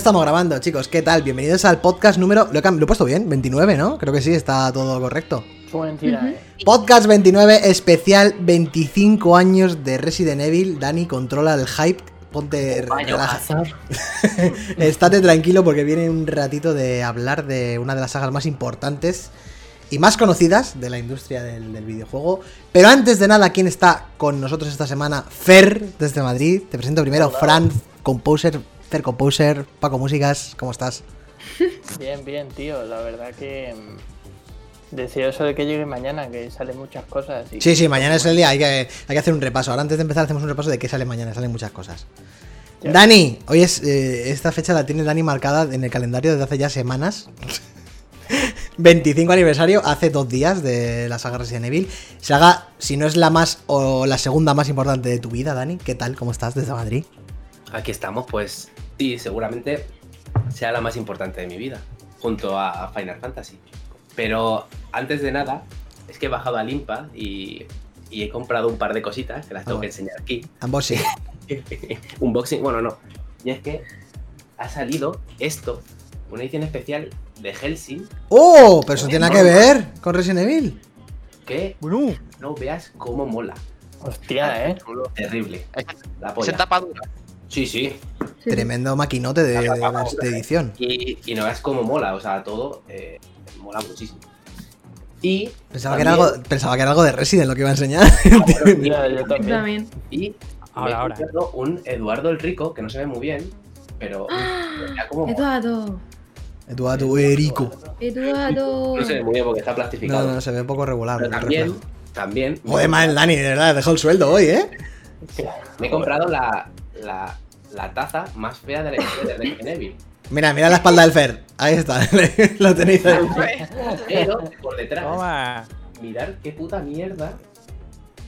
Estamos grabando, chicos. ¿Qué tal? Bienvenidos al podcast número. Lo he, cam- lo he puesto bien, 29, ¿no? Creo que sí, está todo correcto. Fue mentira, ¿eh? Podcast 29, especial 25 años de Resident Evil. Dani, controla el hype. Ponte. relaja- Estate tranquilo porque viene un ratito de hablar de una de las sagas más importantes y más conocidas de la industria del, del videojuego. Pero antes de nada, ¿quién está con nosotros esta semana? Fer, desde Madrid. Te presento primero, Fran, Composer, Composer, Paco Músicas, ¿cómo estás? Bien, bien, tío. La verdad que. mm, Deseoso de que llegue mañana, que salen muchas cosas. y- Sí, sí, mañana es el día, hay que, hay que hacer un repaso. Ahora antes de empezar hacemos un repaso de qué sale mañana, salen muchas cosas. Ya. Dani, hoy es eh, esta fecha la tiene Dani marcada en el calendario desde hace ya semanas. 25 aniversario, hace dos días de la saga Resident Evil. Saga, si no es la más o la segunda más importante de tu vida, Dani. ¿Qué tal? ¿Cómo estás desde Madrid? Aquí estamos, pues sí, seguramente sea la más importante de mi vida, junto a, Final Fantasy. Pero antes de nada, es que he bajado a Limpa y, y he comprado un par de cositas que las tengo Ah, que enseñar aquí. Ambos sí. Unboxing, bueno, no. Y es que ha salido esto, una edición especial de Helsing, ¡Oh! Pero eso tiene nada que ver con Resident Evil. que Bueno, no veas cómo mola. Hostia, ¿eh? Terrible. La polla. tapadura. Sí, sí. Tremendo maquinote de, de- de edición. Y, y no veas cómo mola, o sea, todo eh, mola muchísimo. Y Pensaba que, era algo, pensaba que era algo de Resident lo que iba a enseñar. Ya, yo también. También. Y Ahora, me he ahora. un Eduardo el Rico, que no se ve muy bien, pero ya como Eduardo. Eduardo Erico. Eduardo. no se ve muy bien porque está No, plastificado. no, se ve un poco regular. pero también, también Joder, más el Dani, de verdad, dejó el sueldo hoy, ¿eh? me he comprado la, la, la taza más fea de la historia de Resident Evil. Mira, mira la espalda del Fer. Ahí está, lo tenéis ahí. Pero por detrás, Toma. mirad qué puta mierda.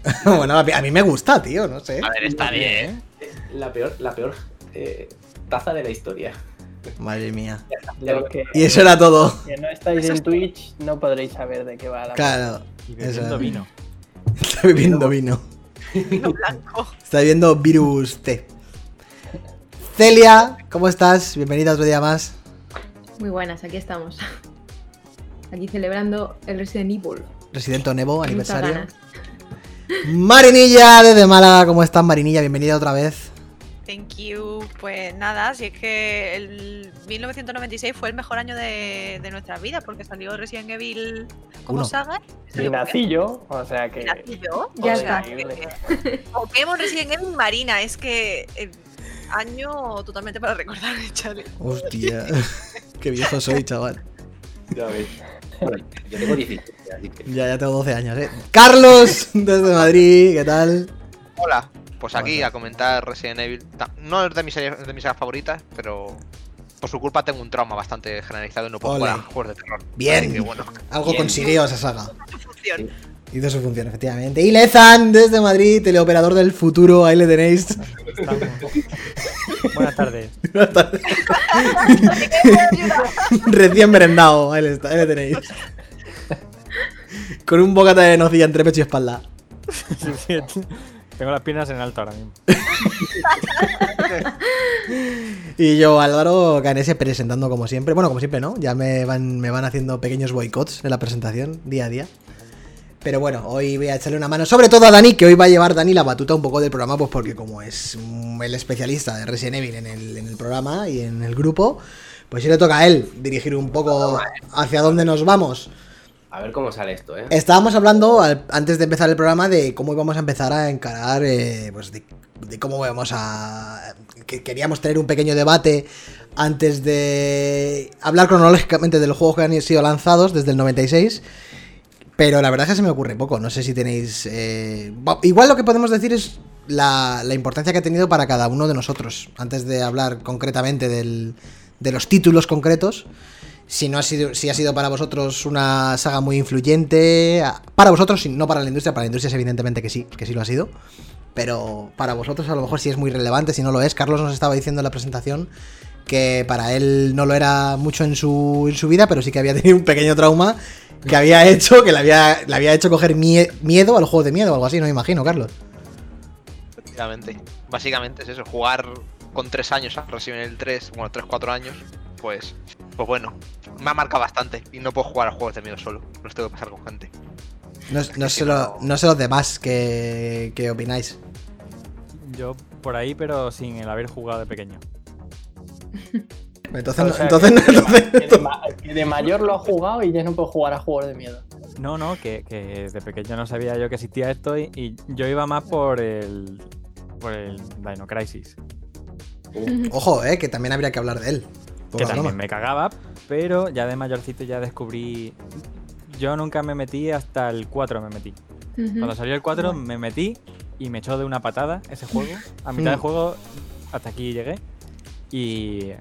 bueno, a mí, me gusta, tío, no sé. A ver, está bien. Es la peor, la peor eh, taza de la historia. Madre mía. Que, Y eso era todo. que no estáis en Twitch no podréis saber de qué va la Claro. Y bebiendo vino. Está bebiendo vino. Está bebiendo virus T. Celia, ¿cómo estás? Bienvenida otro día más. Muy buenas, aquí estamos. Aquí celebrando el Resident Evil. Residente Nevo, Muchas aniversario. Marinilla desde Málaga, ¿cómo estás, Marinilla? Bienvenida otra vez. Thank you. Pues nada, si es que el 1996 fue el mejor año de, de nuestras vidas porque salió Resident Evil como Uno. saga. Y nací yo, o sea que. Y nací yo. Ya está. que- Pokémon Resident Evil Marina, es que el año totalmente para recordar, chale. Hostia, qué viejo soy, chaval. Ya ves. Bueno, yo tengo 17, así que. Ya, ya tengo 12 años, ¿eh? Carlos, desde Madrid, ¿qué tal? Hola, pues aquí a comentar Resident Evil. No es de mis, series- de mis sagas favoritas, pero por su culpa tengo un trauma bastante generalizado y no puedo jugar a juegos de terror. Bien. Así que bueno. Algo Bien. consiguió esa saga. Hizo su función, efectivamente. Y Lezan, desde Madrid, teleoperador del futuro, ahí le tenéis. Estamos. Buenas tardes. Buenas tardes. Recién merendado, ahí le, está, ahí le tenéis. Con un bocata de nocilla entre pecho y espalda. Sí, sí, Tengo las piernas en alto ahora mismo. Y yo, Álvaro Canese, presentando como siempre. Bueno, como siempre, ¿no? Ya me van, me van haciendo pequeños boicots en la presentación, día a día. Pero bueno, hoy voy a echarle una mano, sobre todo a Dani, que hoy va a llevar Dani la batuta un poco del programa, pues porque como es el especialista de Resident Evil en el, en el programa y en el grupo, pues sí le toca a él dirigir un poco hacia dónde nos vamos. A ver cómo sale esto, ¿eh? Estábamos hablando al- antes de empezar el programa de cómo íbamos a empezar a encarar, eh, pues de, de cómo vamos a... que queríamos tener un pequeño debate antes de hablar cronológicamente de los juegos que han sido lanzados desde el 96. Pero la verdad es que se me ocurre poco. No sé si tenéis... eh, Igual lo que podemos decir es la, importancia que ha tenido para cada uno de nosotros. Antes de hablar concretamente de los títulos concretos. Si no ha sido, si ha sido para vosotros una saga muy influyente. Para vosotros, no para la industria. Para la industria, es evidentemente que sí, que sí lo ha sido. Pero para vosotros, a lo mejor sí es muy relevante. Si no lo es, Carlos nos estaba diciendo en la presentación que para él no lo era mucho en su, en su vida, pero sí que había tenido un pequeño trauma que había hecho, que le había, le había hecho coger mie- miedo a los juegos de miedo o algo así, no me imagino, Carlos. Efectivamente. Básicamente es eso, jugar con 3 años a Resident Evil 3, bueno, 3-4 años, pues, pues bueno, me ha marcado bastante y no puedo jugar a juegos de miedo solo, los tengo que pasar con gente. No, no sé, lo- no sé los demás que, que opináis. Yo por ahí, pero sin el haber jugado de pequeño. Entonces, O no- sea, entonces, que, no- que de ma- entonces- que de ma- que de mayor lo ha jugado y ya no puede jugar a juegos de miedo. No, no, que, que de pequeño no sabía yo que existía esto y, y yo iba más por el. por el Dino Crisis. Ojo, eh, que también habría que hablar de él. Que también broma. me cagaba, pero ya de mayorcito ya descubrí. Yo nunca me metí hasta el 4 me metí. Cuando salió el 4 me metí y me echó de una patada ese juego. A mitad de Hmm. juego hasta aquí llegué. Y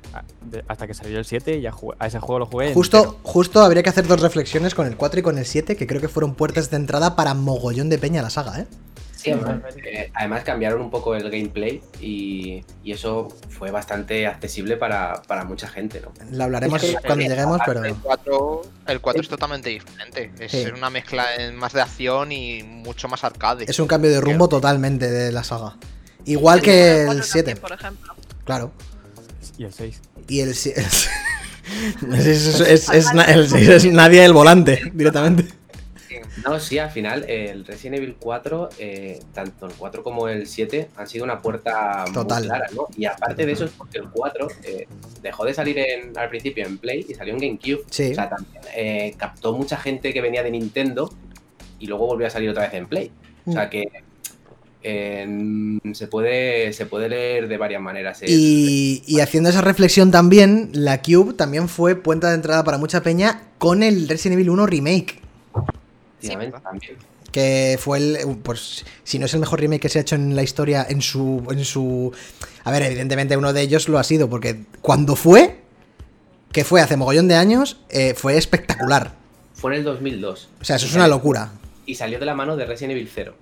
hasta que salió el 7 ya jugué- a ese juego lo jugué. Justo, entero. justo habría que hacer dos reflexiones con el 4 y con el 7, que creo que fueron puertas de entrada para mogollón de peña la saga, ¿eh? Sí, además, eh, además cambiaron un poco el gameplay y, y eso fue bastante accesible para, para mucha gente, ¿no? Lo hablaremos Es que- cuando lleguemos, pero. El 4, el 4 es totalmente diferente. Es Sí. una mezcla más de acción y mucho más arcade. Es un cambio de rumbo totalmente de la saga. Igual que el cuatro 7, también, por ejemplo. claro. Y el 6. Y el 6 es, es, es- es na- el seis es nadie el volante, directamente. No, sí, al final el Resident Evil 4, eh, tanto el 4 como el 7, han sido una puerta Total. muy clara, ¿no? Y aparte de eso es porque el 4 eh, dejó de salir en- al principio en Play y salió en GameCube. Sí. O sea, también eh, captó mucha gente que venía de Nintendo y luego volvió a salir otra vez en Play. O Mm. sea que eh, se, puede, se puede leer de varias maneras. eh. Y, y haciendo esa reflexión también, la Cube también fue puerta de entrada para mucha peña con el Resident Evil 1 Remake. También. Que fue el. Pues si no es el mejor remake que se ha hecho en la historia, en su. En su. A ver, evidentemente uno de ellos lo ha sido, porque cuando fue, que fue hace mogollón de años, eh, fue espectacular. Fue en el 2002. O sea, eso es una locura. Y salió de la mano de Resident Evil 0,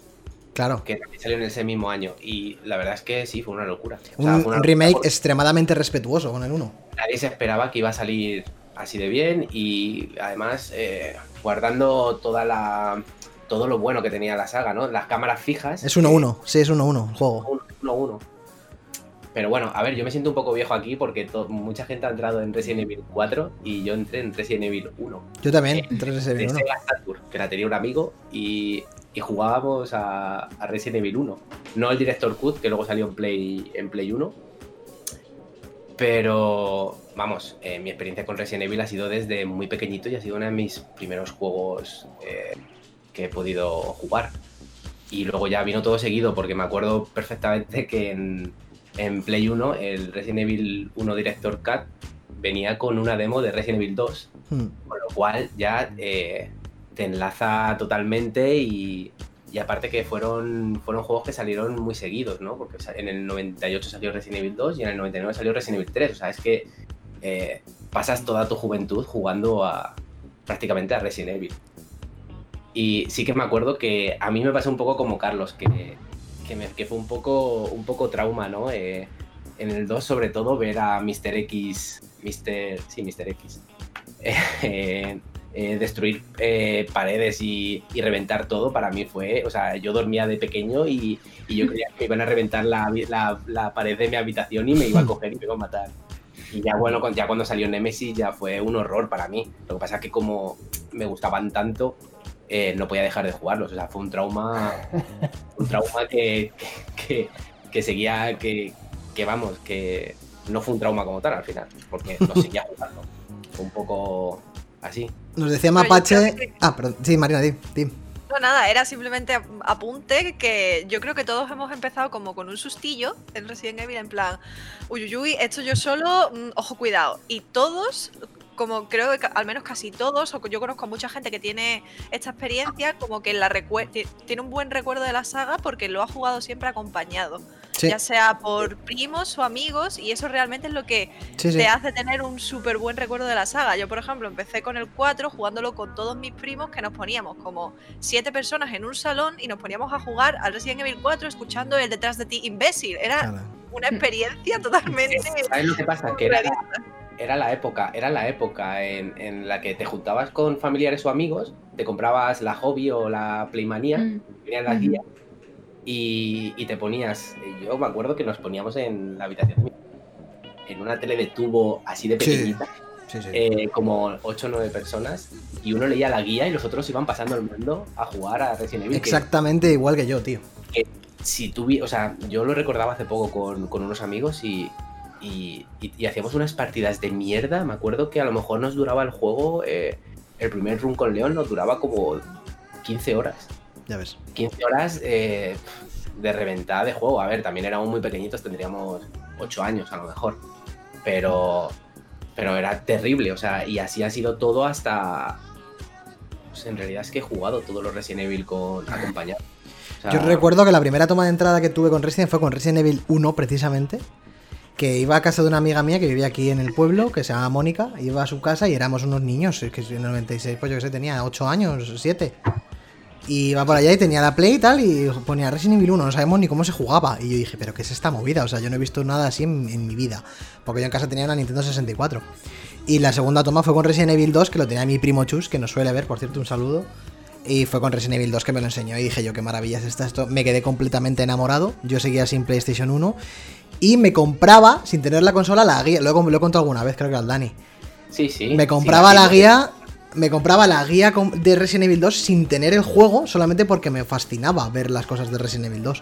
Claro. que también salió en ese mismo año. Y la verdad es que sí, fue una locura. O sea, Un, fue una un locura remake extremadamente respetuoso con el 1. Nadie se esperaba que iba a salir así de bien y además eh, guardando toda la todo lo bueno que tenía la saga, ¿no? Las cámaras fijas. Es 1-1, sí, es 1-1 el juego. 1-1. Pero bueno, a ver, yo me siento un poco viejo aquí porque mucha gente ha entrado en Resident Evil 4 y yo entré en Resident Evil 1. Yo también, entré en ese De 1. Sega Saturn, que la tenía un amigo y, y jugábamos a, a Resident Evil 1. No el Director Cut, que luego salió en Play, en Play 1. Pero, vamos, eh, mi experiencia con Resident Evil ha sido desde muy pequeñito y ha sido uno de mis primeros juegos eh, que he podido jugar. Y luego ya vino todo seguido, porque me acuerdo perfectamente que en, en Play 1 el Resident Evil 1 Director Cut venía con una demo de Resident Evil 2. Hmm. Con lo cual ya eh, te enlaza totalmente y, y aparte que fueron, fueron juegos que salieron muy seguidos, ¿no? Porque en el 98 salió Resident Evil 2 y en el 99 salió Resident Evil 3. O sea, es que eh, pasas toda tu juventud jugando a prácticamente a Resident Evil. Y sí que me acuerdo que a mí me pasó un poco como Carlos, que, que, me- fue un poco, un poco trauma, ¿no? Eh, en el 2 sobre todo ver a Mr. X, Mr. Sí, Mr. X, eh, eh, destruir eh, paredes y, y reventar todo, para mí fue, o sea, yo dormía de pequeño y, y yo creía que me iban a reventar la, habi- la- la pared de mi habitación y me iba a coger y me iba a matar. Y ya bueno, ya cuando salió Nemesis ya fue un horror para mí. Lo que pasa es que como me gustaban tanto, eh, no podía dejar de jugarlos. O sea, fue un trauma, un trauma que, que, que seguía, que, que vamos, que no fue un trauma como tal al final, porque lo seguía jugando. Fue un poco así. Nos decía Mapache. que- Ah, perdón. Sí, Marina, di. di. No, nada, era simplemente ap- apunte que yo creo que todos hemos empezado como con un sustillo en Resident Evil, en plan, uy, uy, uy, esto yo solo, mm, ojo, cuidado. Y todos, como creo que al menos casi todos, o yo conozco a mucha gente que tiene esta experiencia, como que la tiene un buen recuerdo de la saga porque lo ha jugado siempre acompañado, Sí, ya sea por primos o amigos, y eso realmente es lo que sí, sí. te hace tener un súper buen recuerdo de la saga. Yo, por ejemplo, empecé con el 4 jugándolo con todos mis primos que nos poníamos como siete personas en un salón y nos poníamos a jugar al Resident Evil 4 escuchando el detrás de ti imbécil. Era Claro. una experiencia totalmente... ¿Sabes lo que pasa? Que era, era la época, era la época en, en la que te juntabas con familiares o amigos, te comprabas la hobby o la playmanía, Mm. venían las guías, y, y te ponías. Yo me acuerdo que nos poníamos en la habitación en una tele de tubo así de Sí. pequeñita, Sí, sí. eh, como 8 o 9 personas, y uno leía la guía y los otros iban pasando el mando a jugar a Resident Evil. que- Exactamente igual que yo, tío. si tuvi, o sea, yo lo recordaba hace poco con, con unos amigos y, y, y- y hacíamos unas partidas de mierda. Me acuerdo que a lo mejor nos duraba el juego, eh, el primer run con León nos duraba como 15 horas. Ya ves. 15 horas eh, de reventada de juego. A ver, también éramos muy pequeñitos, tendríamos 8 años a lo mejor. Pero, pero era terrible, o sea, y así ha sido todo hasta... pues, en realidad es que he jugado todos los Resident Evil con acompañado. O sea, Yo recuerdo que la primera toma de entrada que tuve con Resident fue con Resident Evil 1, precisamente. Que iba a casa de una amiga mía que vivía aquí en el pueblo, que se llama Mónica. Iba a su casa y éramos unos niños. Es que en el 96, pues yo que sé, tenía 8 años, 7. Y iba por allá y tenía la Play y tal, y ponía Resident Evil 1, no sabemos ni cómo se jugaba. Y yo dije, ¿pero qué es esta movida? O sea, yo no he visto nada así en, en mi vida. Porque yo en casa tenía una Nintendo 64. Y la segunda toma fue con Resident Evil 2, que lo tenía mi primo Chus, que nos suele ver, por cierto, un saludo. Y fue con Resident Evil 2 que me lo enseñó y dije yo, qué maravilla es esta. Esto me quedé completamente enamorado. Yo seguía sin PlayStation 1 y me compraba, sin tener la consola, la guía. Lo he, lo he contado alguna vez, creo que al Dani. Sí, sí. Me sí, compraba la sí, guía. Me compraba la guía de Resident Evil 2 sin tener el juego, solamente porque me fascinaba ver las cosas de Resident Evil 2.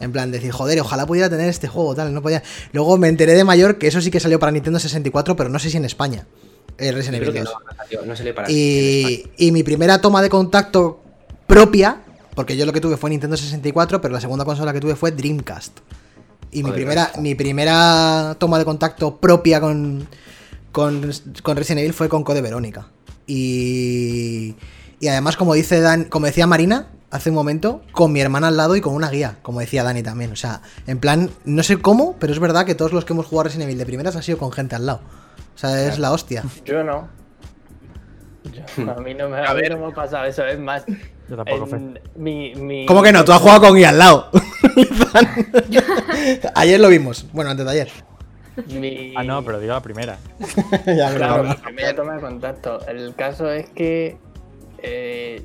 En plan, decir, joder, ojalá pudiera tener este juego, tal, no podía. Luego me enteré de mayor que eso sí que salió para Nintendo 64, pero no sé si en España. El Yo Resident Evil que 2. no, no salió- no salió para en España. Y, y mi primera toma de contacto propia, porque yo lo que tuve fue Nintendo 64, pero la segunda consola que tuve fue Dreamcast. Y mi primera, mi primera toma de contacto propia con, con, con Resident Evil fue con Code Verónica. Y, y además, como dice Dan, como decía Marina hace un momento, con mi hermana al lado y con una guía, como decía Dani también. O sea, en plan, no sé cómo, pero es verdad que todos los que hemos jugado Resident Evil de primeras ha sido con gente al lado. O sea, es la hostia. Yo no. Yo- a mí no me, a mí no me ha pasado eso, es más. Yo tampoco, en mi, mi- ¿Cómo que no? Tú has jugado con guía al lado. ayer lo vimos. Bueno, antes de ayer. mi- Ah, no, pero digo la primera. Ya, Claro, mi primera toma de contacto. El caso es que eh,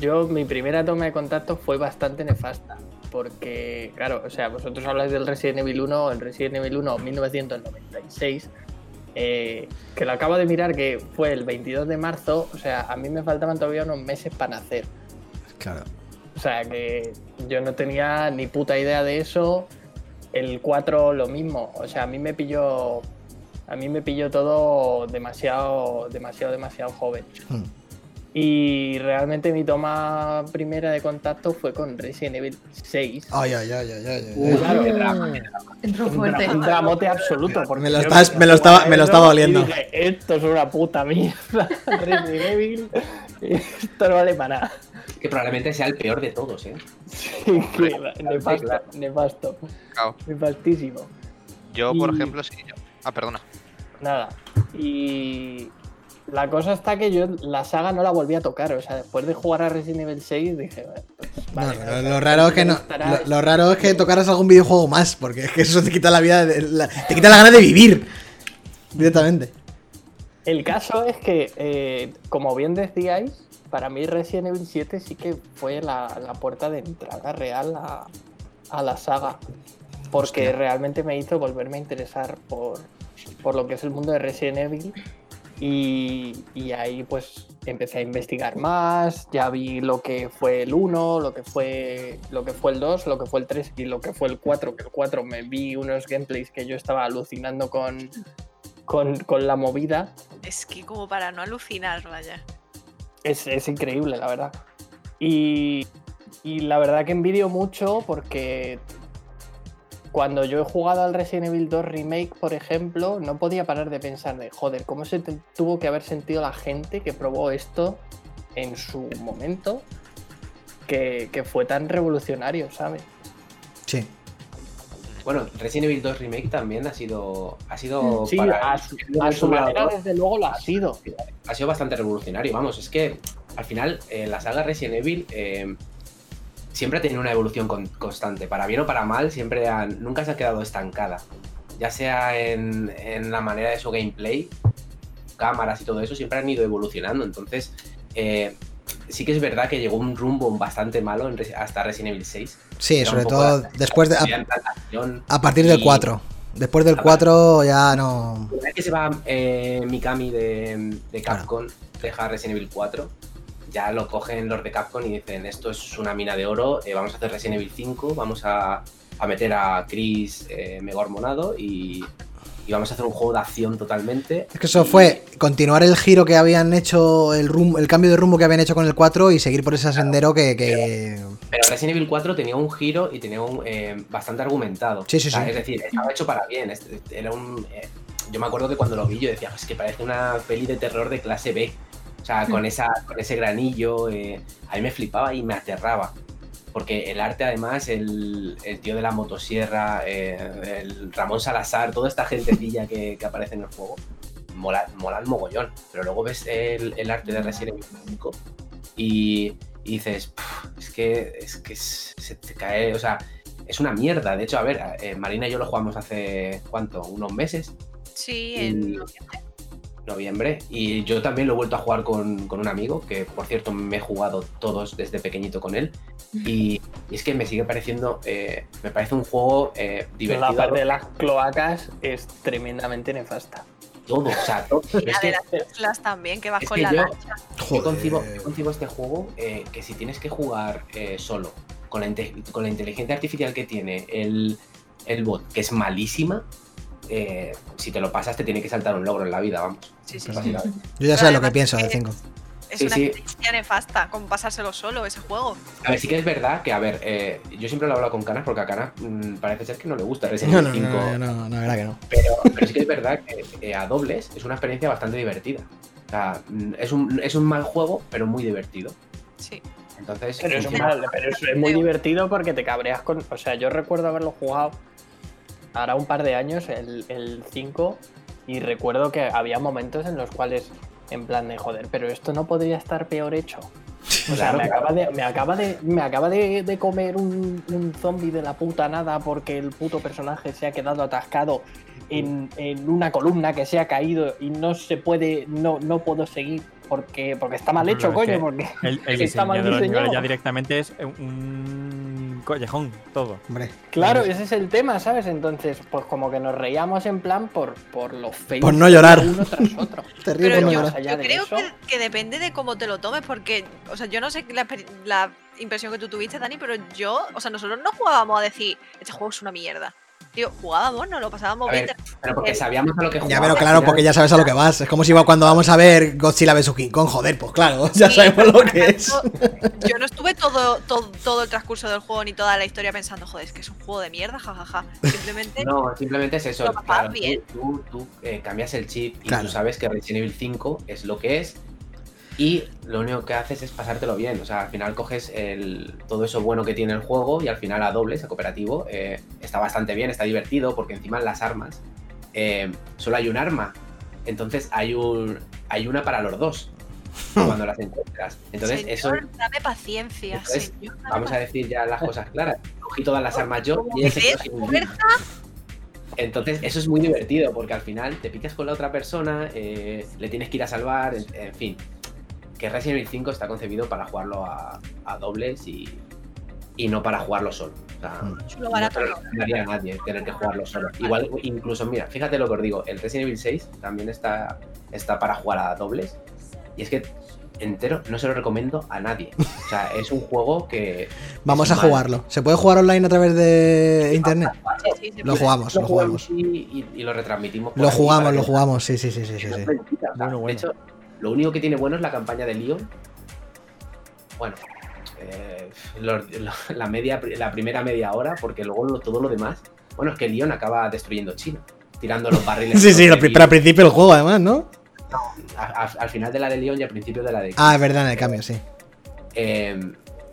yo, mi primera toma de contacto fue bastante nefasta. Porque, claro, o sea, vosotros habláis del Resident Evil 1, el Resident Evil 1 1996, eh, que lo acabo de mirar que fue el 22 de marzo, o sea, a mí me faltaban todavía unos meses para nacer. Claro. O sea, que yo no tenía ni puta idea de eso. El 4 lo mismo. O sea, a mí me pilló. A mí me pilló todo demasiado, demasiado, demasiado joven. Hmm. Y realmente mi toma primera de contacto fue con Resident Evil 6. Ay, ay, ay, ay, ay, Claro. drama. Entró Un, fuerte. un dramote absoluto. Porque Me lo me estaba- me lo estaba oliendo. dije, esto es una puta mierda. Resident Evil. Esto no vale para nada. Que probablemente sea el peor de todos, ¿eh? Sí, que nefasto, claro. nefasto. Claro. Nefastísimo. Yo, por Y- ejemplo, sí. yo- Ah, perdona. Nada. Y la cosa está que yo la saga no la volví a tocar. O sea, después de jugar a Resident Evil 6 dije, "Bueno, pues, vale, no, lo raro es que no. estará- Lo, lo raro es que tocaras algún videojuego más, porque es que eso te quita la vida, de- la- te quita la gana de vivir. Directamente. El caso es que, eh, como bien decíais, para mí Resident Evil 7 sí que fue la, la puerta de entrada real a, a la saga. Porque Hostia. realmente me hizo volverme a interesar por, por lo que es el mundo de Resident Evil. Y, y ahí pues empecé a investigar más, ya vi lo que fue el 1, lo que fue, lo que fue el 2, lo que fue el 3 y lo que fue el 4, que el 4 me vi unos gameplays que yo estaba alucinando con, con, con la movida. Es que como para no alucinar, vaya. Es, es increíble, la verdad. Y, y la verdad que envidio mucho porque cuando yo he jugado al Resident Evil 2 Remake, por ejemplo, no podía parar de pensar de, joder, ¿cómo se tuvo que haber sentido la gente que probó esto en su momento? Que, que fue tan revolucionario, ¿sabes? Sí. Bueno, Resident Evil 2 Remake también ha sido. Ha sido. Sí, para- a su, a su manera, desde luego, lo ha sido. ha sido bastante revolucionario. Vamos, es que al final eh, la saga Resident Evil eh, siempre ha tenido una evolución con- constante. Para bien o para mal, siempre han- nunca se ha quedado estancada. Ya sea en, en la manera de su gameplay, cámaras y todo eso, siempre han ido evolucionando. Entonces, eh, sí que es verdad que llegó un rumbo bastante malo en hasta Resident Evil 6. Sí, Era sobre todo la- después de. A, partir del y 4. Después del A 4 ya no. Vez que se va eh, Mikami de, de Capcom, deja Resident Evil 4, ya lo cogen los de Capcom y dicen, esto es una mina de oro, eh, vamos a hacer Resident Evil 5, vamos a, a meter a Chris eh, mega hormonado y, y vamos a hacer un juego de acción totalmente. Es que eso Y- fue continuar el giro que habían hecho, el, rum- el cambio de rumbo que habían hecho con el 4 y seguir por ese sendero que. que- Pero Resident Evil 4 tenía un giro y tenía un eh, bastante argumentado. Sí, sí, O sea, sí. Es decir, estaba hecho para bien. Era un, eh, yo me acuerdo que cuando lo vi yo decía, es que parece una peli de terror de clase B. O sea, con, esa, con ese granillo, eh, a mí me flipaba y me aterraba. Porque el arte, además, el, el tío de la motosierra, eh, el Ramón Salazar, toda esta gentecilla que, que aparece en el juego, mola, mola el mogollón. Pero luego ves el, el arte de Resident Evil 5 y, y dices, "Puf, es que, es que se te cae, o sea, es una mierda. De hecho, a ver, eh, Marina y yo lo jugamos hace, ¿cuánto? Unos meses, Sí, en noviembre, y yo también lo he vuelto a jugar con, con un amigo, que por cierto me he jugado todos desde pequeñito con él, y, y es que me sigue pareciendo, eh, me parece un juego eh, divertido. La parte de las cloacas es tremendamente nefasta. Todo, o sea, todo. Es la de que- las islas también, que vas es con que la yo- lancha. Yo concibo, Joder. yo concibo este juego eh, que si tienes que jugar eh, solo, con la, con la inteligencia artificial que tiene el, el bot, que es malísima, eh, si te lo pasas te tiene que saltar un logro en la vida, vamos. Sí, sí, sí. Yo ya sé lo que pienso que- 5. Es Sí, una sí. experiencia nefasta, como pasárselo solo ese juego. A ver, sí que es verdad que, a ver, eh, yo siempre lo he hablado con Canas porque a Canas mm, parece ser que no le gusta Resident No, Evil no, 5. no, no, no, verdad que no. Pero, pero sí que es verdad que eh, a dobles es una experiencia bastante divertida. O sea, mm, es un, es un mal juego, pero muy divertido. Sí. Entonces, Pero es, mal- pero es, es muy divertido porque te cabreas con. O sea, yo recuerdo haberlo jugado ahora un par de años, el, el 5, y recuerdo que había momentos en los cuales, en plan de joder, pero esto no podría estar peor hecho. O sea, Claro, me claro. acaba de, me acaba de, me acaba de, de comer un, un zombie de la puta nada porque el puto personaje se ha quedado atascado en, en una columna que se ha caído y no se puede, no, no puedo seguir porque, porque está mal hecho, no, coño, que porque El, el Está mal diseñado. ya directamente es un collejón, todo. Hombre. Claro, ese es el tema, ¿sabes? Entonces, pues como que nos reíamos en plan por, por los feos. Por no llorar. Uno tras otro. Te ríes Pero por no yo, llorar. Yo creo eso- que, que depende de cómo te lo tomes, porque, o sea, yo no sé la, la impresión que tú tuviste, Dani, pero yo, o sea, nosotros no jugábamos a decir, este juego es una mierda. Tío, jugábamos, nos lo pasábamos bien. pero porque sabíamos a lo que Ya, jugábamos. pero claro, porque ya sabes a lo que vas. Es como si iba cuando vamos a ver Godzilla vs King Kong. Joder, pues claro, ya Sí, sabemos lo que es. Yo no estuve todo, todo, todo el transcurso del juego ni toda la historia pensando, joder, es que es un juego de mierda, jajaja. Simplemente, No, simplemente es eso. Lo pasas Claro, bien. tú, tú, tú, eh, cambias el chip y Claro. tú sabes que Resident Evil 5 es lo que es. Y lo único que haces es pasártelo bien. O sea, al final coges el, todo eso bueno que tiene el juego y al final a dobles, a cooperativo, eh, está bastante bien, está divertido, porque encima en las armas eh, solo hay un arma. Entonces hay un hay una para los dos cuando las encuentras. Entonces, eso dame paciencia, Entonces, señor, dame vamos a decir ya las cosas claras. Cogí todas las armas yo y él se quedó sin ninguna. fuerza. Entonces, eso es muy divertido porque al final te picas con la otra persona, eh, le tienes que ir a salvar, en, en fin. Que Resident Evil 5 está concebido para jugarlo a, a dobles y, y no para jugarlo solo. O sea, Chulo no te lo recomendaría a nadie tener que jugarlo solo. Igual, incluso, mira, fíjate lo que os digo, el Resident Evil 6 también está, está para jugar a dobles. Y es que entero no se lo recomiendo a nadie. O sea, es un juego que. Vamos a mal. jugarlo. ¿Se puede jugar online a través de internet? Sí, sí, Lo jugamos, lo jugamos. y, y- y lo retransmitimos. por Lo jugamos, lo jugamos. Sí, sí, sí, sí, sí. Bueno, bueno. De hecho, lo único que tiene bueno es la campaña de Leon. Bueno, eh, lo- lo- la, media, la primera media hora, porque luego lo- todo lo demás. Bueno, es que Leon acaba destruyendo China, tirando los barriles. Sí, sí, al principio del juego, además, ¿no? a- a- al final de la de Leon y al principio de la de. Ah, es verdad, en el cambio, sí. Eh,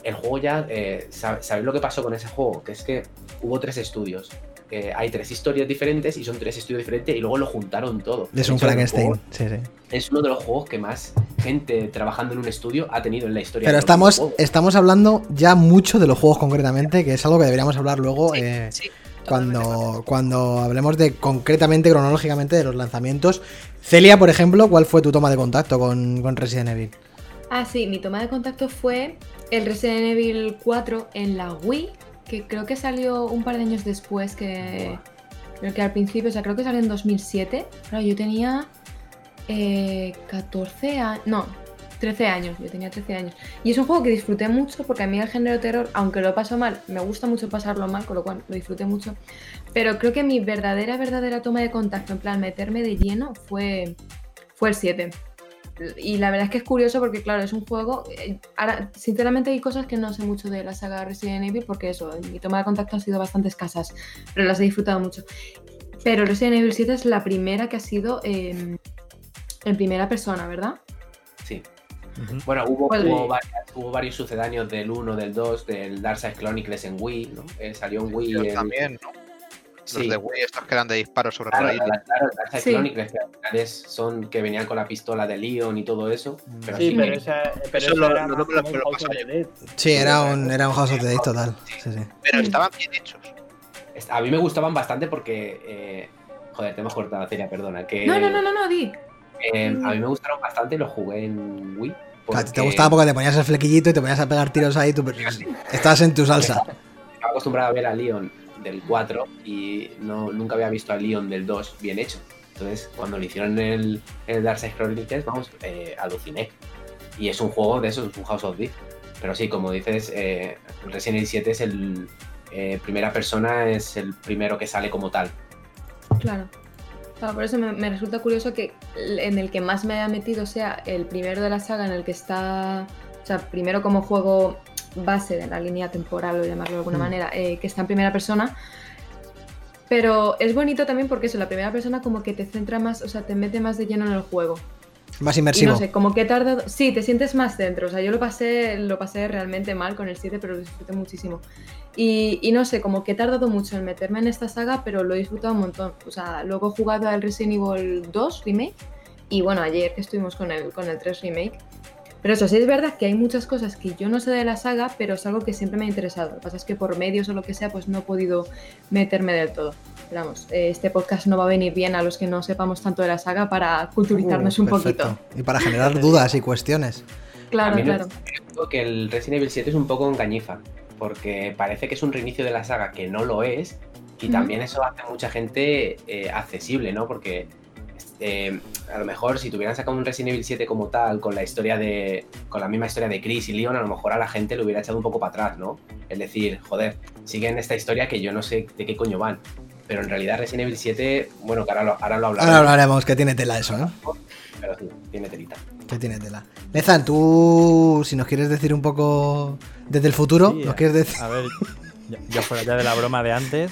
el juego ya, eh, sab- ¿sabéis lo que pasó con ese juego? Que es que hubo tres estudios. Eh, hay tres historias diferentes y son tres estudios diferentes y luego lo juntaron todo. Es De un Frankenstein. juego Sí, sí. Es uno de los juegos que más gente trabajando en un estudio ha tenido en la historia. Pero estamos, estamos hablando ya mucho de los juegos concretamente, que es algo que deberíamos hablar luego Sí, eh, cuando, cuando hablemos de concretamente, cronológicamente, de los lanzamientos. Celia, por ejemplo, ¿cuál fue tu toma de contacto con, con Resident Evil? Ah, sí, mi toma de contacto fue el Resident Evil 4 en la Wii, que creo que salió un par de años después que, que al principio, o sea, creo que salió en 2007. Claro, yo tenía eh, 14 años, no, 13 años, yo tenía 13 años. Y es un juego que disfruté mucho porque a mí el género terror, aunque lo paso mal, me gusta mucho pasarlo mal, con lo cual lo disfruté mucho. Pero creo que mi verdadera, verdadera toma de contacto, en plan meterme de lleno, fue, fue el 7. Y la verdad es que es curioso porque, claro, es un juego. eh, Ahora, sinceramente, hay cosas que no sé mucho de la saga Resident Evil porque eso, mi toma de contacto han sido bastante escasas, pero las he disfrutado mucho. Pero Resident Evil 7 es la primera que ha sido eh, en primera persona, ¿verdad? Sí. Bueno, hubo, hubo, varias- hubo varios sucedáneos del 1, del 2, del Darkseid Chronicles en Wii, ¿no? Eh, salió en Wii. Yo el- también, ¿no? Sí. Los de Wii, estos que eran de disparos sobre Claro, raíles. claro, Sí. Chronicles, que al final son que venían con la pistola de Leon y todo eso. Pero Sí, sí, pero esa, pero Eso eso lo- era lo- más lo- lo- como lo un House paso of the Dead. Sí, era un, era un House of the Dead total. Sí, sí. Pero Mm. estaban bien hechos. A mí me gustaban bastante porque. eh, joder, te hemos cortado, Celia, perdona. Que, No, no, no, no, no, di. eh, a mí me gustaron bastante y los jugué en Wii. Claro, te porque gustaba porque te ponías el flequillito y te ponías a pegar tiros ahí, tú estabas en tu salsa. Estaba acostumbrado a ver a Leon del 4 y no, nunca había visto a Leon del 2 bien hecho. Entonces, cuando lo hicieron el, el Darkseid Chronicles, vamos, eh, aluciné. Y es un juego de eso, es un House of Death. Pero sí, como dices, eh, Resident Evil 7 es el. eh, primera persona, es el primero que sale como tal. Claro. Claro, por eso me, resulta curioso que en el que más me haya metido sea el primero de la saga en el que está, o sea, primero como juego base de la línea temporal, o llamarlo de alguna Mm. manera, eh, que está en primera persona. Pero es bonito también porque eso, la primera persona como que te centra más, o sea, te mete más de lleno en el juego. Más Y inmersivo. no sé, como que he tardado. Sí, te sientes más dentro. O sea, yo lo pasé, lo pasé realmente mal con el 7, pero lo disfruté muchísimo. Y, y no sé, como que he tardado mucho en meterme en esta saga, pero lo he disfrutado un montón. O sea, luego he jugado al Resident Evil 2 Remake. Y bueno, ayer que estuvimos con el, con el 3 Remake. Pero eso sí es verdad que hay muchas cosas que yo no sé de la saga, pero es algo que siempre me ha interesado. Lo que pasa es que por medios o lo que sea, pues no he podido meterme del todo. Pero vamos, eh, este podcast no va a venir bien a los que no sepamos tanto de la saga para culturizarnos Uh, un poquito. Y para generar dudas y cuestiones. Claro, También claro. Creo que el Resident Evil 7 es un poco engañifa, porque parece que es un reinicio de la saga que no lo es, y también eso hace a mucha gente eh, accesible, ¿no? Porque eh, a lo mejor si tuvieran sacado un Resident Evil 7 como tal, con la historia de. con la misma historia de Chris y Leon, a lo mejor a la gente le hubiera echado un poco para atrás, ¿no? Es decir, joder, siguen esta historia que yo no sé de qué coño van. Pero en realidad Resident Evil 7, bueno, que ahora lo, ahora lo hablaremos, Ahora hablaremos que tiene tela eso, ¿eh? pero sí, tiene telita. Que tiene tela. Lezan, tú, si nos quieres decir un poco desde el futuro, Sí, nos quieres decir. A ver, yo fuera ya de la broma de antes,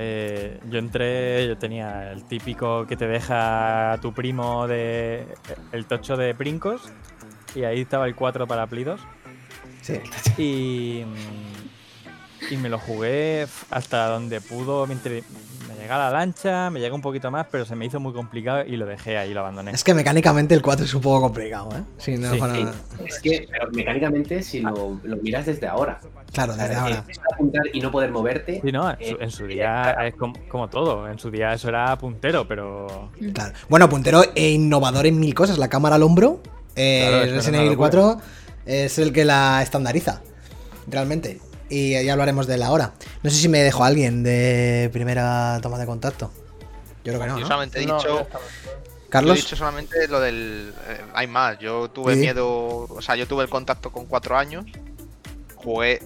eh, yo entré, yo tenía el típico que te deja tu primo de el tocho de Princos y ahí estaba el 4 para Play 2 Sí. y, y me lo jugué hasta donde pudo, mientras llega la lancha, me llega un poquito más, pero se me hizo muy complicado y lo dejé ahí, lo abandoné. Es que mecánicamente el 4 es un poco complicado, ¿eh? Si no Sí, Sí, es que pero mecánicamente si lo, lo miras desde ahora, Claro, o sea, desde ahora. apuntar y no poder moverte, Sí, no, en su, en su día es como, como todo, en su día eso era puntero, pero Claro. Bueno, puntero e innovador en mil cosas. La cámara al hombro. eh, Claro, eso era Resident Evil locura. 4 es el que la estandariza. Realmente. Y ya hablaremos de él ahora. No sé si me dejó alguien de primera toma de contacto. Yo creo que no. Yo ¿no? solamente he dicho. estamos. Yo he Carlos. dicho solamente lo del. eh, hay más. Yo tuve Sí. miedo. O sea, yo tuve el contacto con cuatro años. Jugué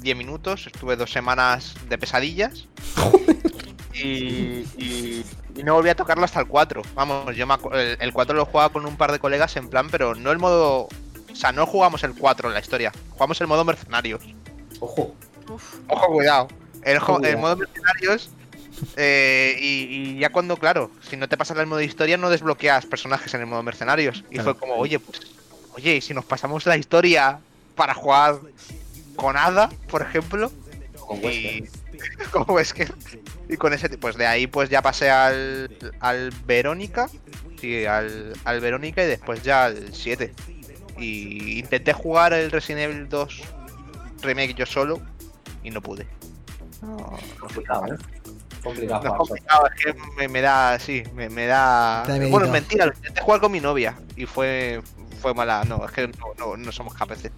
10 minutos. Estuve dos semanas de pesadillas. y, y- y no volví a tocarlo hasta el 4. Vamos, yo me el, el 4 lo jugaba con un par de colegas en plan, pero no el modo. O sea, no jugamos el 4 en la historia. Jugamos el modo mercenarios. Ojo, Uf, Ojo, cuidado. El, jo- Ojo, el cuidado. modo mercenarios. eh, y, y ya cuando, claro, si no te pasas el modo historia, no desbloqueas personajes en el modo mercenarios. Y Claro. fue como, oye, pues, oye, ¿y si nos pasamos la historia para jugar con Ada, por ejemplo, con y Wesker. como es que y con ese tipo, pues de ahí pues ya pasé al, al Verónica, sí, al, al Verónica y después ya al 7. Y intenté jugar el Resident Evil 2 remake yo solo y no pude. complicado, ¿eh? Complicado. No es jugar solo. complicado, es que me, me da, sí, me, me da... Bueno, miedito. mentira, lo intenté jugar con mi novia y fue, fue mala. No, es que no, no, no somos capaces.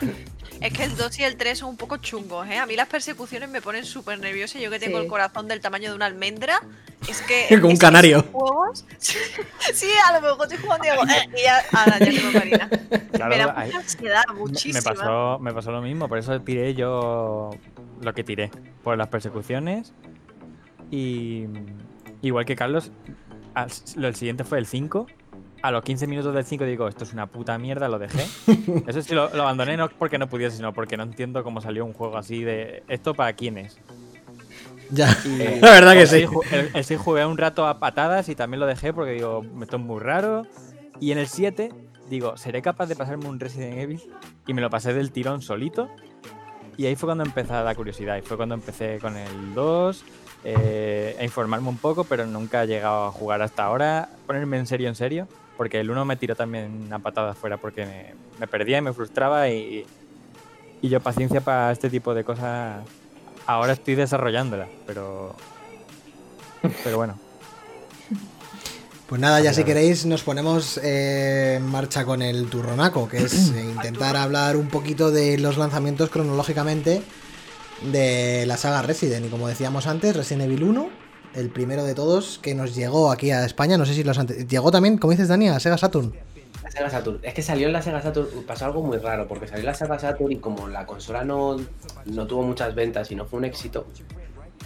Es que el 2 y el 3 son un poco chungos, ¿eh? A mí las persecuciones me ponen súper nerviosa. Yo que tengo Sí. el corazón del tamaño de una almendra. Es que. Como un canario. juegos- sí, a lo mejor estoy jugando y hago. "Eh", y ya, ahora ya tengo marina. Claro, me da mucha ansiedad, muchísima. me, pasó, me pasó lo mismo, por eso tiré yo lo que tiré. Por las persecuciones. Y igual que Carlos, lo el siguiente fue el 5. A los 15 minutos del 5 digo, esto es una puta mierda, lo dejé. Eso sí, lo, lo abandoné no porque no pudiese, sino porque no entiendo cómo salió un juego así de... ¿Esto para quién es? Ya. Y- La verdad que sí. El, el seis jugué un rato a patadas y también lo dejé porque digo, esto es muy raro. Y en el 7, digo, ¿seré capaz de pasarme un Resident Evil? Y me lo pasé del tirón solito. Y ahí fue cuando empezó la curiosidad. Y fue cuando empecé con el 2, eh, a informarme un poco, pero nunca he llegado a jugar hasta ahora. Ponerme en serio, en serio. Porque el 1 me tiró también a patadas fuera porque me, me perdía y me frustraba. Y, y yo paciencia para este tipo de cosas ahora estoy desarrollándola, pero. Pero bueno. Pues nada, ya si queréis nos ponemos eh, en marcha con el turronaco, que es intentar hablar un poquito de los lanzamientos cronológicamente de la saga Resident. Y como decíamos antes, Resident Evil 1, el primero de todos que nos llegó aquí a España. No sé si los antes... Llegó también, como dices Dani, a Sega Saturn. La Sega Saturn. Es que salió en la Sega Saturn, pasó algo muy raro, porque salió en la Sega Saturn y como la consola no, no tuvo muchas ventas y no fue un éxito,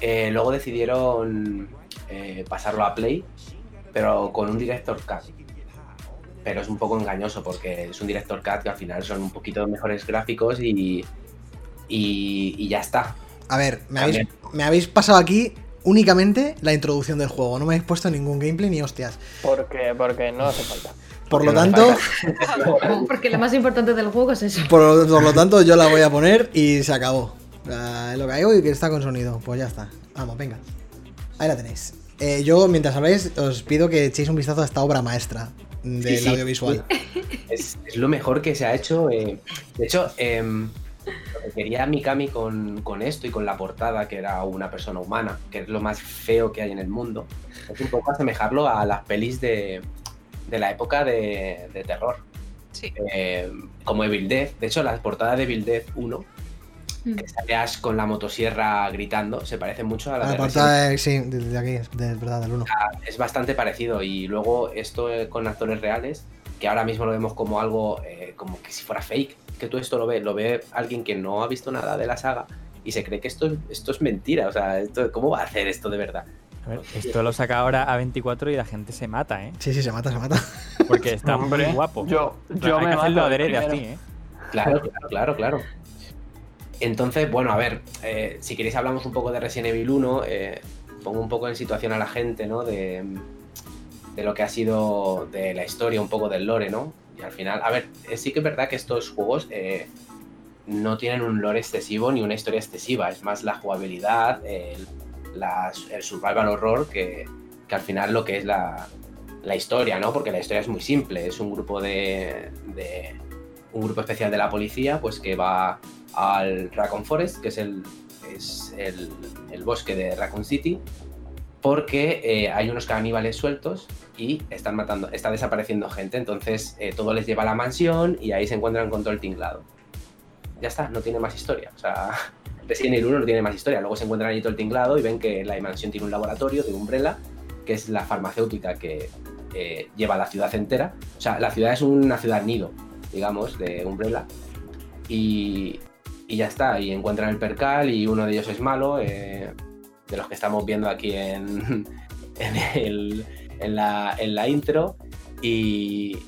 eh, luego decidieron eh, pasarlo a Play, pero con un Director Cut. Pero es un poco engañoso porque es un Director Cut que al final son un poquito mejores gráficos y, y, y ya está. A ver, me habéis, También. me habéis pasado aquí únicamente la introducción del juego. No me habéis puesto ningún gameplay ni hostias. Porque, porque no hace falta. Por lo tanto, Porque lo más importante del juego es eso. por, por lo tanto, yo la voy a poner y se acabó. Ah, lo que hay hoy que está con sonido. Pues ya está. Vamos, venga. Ahí la tenéis. Eh, yo, mientras habláis, os pido que echéis un vistazo a esta obra maestra del Sí, sí. audiovisual. Es, es lo mejor que se ha hecho. eh, De hecho, em, lo que quería Mikami con, con esto y con la portada, que era una persona humana, que es lo más feo que hay en el mundo, es un poco asemejarlo a las pelis de, de la época de, de terror, Sí. eh, como Evil Dead. De hecho, la portada de Evil Dead 1, Mm. que sale Ash con la motosierra gritando, se parece mucho a la La de portada, de- sí, de, de aquí, es de verdad, del 1. es bastante parecido y luego esto con actores reales que ahora mismo lo vemos como algo eh, como que si fuera fake que tú esto lo ves lo ve alguien que no ha visto nada de la saga y se cree que esto, esto es mentira o sea esto, cómo va a hacer esto de verdad A ver, esto lo saca ahora a 24 y la gente se mata, ¿eh? Sí, sí, se mata, se mata. Porque está Hombre, muy guapo. Yo, yo que me hacerlo mato adrede primero. así, ¿eh? claro claro claro claro entonces bueno a ver eh, si queréis hablamos un poco de Resident Evil 1 eh, pongo un poco en situación a la gente no de de lo que ha sido de la historia, un poco del lore, ¿no? Y al final, a ver, eh, sí que es verdad que estos juegos eh, no tienen un lore excesivo ni una historia excesiva, es más la jugabilidad, el, survival horror que, que al final lo que es la, la historia, ¿no? Porque la historia es muy simple, es un grupo de, de- un grupo especial de la policía, pues que va al Raccoon Forest, que es el, es el, el bosque de Raccoon City, porque eh, hay unos caníbales sueltos y están matando, está desapareciendo gente. Entonces eh, todo les lleva a la mansión y ahí se encuentran con todo el tinglado. Ya está, no tiene más historia. O sea, Resident Evil 1 no tiene más historia. Luego se encuentran allí todo el tinglado y ven que la mansión tiene un laboratorio de Umbrella, que es la farmacéutica que eh, lleva la ciudad entera. O sea, la ciudad es una ciudad nido, digamos, de Umbrella. Y, y ya está, y encuentran el percal y uno de ellos es malo. eh, de los que estamos viendo aquí en, en, el- en la, en la intro. Y,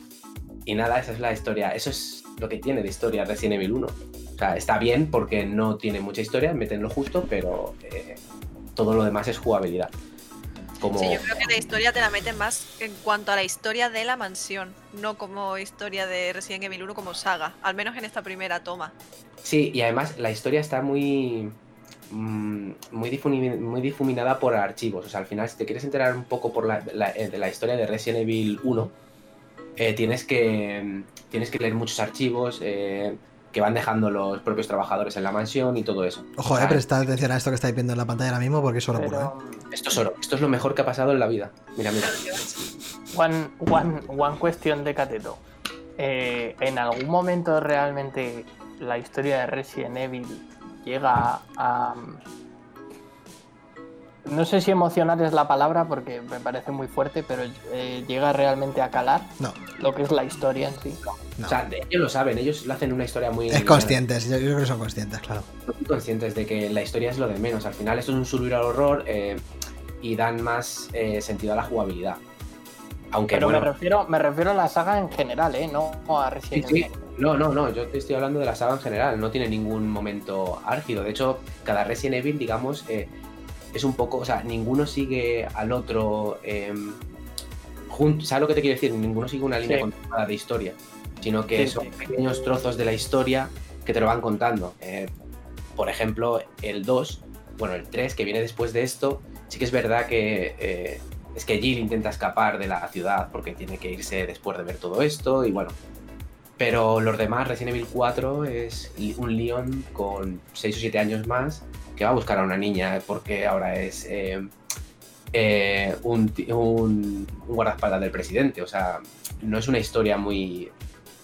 y nada, esa es la historia. Eso es lo que tiene de historia Resident Evil 1. O sea, está bien porque no tiene mucha historia, meten lo justo, pero eh, todo lo demás es jugabilidad. Como, Sí, yo creo que la historia te la meten más en cuanto a la historia de la mansión, no como historia de Resident Evil 1 como saga, al menos en esta primera toma. Sí, y además la historia está muy. Mm, Muy, muy difuminada por archivos. O sea, al final, si te quieres enterar un poco por la, la- eh, de la historia de Resident Evil 1, eh, tienes, que, mm, tienes que leer muchos archivos eh, que van dejando los propios trabajadores en la mansión y todo eso. Ojo, O eh, prestad atención a esto que estáis viendo en la pantalla ahora mismo porque es oro puro, ¿eh? Esto es oro. Esto es lo mejor que ha pasado en la vida. Mira, mira. one, one, one cuestión de cateto. eh, ¿en algún momento realmente la historia de Resident Evil llega a... No sé si emocionar es la palabra porque me parece muy fuerte, pero eh, llega realmente a calar No, lo que es la historia en sí. no. O sea, ellos lo saben, ellos lo hacen una historia muy. es conscientes, yo creo que son conscientes, claro. Son conscientes de que la historia es lo de menos. Al final, esto es un survival horror eh, y dan más eh, sentido a la jugabilidad. Aunque Pero me, refiero, me refiero a la saga en general, ¿eh? No a Resident sí. Evil. No, no, no, yo te estoy hablando de la saga en general, no tiene ningún momento álgido. De hecho, cada Resident Evil, digamos, eh, es un poco, o sea, ninguno sigue al otro. eh, ¿Sabes lo que te quiero decir? Ninguno sigue una línea Sí. continuada de historia, sino que Sí, son sí. pequeños trozos de la historia que te lo van contando. Eh, por ejemplo, el 2, bueno, el 3, que viene después de esto, sí que es verdad que eh, es que Jill intenta escapar de la ciudad porque tiene que irse después de ver todo esto y bueno. Pero los demás, Resident Evil 4 es un Leon con 6 o 7 años más que va a buscar a una niña porque ahora es eh, eh, un, un, un guardaespaldas del presidente. O sea, no es una historia muy,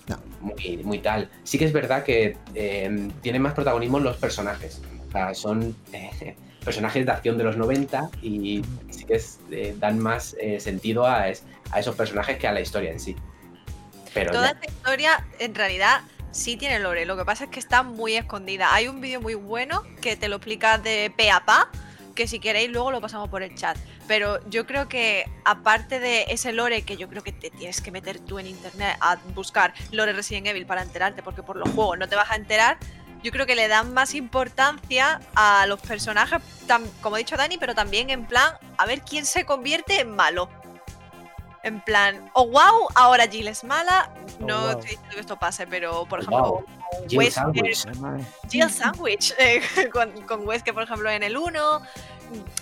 No. muy, muy tal. Sí que es verdad que eh, tienen más protagonismo los personajes. O sea, son eh, personajes de acción de los 90 y sí que es, dan más sentido a esos personajes que a la historia en sí. Pero Toda esta historia, en realidad, sí tiene lore. Lo que pasa es que está muy escondida. Hay un vídeo muy bueno que te lo explica de pe a pa, que si queréis luego lo pasamos por el chat. Pero yo creo que, aparte de ese lore que yo creo que te tienes que meter tú en internet a buscar lore Resident Evil para enterarte, porque por los juegos no te vas a enterar. Yo creo que le dan más importancia a los personajes, como ha dicho Dani, pero también en plan, a ver quién se convierte en malo. En plan, oh wow, ahora Jill es mala. Oh, no wow. estoy diciendo que esto pase, pero por Oh, ejemplo, wow. Jill Wesker- Sandwich. Jill Sandwich, eh, con, con Wesker, por ejemplo, en el 1.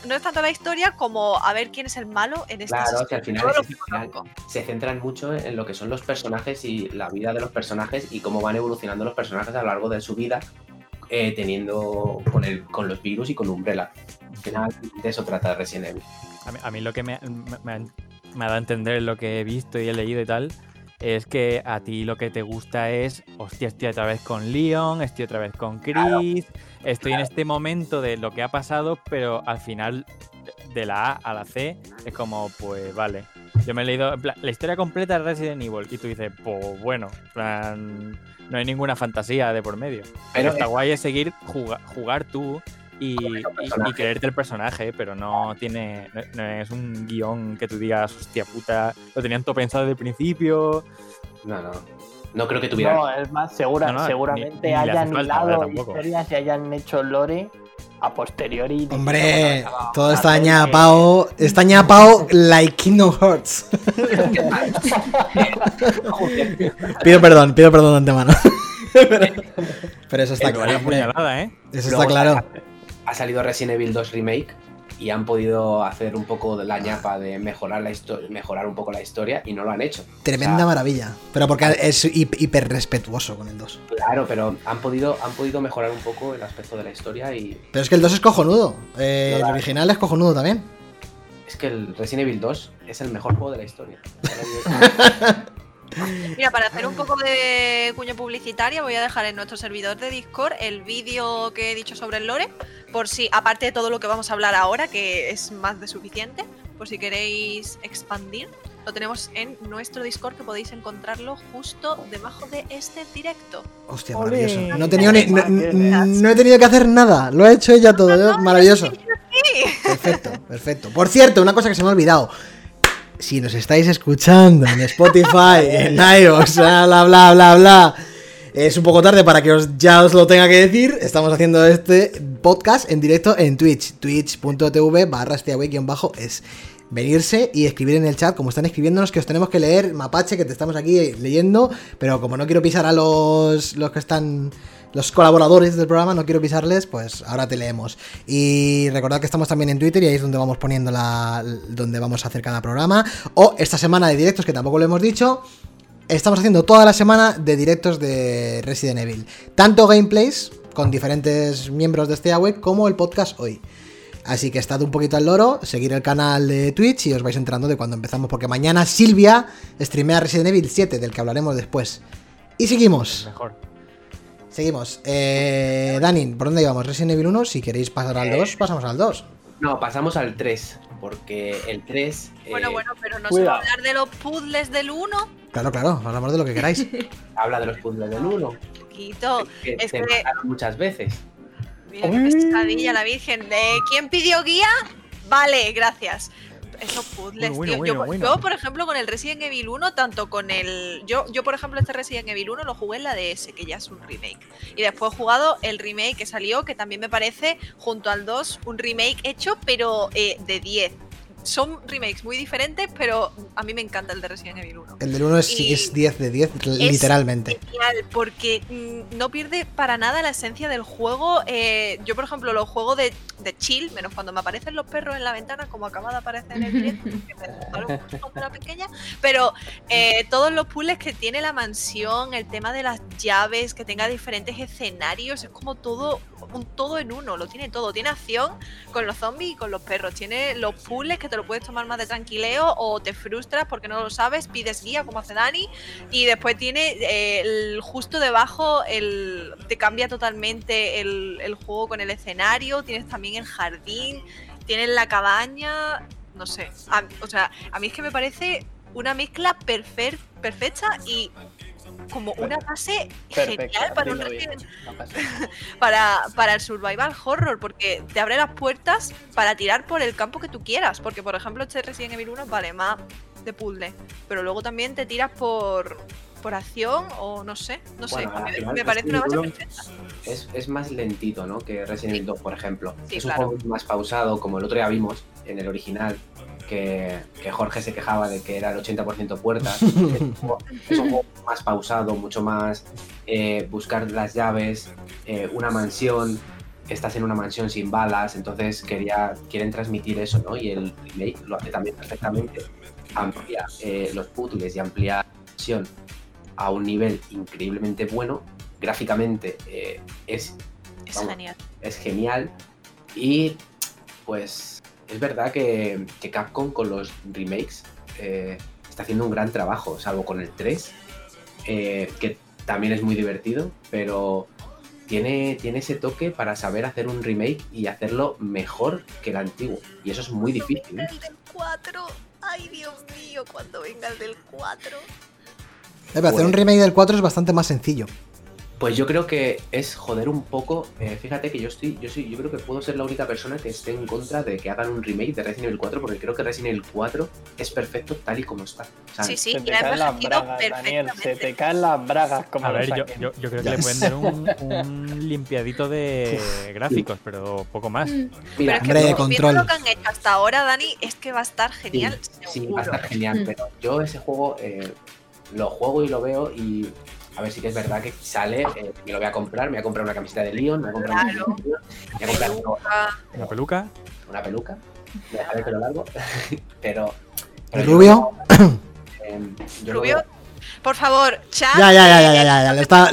No es tanto la historia como a ver quién es el malo en este Claro, que al final, es- que final se centran mucho en lo que son los personajes y la vida de los personajes y cómo van evolucionando los personajes a lo largo de su vida, eh, teniendo con, el, con los virus y con Umbrella. Al final, de eso trata Resident Evil. A mí, a mí lo que me, me- me ha- dado a entender lo que he visto y he leído y tal es que a ti lo que te gusta es, hostia, estoy otra vez con Leon, estoy otra vez con Chris, estoy en este momento de lo que ha pasado, pero al final de la A a la C es como, pues vale. Yo me he leído la historia completa de Resident Evil y tú dices, pues bueno, plan, no hay ninguna fantasía de por medio. Pero Pero está es- guay es seguir juga- jugar tú y, y- creerte el personaje, pero no tiene no, no es un guion que tú digas, hostia puta, lo tenían todo pensado desde el principio. No, no. No creo que tuviera. No, es más, segura, No, no, seguramente ni- ni hayan hilado historias y hayan hecho lore a posteriori. Hombre, todo está hacer que- ñapao, está ñapao like Kingdom Hearts. pido perdón, pido perdón de antemano. pero, pero eso está claro, ¿eh? Eso está claro. Ha salido Resident Evil 2 Remake y han podido hacer un poco de la ñapa de mejorar, la histo- mejorar un poco la historia y no lo han hecho. Tremenda O sea, maravilla. Pero porque es hip- hiper respetuoso con el 2. Claro, pero han podido, han podido mejorar un poco el aspecto de la historia y Pero es que el 2 es cojonudo. Eh, No, el original es cojonudo también. es que el Resident Evil 2 es el mejor juego de la historia. Mira, para hacer un poco de cuña publicitaria, voy a dejar en nuestro servidor de Discord el vídeo que he dicho sobre el lore, por si, aparte de todo lo que vamos a hablar ahora, que es más de suficiente, por si queréis expandir, lo tenemos en nuestro Discord, que podéis encontrarlo justo debajo de este directo. Hostia, maravilloso. No he tenido, ni- no, no he tenido que hacer nada. Lo he hecho ella todo. ¿eh? Maravilloso. Sí. Perfecto, perfecto. Por cierto, una cosa que se me ha olvidado. Si nos estáis escuchando en Spotify, en iVoox, bla, bla, bla, bla, bla. Es un poco tarde para que os, ya os lo tenga que decir. Estamos haciendo este podcast en directo en Twitch. Twitch.tv barra bajo es venirse y escribir en el chat, como están escribiéndonos, que os tenemos que leer, Mapache, que te estamos aquí leyendo, pero como no quiero pisar a los, los que están, los colaboradores del programa, no quiero pisarles, pues ahora te leemos. Y recordad que estamos también en Twitter y ahí es donde vamos poniendo la, donde vamos a hacer cada programa. O esta semana de directos, que tampoco lo hemos dicho, estamos haciendo toda la semana de directos de Resident Evil. Tanto gameplays con diferentes miembros de este web como el podcast hoy. Así que estad un poquito al loro, seguir el canal de Twitch y os vais enterando de cuando empezamos, porque mañana Silvia streamea Resident Evil 7, del que hablaremos después. Y seguimos, Mejor. Seguimos. Eh, Dani, ¿por dónde íbamos? Resident Evil 1, si queréis pasar al 2, pasamos al 2. No, pasamos al 3, porque el 3... eh, Bueno, bueno, pero no se va a hablar de los puzzles del 1. Claro, claro, hablamos de lo que queráis. habla de los puzzles del 1, Quito. que Es te que- mataron muchas veces. Mira qué la Virgen. ¿De quién pidió guía? Vale, gracias. Esos puzzles, Bueno, tío. bueno, yo, bueno. yo, por ejemplo, con el Resident Evil 1, tanto con el. Yo, yo, por ejemplo, este Resident Evil 1 lo jugué en la DS, que ya es un remake. Y después he jugado el remake que salió, que también me parece, junto al 2, un remake hecho, pero eh, de 10. Son remakes muy diferentes, pero a mí me encanta el de Resident Evil 1. El del 1 es, es 10 de 10, literalmente. Genial, porque mm, no pierde para nada la esencia del juego. Eh, yo, por ejemplo, los juegos de, de chill, menos cuando me aparecen los perros en la ventana, como acaba de aparecer en el directo, que me pequeña. Pero eh, todos los puzzles que tiene la mansión, el tema de las llaves, que tenga diferentes escenarios, es como todo, un todo en uno, lo tiene todo. Tiene acción con los zombies y con los perros. Tiene los puzzles que te lo puedes tomar más de tranquileo o te frustras porque no lo sabes, pides guía como hace Dani. Y después tiene eh, el, justo debajo, el, te cambia totalmente el, juego con el escenario. Tienes también el jardín, tienes la cabaña. No sé. o sea, a mí es que me parece una mezcla perfecta y como una base Perfecto. genial para un bien. Para, para el survival horror, porque te abre las puertas para tirar por el campo que tú quieras. Porque, por ejemplo, este Resident Evil 1 vale más de puzzle, pero luego también te tiras por, por acción o no sé, no sé. Bueno, final me parece una base perfecta. Es, es más lentito, ¿no? Que Resident Evil 2, por ejemplo. Sí, es un claro. juego más pausado, como el otro día vimos en el original, que, que Jorge se quejaba de que era el 80% puertas. es, un juego, es un juego más pausado, mucho más eh, buscar las llaves, eh, una mansión. Estás en una mansión sin balas, entonces quería, quieren transmitir eso, ¿no? Y el remake lo hace también perfectamente. Amplía eh, los puzzles y amplía la mansión a un nivel increíblemente bueno. Gráficamente eh, es Es Vamos. genial. es genial. Y pues es verdad que, que Capcom con los remakes eh, está haciendo un gran trabajo, salvo con el 3, eh, que también es muy divertido, pero tiene, tiene ese toque para saber hacer un remake y hacerlo mejor que el antiguo. Y eso es muy difícil. ¿eh? El del 4. Ay, Dios mío, cuando venga el del 4. Eh, pero hacer un remake del 4 es bastante más sencillo. Pues yo creo que es joder un poco. eh, fíjate que yo estoy, yo soy, yo creo que puedo ser la única persona que esté en contra de que hagan un remake de Resident Evil 4, porque creo que Resident Evil 4 es perfecto tal y como está. O sea, Sí, sí, Se te caen las bragas, Daniel. Se te caen las bragas como A ver, yo, yo, yo creo que le pueden dar un, un limpiadito de gráficos, pero poco más. Pero mira, es que control. lo que han hecho hasta ahora, Dani, es que va a estar genial. sí, va a estar genial, Mm. pero yo ese juego eh, lo juego y lo veo y. A ver, sí que es verdad que sale, eh, me lo voy a comprar, me voy a comprar una camiseta de Leon, me voy a comprar, Claro. una, me voy a comprar Peluca. Una peluca. una peluca, me dejaré el pelo largo, pero... ¿El pero yo rubio? eh, yo lo Rubio, por favor, chat. Ya, ya, ya, ya, eh, ya, ya, ya, lo está-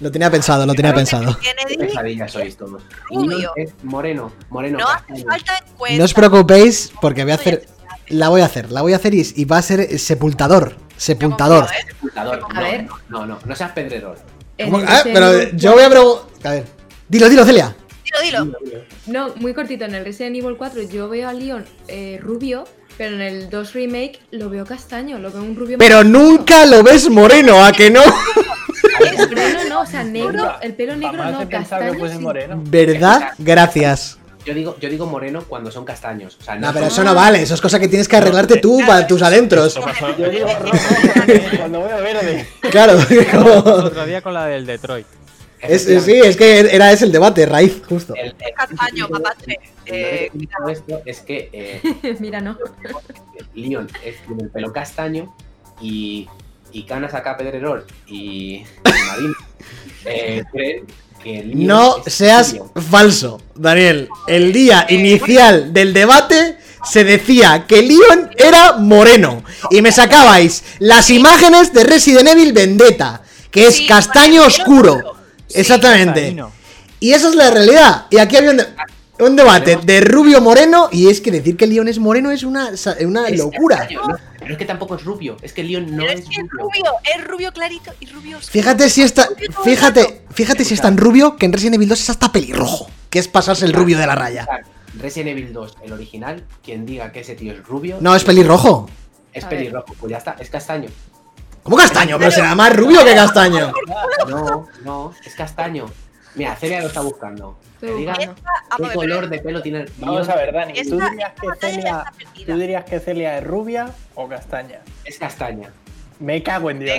lo- tenía pensado, lo tenía pensado. Qué pesadillas sois todos. Rubio. Es moreno, moreno. no hace falta encuesta. No os preocupéis porque voy a hacer... La voy a hacer, la voy a hacer y, y va a ser sepultador. Sepultador. Yo confío, ¿eh? Sepultador. A no, ver. No, no, no, no seas pedrerol. El Ah, pero yo voy a preguntar... A ver. Dilo, dilo, Celia. Dilo, dilo. No, muy cortito. En el Resident Evil 4 yo veo a Leon eh, rubio, pero en el 2 Remake lo veo castaño, lo veo un rubio. Pero nunca lo ves moreno, ¿a que no? castaño. Moreno no, o sea, negro, el pelo negro Jamás no, que castaño. sí. moreno. ¿Verdad? Gracias. Yo digo, yo digo moreno cuando son castaños. O sea, No, pero son- eso no vale, eso es cosa que tienes que arreglarte tú para tus adentros. Yo digo rojo cuando veo verde. Claro, como- otro día con la del Detroit. es, es- sí, es que era ese el debate, raíz, justo. El, el- Castaño, el- Eh, esto es que eh, Mira, no. Leon es tiene el pelo castaño y, y Canas acá Pedrerol y, y Marín eh, creen que No seas falso, Daniel. El día inicial del debate se decía que Leon era moreno. Y me sacabais las imágenes de Resident Evil Vendetta, que es Sí, castaño oscuro. Exactamente. Y esa es la realidad. Y aquí había un... Un debate de rubio moreno y es que decir que Leon es moreno es una, una Es locura. no, pero es que tampoco es rubio. Es que Leon no Pero es, es rubio. rubio, es rubio clarito y rubio oscuro. Fíjate si está, fíjate, fíjate si es tan rubio que en Resident Evil 2 es hasta pelirrojo, que es pasarse el rubio de la raya. Resident Evil 2, el original, quien diga que ese tío es rubio. No, es pelirrojo. Es pelirrojo. Pues ya está, es castaño. ¿Cómo castaño? Pero será más rubio que castaño. No, no, es castaño. Mira, Celia lo está buscando. Que diga buscando. qué Vamos a ver, color de pelo tiene el Vamos a ver, Dani. Esta- ¿Tú dirías, esta que Celia. ¿Tú dirías que Celia es rubia o castaña? Es castaña. Me cago en Dios.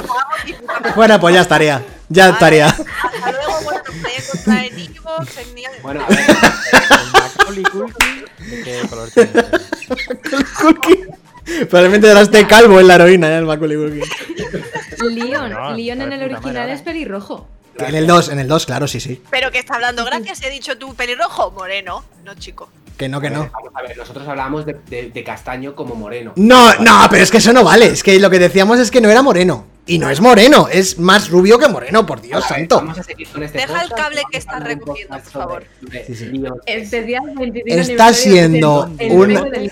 Madre. Bueno, pues ya estaría. Ya estaría. Hasta luego, bueno, nos podéis encontrar en Evox, en Nia- Bueno, a ver. El Macaulay Culkin, ¿de qué color tiene? Probablemente ahora esté calvo en la heroína, ¿eh? el Macaulay Culkin. Leon, No, Leon en el original es pelirrojo. En el 2, en el 2, claro, sí, sí. Pero que está hablando gracias, he dicho tú pelirrojo, moreno, no chico. Que no, que no. Vamos a ver, nosotros hablábamos de, de- de castaño como moreno. No, no, pero es que eso no vale. Es que lo que decíamos es que no era moreno. Y no es moreno, es más rubio que moreno, por Dios ver, santo. Vamos a seguir con este Deja el cable que a está hablar un recogiendo, por favor. Sí, sí. Leon. Especial 25 Está siendo del-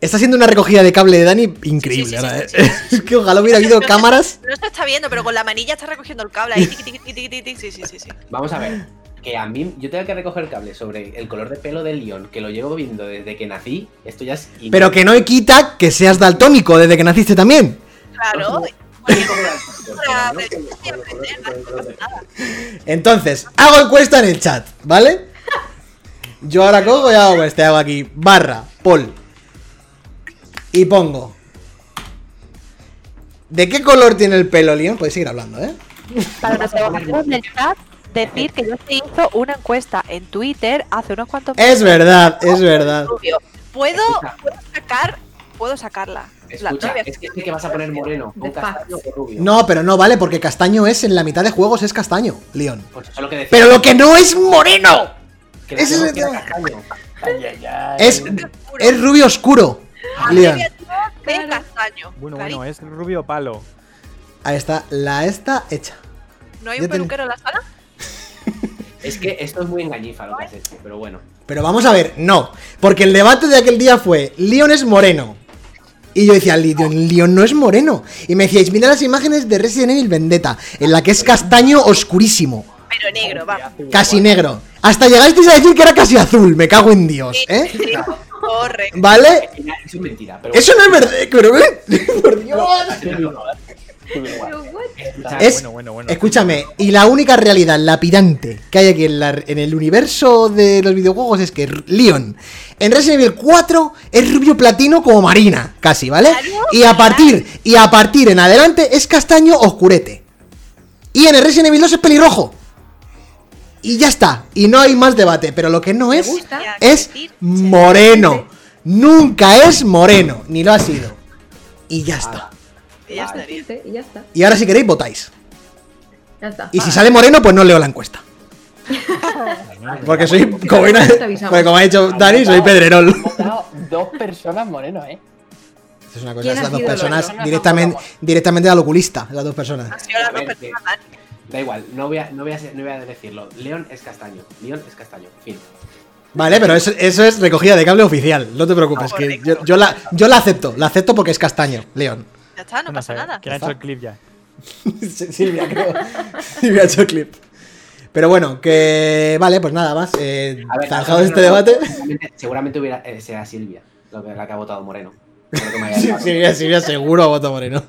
Está siendo una recogida de cable de Dani increíble. Sí, sí, sí, ahora, sí, ¿eh? Es que ojalá hubiera habido cámaras. No se está viendo, pero con la manilla está recogiendo el cable ahí. tiqui, tiqui, tiqui, tiqui, tiqui, Sí, sí, sí, sí. Vamos a ver. Que a mí, yo tengo que recoger el cable sobre el color de pelo del Leon, que lo llevo viendo desde que nací. Esto ya es. Pero que no quita que seas daltónico desde que naciste también. Claro. Para aprender, no pasa nada. Entonces, hago encuesta en el chat, ¿vale? Yo ahora cojo y hago este, hago aquí, barra, Paul. Y pongo. ¿De qué color tiene el pelo, Leon? Podéis seguir hablando, ¿eh? Para nuestros amigos del chat, decir que ya se hizo una encuesta en Twitter hace unos cuantos Es verdad, es verdad. Puedo, puedo sacar, puedo sacarla. La- Escucha, es que que vas a poner moreno, The con castaño o rubio. No, pero no vale, porque castaño es en la mitad de juegos, es castaño, Leon. Pues eso es lo que decía. Pero lo que no es moreno. que es. Es, es rubio oscuro, Leon. de castaño. Bueno, bueno, es rubio palo. Ahí está, la esta hecha. ¿No hay un peluquero en la sala? Es que esto es muy engañifa lo que has hecho, pero bueno. Pero vamos a ver, no. Porque el debate de aquel día fue, Leon es moreno. Y yo decía, Leon, Leon no es moreno. Y me decíais, mira las imágenes de Resident Evil Vendetta, en la que es castaño oscurísimo, Pero negro, vamos. casi negro. Hasta llegasteis a decir que era casi azul, me cago en Dios, Sí, ¿eh? Correcto. ¿Vale? Eso es mentira, pero Eso no es verdad, pero ¿eh? por Dios. Es- Bueno, bueno, bueno. Escúchame, y la única realidad lapidante que hay aquí en, la- en el universo de los videojuegos es que Leon en Resident Evil 4 es rubio platino como Marina, casi, ¿vale? Y a partir y a partir en adelante es castaño oscurete. Y en el Resident Evil 2 es pelirrojo. Y ya está, y no hay más debate, pero lo que no ¿Te es es moreno. Nunca es moreno, ni lo ha sido. Y ya está. Y ya está. Y ahora si queréis votáis. Ya está. Y si sale moreno, pues no leo la encuesta. Porque soy, como, porque como ha dicho Dani, soy pedrerol. Dos personas morenos, ¿eh? Es una cosa, ¿Quién es ha las dos personas directamente, directamente al oculista, las dos personas. Las dos personas, Dani. Da igual, no voy a, no voy a, no voy a decirlo. León es castaño. León es castaño. Fin. Vale, pero eso, eso es recogida de cable oficial, no te preocupes, que yo, yo la, yo la acepto, la acepto porque es castaño, León. Ya está, no No pasa sé, nada. ¿Quién ha hecho el clip ya? Silvia, creo. Silvia ha hecho clip. Pero bueno, que vale, pues nada más. Eh, ver, zanjado este no, debate. Seguramente, seguramente hubiera, eh, sea Silvia, lo que, la que ha votado Moreno. Creo que me haya Sí, dado. Silvia, Silvia seguro voto moreno.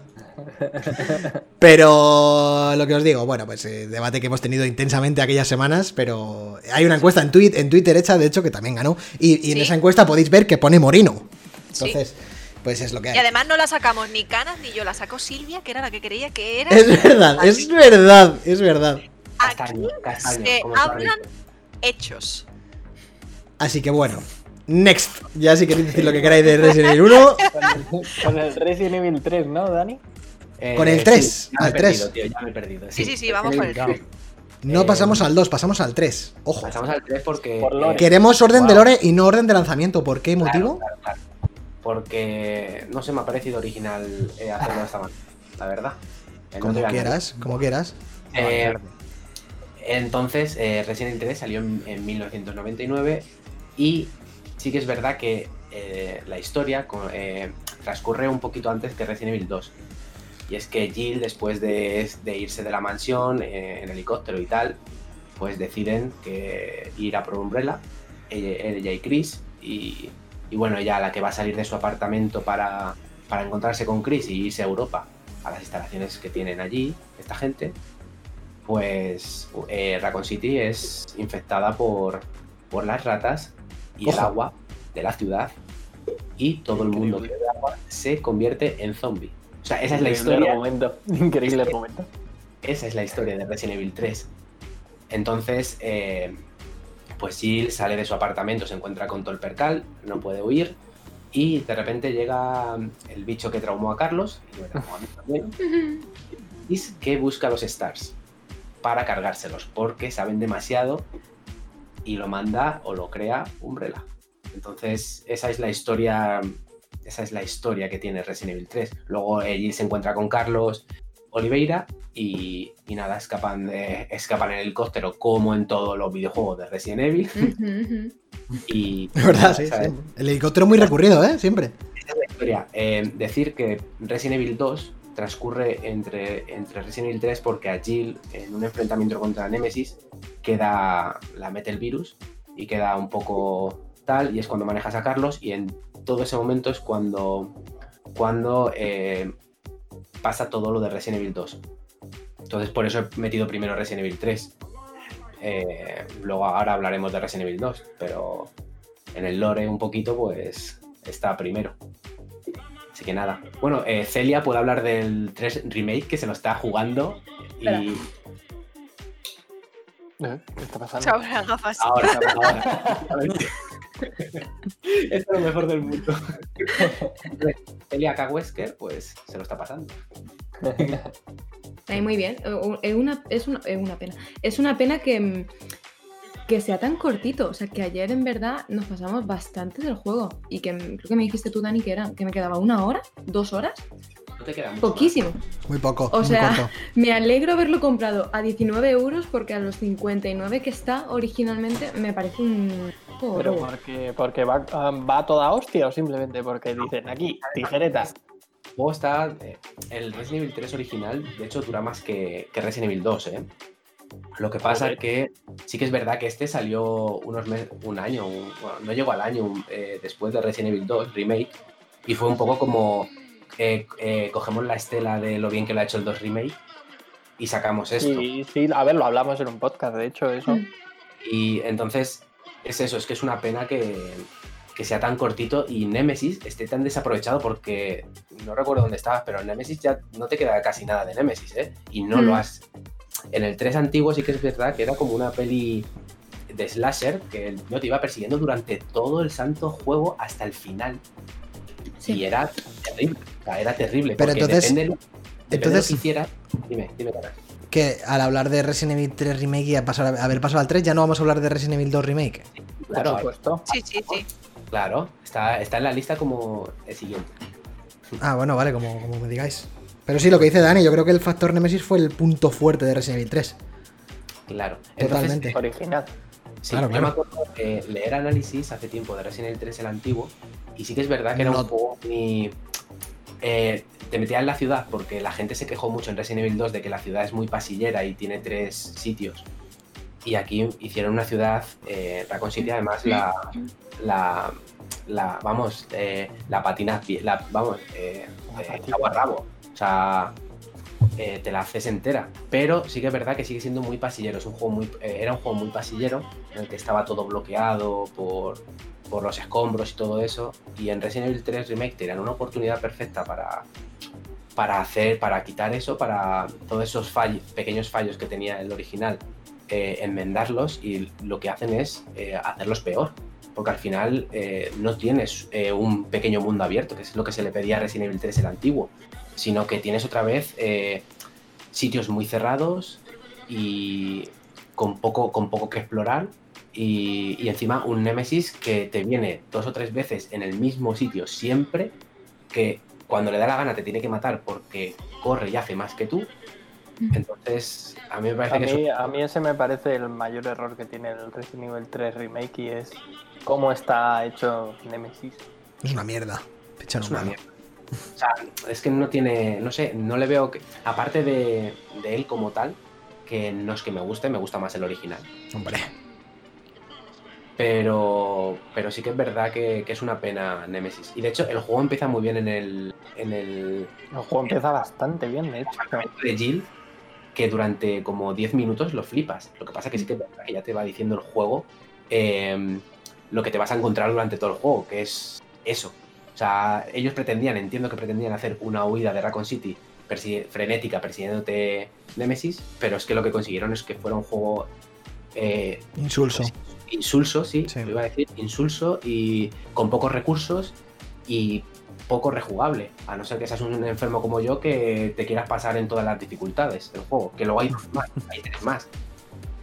Pero lo que os digo, bueno, pues eh, debate que hemos tenido intensamente aquellas semanas, pero hay una encuesta en, tweet, en Twitter hecha, de hecho, que también ganó. Y, y en Sí. esa encuesta podéis ver que pone moreno. Sí. Entonces, pues es lo que hay. Y además no la sacamos ni Canas ni yo, la sacó Silvia, que era la que creía que era. Es verdad, es verdad, es verdad. Aquí se hablan hechos. Así que bueno, next. Ya si queréis decir lo que queráis de Resident Evil 1. Con el, con el Resident Evil 3, ¿no, Dani? Eh, Con el sí, tres, ya me al he perdido, tres. tío, ya me he perdido. Sí, sí, sí, vamos por el Resident Evil No Eh, pasamos al 2, pasamos al 3. Ojo. Pasamos al 3 porque. Por lore. Queremos orden de Wow. lore y no orden de lanzamiento. ¿Por qué Claro, motivo? claro, claro. Porque no se me ha parecido original eh, hacerlo de esta manera, la verdad. Eh, no te Como quieras, como quieras. Eh, entonces, eh, Resident Evil 3 salió en, en 1999 Y sí que es verdad que eh, la historia eh, transcurre un poquito antes que Resident Evil 2. Y es que Jill, después de, de irse de la mansión eh, en helicóptero y tal, pues deciden que ir a por Umbrella, ella, ella y Chris. Y, y bueno, ella la que va a salir de su apartamento para, para encontrarse con Chris y irse a Europa, a las instalaciones que tienen allí, esta gente, pues eh, Raccoon City es infectada por, por las ratas y el agua de la ciudad y todo el mundo que bebe agua se convierte en zombie. Sea, esa es la Increíble historia. argumento. Increíble argumento. Esa es la historia de Resident Evil 3. Entonces, eh, pues Jill sale de su apartamento, se encuentra con todo el percal, no puede huir. Y de repente llega el bicho que traumó a Carlos, y me traumó a mí también, y es que busca los Stars para cargárselos, porque saben demasiado y lo manda o lo crea Umbrella. Entonces, esa es la historia. Esa es la historia que tiene Resident Evil 3. Luego Jill se encuentra con Carlos Oliveira y, y nada, escapan, de- escapan en helicóptero como en todos los videojuegos de Resident Evil. Y Es verdad, sí, sí. El helicóptero muy recurrido, ¿eh? Siempre. Esa es la historia. Eh, decir que Resident Evil 2 transcurre entre, entre Resident Evil 3 porque a Jill, en un enfrentamiento contra Nemesis, queda, la mete el virus y queda un poco tal, y es cuando manejas a Carlos, y en todo ese momento es cuando, cuando eh, pasa todo lo de Resident Evil 2. Entonces por eso he metido primero Resident Evil 3. Eh, luego ahora hablaremos de Resident Evil 2, pero en el lore un poquito pues está primero. Así que nada. Bueno, eh, Celia puede hablar del 3 remake que se lo está jugando Espera. y. ¿Qué está pasando? Gafas. ahora, ahora. es lo mejor del mundo. Celia K. Wesker, pues se lo está pasando. Ahí muy bien. Eh, u- Es una, es una, es una pena. Es una pena que, mm, que sea tan cortito. O sea, que ayer en verdad nos pasamos bastante del juego. Y que creo que me dijiste tú, Dani, que, era, que me quedaba una hora, dos horas. No te queda mucho más. Poquísimo. Muy poco. O muy sea, corto. Me alegro haberlo comprado a 19 euros porque a los 59 que está originalmente me parece un poco Pero porque, porque va, va a toda hostia o simplemente porque dicen aquí, tijeretas. El juego está. eh, el Resident Evil 3 original, de hecho, dura más que, que Resident Evil 2, ¿eh? Lo que pasa Joder. que sí que es verdad que este salió unos mes- un año, un- bueno, no llegó al año un- eh, después de Resident Evil 2 Remake, y fue un poco como eh, eh, cogemos la estela de lo bien que lo ha hecho el 2 Remake y sacamos esto. Sí, sí, a ver, lo hablamos en un podcast, de hecho, eso. Mm. Y entonces es eso, es que es una pena que, que sea tan cortito y Nemesis esté tan desaprovechado porque no recuerdo dónde estabas, pero en Nemesis ya no te queda casi nada de Nemesis, ¿eh? Y no lo Mm. has. En el 3 antiguo sí que es verdad que era como una peli de slasher que el tío te iba persiguiendo durante todo el santo juego hasta el final. Sí. Y era terrible, o sea, era terrible. Pero entonces- depende, de lo- depende de lo entonces- que hicieras. Dime, dime, Carlos. Que al hablar de Resident Evil 3 Remake y a pasar, a haber pasado al 3, ya no vamos a hablar de Resident Evil 2 Remake. Claro, Por supuesto. Sí, sí, sí. claro, está, está en la lista como el siguiente. Ah, bueno, vale, como, como me digáis. Pero sí, lo que dice Dani, yo creo que el factor Nemesis fue el punto fuerte de Resident Evil 3. Claro. Totalmente. Original. Sí, Claro, yo claro. me acuerdo de leer análisis hace tiempo de Resident Evil 3, el antiguo, y sí que es verdad que era un juego muy... eh, te metía en la ciudad porque la gente se quejó mucho en Resident Evil 2 de que la ciudad es muy pasillera y tiene tres sitios. Y aquí hicieron una ciudad, eh, Raccoon City, además la, la, la vamos, eh, la patina, la, vamos, eh, La eh, patina. cabo a rabo. Sea, eh, te la haces entera. Pero sí que es verdad que sigue siendo muy pasillero. Es un juego muy, eh, era un juego muy pasillero en el que estaba todo bloqueado por, por los escombros y todo eso. Y en Resident Evil 3 Remake tenían una oportunidad perfecta para, para hacer, para quitar eso, para todos esos fallos, pequeños fallos que tenía el original, eh, enmendarlos y lo que hacen es eh, hacerlos peor. Porque al final eh, no tienes eh, un pequeño mundo abierto, que es lo que se le pedía a Resident Evil 3 el antiguo, sino que tienes otra vez eh, sitios muy cerrados y con poco, con poco que explorar. Y, y encima un Nemesis que te viene dos o tres veces en el mismo sitio siempre, que cuando le da la gana te tiene que matar porque corre y hace más que tú. Entonces, a mí me parece A que es mí, a mí ese me parece el mayor error que tiene el Resident Evil 3 Remake y es cómo está hecho Nemesis. Es una mierda. Es un una mierda. O sea, es que no tiene, no sé, no le veo, que, aparte de, de él como tal, que no es que me guste, me gusta más el original. Hombre. Pero, pero sí que es verdad que, que es una pena Nemesis. Y de hecho, el juego empieza muy bien en el, en el El juego empieza bastante bien, de hecho. de Jill, que durante como 10 minutos lo flipas. Lo que pasa que sí que es verdad que ya te va diciendo el juego eh, lo que te vas a encontrar durante todo el juego, que es eso. Sea, ellos pretendían, entiendo que pretendían hacer una huida de Raccoon City persi- frenética persiguiéndote Nemesis, pero es que lo que consiguieron es que fuera un juego eh, Insulso. insulso, sí, Sí. lo iba a decir, insulso y con pocos recursos y poco rejugable. A no ser que seas un enfermo como yo que te quieras pasar en todas las dificultades del juego, que luego hay más, hay tres más,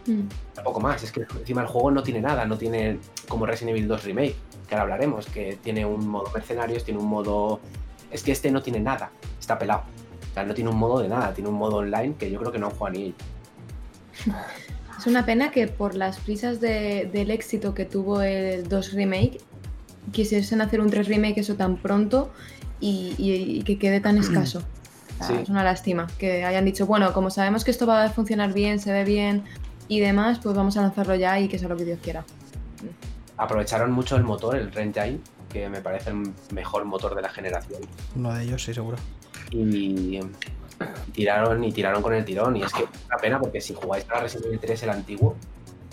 Mm. poco más. Es que encima el juego no tiene nada, no tiene como Resident Evil 2 Remake, que ahora hablaremos, que tiene un modo mercenarios, tiene un modo. Es que este no tiene nada, está pelado. O sea, no tiene un modo de nada, tiene un modo online que yo creo que no jugado ni. Es una pena que por las prisas de- del éxito que tuvo el 2 Remake, quisiesen hacer un 3 Remake eso tan pronto y, y- y que quede tan escaso. O sea, Sí. Es una lástima que hayan dicho, bueno, como sabemos que esto va a funcionar bien, se ve bien y demás, pues vamos a lanzarlo ya y que sea lo que Dios quiera. Aprovecharon mucho el motor, el Engine, que me parece el mejor motor de la generación. Uno de ellos, sí, seguro. y tiraron y tiraron con el tirón. Y es que es una pena porque si jugáis a Resident Evil 3 el antiguo,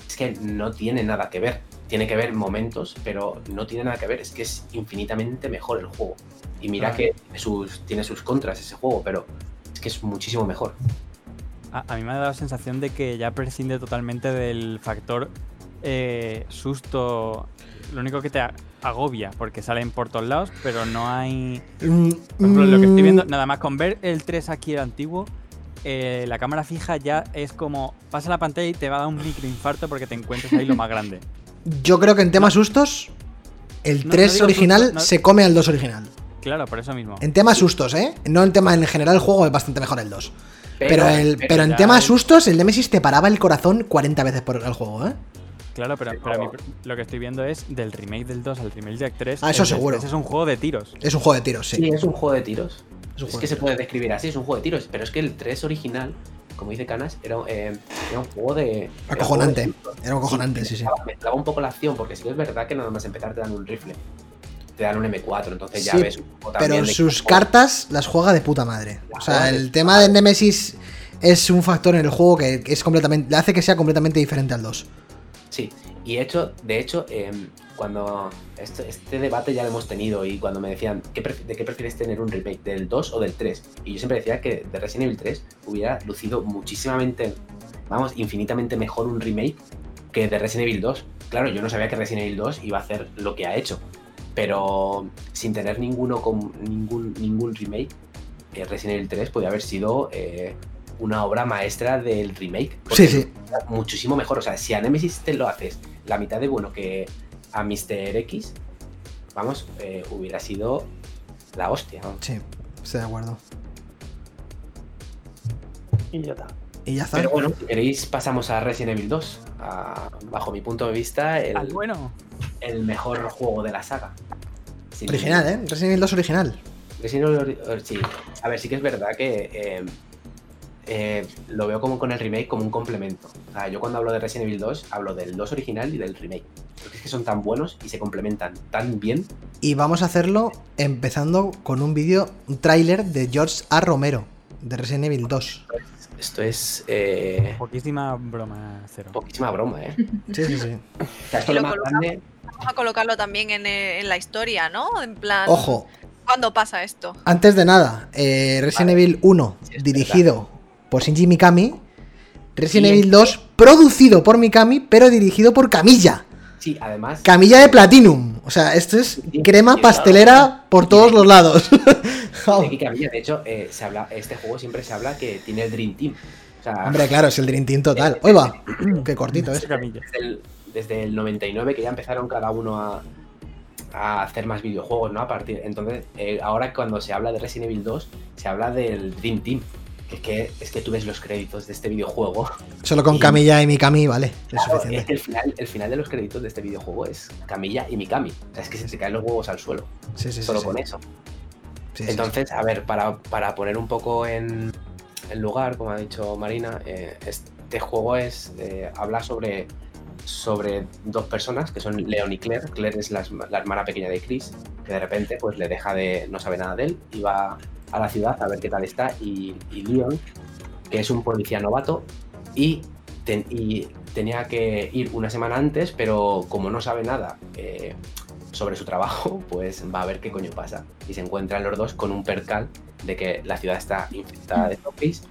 es que no tiene nada que ver. Tiene que ver momentos, pero no tiene nada que ver. Es que es infinitamente mejor el juego. Y mira Ah. que sus, tiene sus contras ese juego, pero es que es muchísimo mejor. A, a mí me ha dado la sensación de que ya prescinde totalmente del factor eh, susto. Lo único que te agobia, porque salen por todos lados, pero no hay. Por ejemplo, lo que estoy viendo, nada más con ver el 3 aquí el antiguo, eh, la cámara fija ya es como. Pasa la pantalla y te va a dar un microinfarto porque te encuentras ahí lo más grande. Yo creo que en temas sustos, el No, 3 no digo original susto, no- se come al 2 original. Claro, por eso mismo. En temas sustos, ¿eh? No en tema en general el juego es bastante mejor el 2. Pero, el, pero, en ya temas es- sustos, el Nemesis te paraba el corazón 40 veces por el juego, ¿eh? Claro, pero, pero a mí lo que estoy viendo es del remake del 2 al remake del 3. Ah, eso seguro. 3 es un juego de tiros. Es un juego de tiros, sí. Sí, es un juego de tiros. Es que de se puede describir así, es un juego de tiros. Pero es que el 3 original, como dice Canas, era, eh, era un juego de. era un juego de Acojonante. acojonante, sí, sí. mezclaba- Mezclaba un poco la acción, porque sí que es verdad que nada más empezar te dan un rifle. Te dan un M4, entonces ya Sí, ves un poco también Pero sus cómo- cartas las juega de puta madre. O sea, el tema de Nemesis es un factor en el juego que es completamente. le hace que sea completamente diferente al 2. Sí, y hecho, de hecho, em, cuando este, este debate ya lo hemos tenido y cuando me decían ¿qué pref- de qué prefieres tener un remake, del 2 o del 3, y yo siempre decía que de Resident Evil 3 hubiera lucido muchísimamente, vamos, infinitamente mejor un remake que de Resident Evil 2. Claro, yo no sabía que Resident Evil 2 iba a hacer lo que ha hecho, pero sin tener ninguno con ningún, ningún remake, eh, Resident Evil 3 podría haber sido eh, una obra maestra del remake. porque Sí, sí. muchísimo mejor. O sea, si a Nemesis te lo haces la mitad de bueno que a Mr. X, vamos, eh, hubiera sido la hostia. Sí, estoy de acuerdo. Y ya está. Y ya está. Pero bueno, si queréis, pasamos a Resident Evil 2. A- bajo mi punto de vista, el, Al bueno. el mejor juego de la saga. Sin Original, ¿eh? Resident Evil 2 original. Resident Evil, sí. A ver, sí que es verdad que eh, eh, lo veo como con el remake como un complemento. O sea, yo cuando hablo de Resident Evil 2, hablo del 2 original y del remake. Porque es que son tan buenos y se complementan tan bien. Y vamos a hacerlo empezando con un vídeo, un tráiler de George A. Romero, de Resident Evil 2. Esto es eh, Poquísima broma, cero. poquísima broma, ¿eh? Sí, sí, sí. O sea, esto Y lo lo más colocamos. grande. Vamos a colocarlo también en, eh, en la historia, ¿no? En plan. Ojo, ¿Cuándo pasa esto? antes de nada, eh, Resident Vale. Evil 1, Sí, es dirigido por Shinji Mikami. Resident Evil 2, producido por Mikami, pero dirigido por Camilla. Sí, además. Camilla de Platinum. O sea, esto es Sí, crema sí, pastelera por todos los lados. De Kika Villa, de hecho, eh, se habla, este juego siempre se habla que tiene el Dream Team. O sea, Hombre, claro, es el Dream Team total. Hoy va. Qué cortito es. Desde el, desde el 99 que ya empezaron cada uno a, a hacer más videojuegos, ¿no? A partir. Entonces, eh, ahora cuando se habla de Resident Evil 2, se habla del Dream Team. que es que, es que tú ves los créditos de este videojuego. Solo con Y- Camilla y Mikami, vale, es Claro, es suficiente. que el final, el final de los créditos de este videojuego es Camilla y Mikami. O sea, es que se te caen los huevos al suelo. Sí, sí, sí. solo sí. con eso. Entonces, a ver, para, para poner un poco en, en lugar, como ha dicho Marina, eh, este juego es eh, habla sobre, sobre dos personas que son Leon y Claire. Claire es la, hermana pequeña de Chris, que de repente pues le deja de. no sabe nada de él y va a la ciudad a ver qué tal está. Y, Leon, que es un policía novato, y tenía que ir una semana antes, pero como no sabe nada. eh, sobre su trabajo, pues va a ver qué coño pasa. Y se encuentran los dos con un percal de que la ciudad está infectada de zombies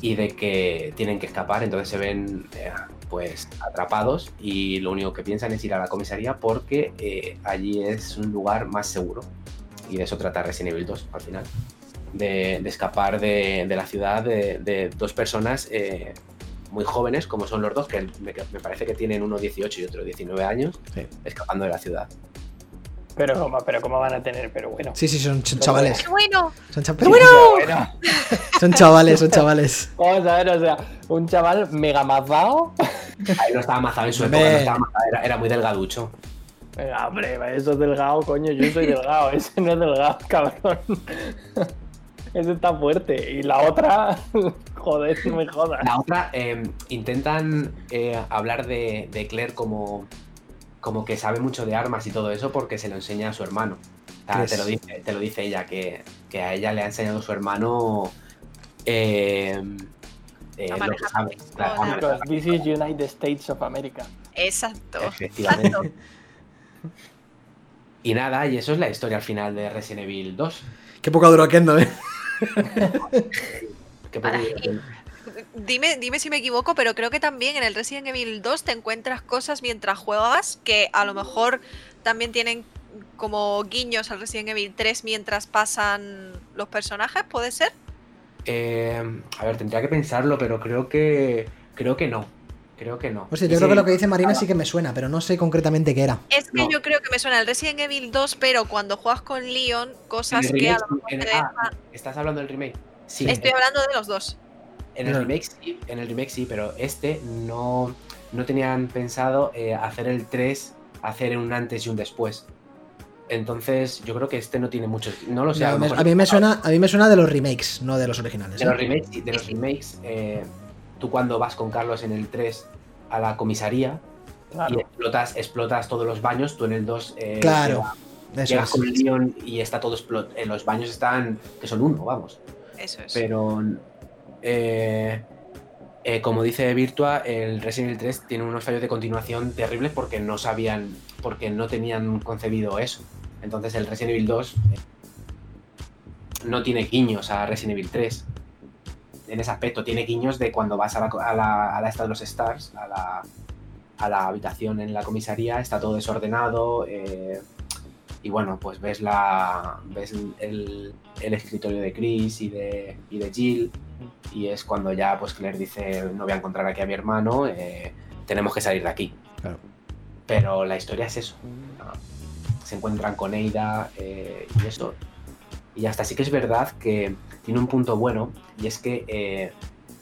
y de que tienen que escapar, entonces se ven eh, pues atrapados y lo único que piensan es ir a la comisaría porque eh, allí es un lugar más seguro. Y de eso trata Resident Evil 2 al final. De, de escapar de, de la ciudad de, de dos personas eh, muy jóvenes, como son los dos, que me, me parece que tienen uno 18 y otro 19 años, Sí. escapando de la ciudad. Pero ¿cómo, pero ¿cómo van a tener? Pero bueno. Sí, sí, son, son chavales. ¡Qué bueno! Son cha- Pero bueno, bueno. son chavales, son chavales. Vamos a ver, o sea, un chaval mega mazado. Ahí no estaba amazado en su época, no estaba amazado, era, era muy delgaducho. Venga, hombre, eso es delgado, coño. Yo soy delgado, ese no es delgado, cabrón. Ese está fuerte. Y la otra, joder, no me jodas. La otra, eh, intentan eh, hablar de, de Claire como, como que sabe mucho de armas y todo eso porque se lo enseña a su hermano. O sea, ¿Crees? te, lo dice, te lo dice ella, que, que a ella le ha enseñado su hermano eh, eh, lo que sabe. Claro, this is United States of America. Exacto. Efectivamente. Y nada, y eso es la historia al final de Resident Evil 2. Qué poco duró Kendo, eh. Ay. Dime, dime si me equivoco, pero creo que también en el Resident Evil 2 te encuentras cosas mientras juegas que a lo mejor también tienen como guiños al Resident Evil 3 mientras pasan los personajes, ¿puede ser? Eh, a ver, tendría que pensarlo, pero creo que creo que no. Creo que no. O sea, yo creo que lo que dice Marina sí que me suena, pero no sé concretamente qué era. Es que No. yo creo que me suena el Resident Evil 2, pero cuando juegas con Leon, cosas que a lo mejor en te el- ah, dejan- ¿Estás hablando del remake? Sí. Estoy hablando de los dos. En el No. remake sí, en el remake sí, pero este no, no tenían pensado eh, hacer el 3, hacer un antes y un después. Entonces, yo creo que este no tiene mucho. No lo sé. No, a, lo me- mejor- a mí me suena, a mí me suena de los remakes, no de los originales. De ¿eh? los remakes, sí, de los remakes eh, tú cuando vas con Carlos en el 3 a la comisaría y explotas, explotas todos los baños, tú en el 2 eh, Claro, llegas- Eso llegas es. con el Leon y está todo explotado. los baños están, que son uno, vamos. Eso es. Pero, eh, eh, como dice Virtua, el Resident Evil 3 tiene unos fallos de continuación terribles porque no sabían, porque no tenían concebido eso. Entonces el Resident Evil 2 eh, no tiene guiños a Resident Evil 3. En ese aspecto, tiene guiños de cuando vas a la, a la, a la esta de los Stars, a la, a la habitación en la comisaría, está todo desordenado. eh, y bueno, pues ves la ves el, el escritorio de Chris y de, y de Jill. Y es cuando ya pues Claire dice, no voy a encontrar aquí a mi hermano, eh, tenemos que salir de aquí. Claro. Pero la historia es eso. Se encuentran con Eida eh, y eso. Y hasta sí que es verdad que tiene un punto bueno, y es que eh,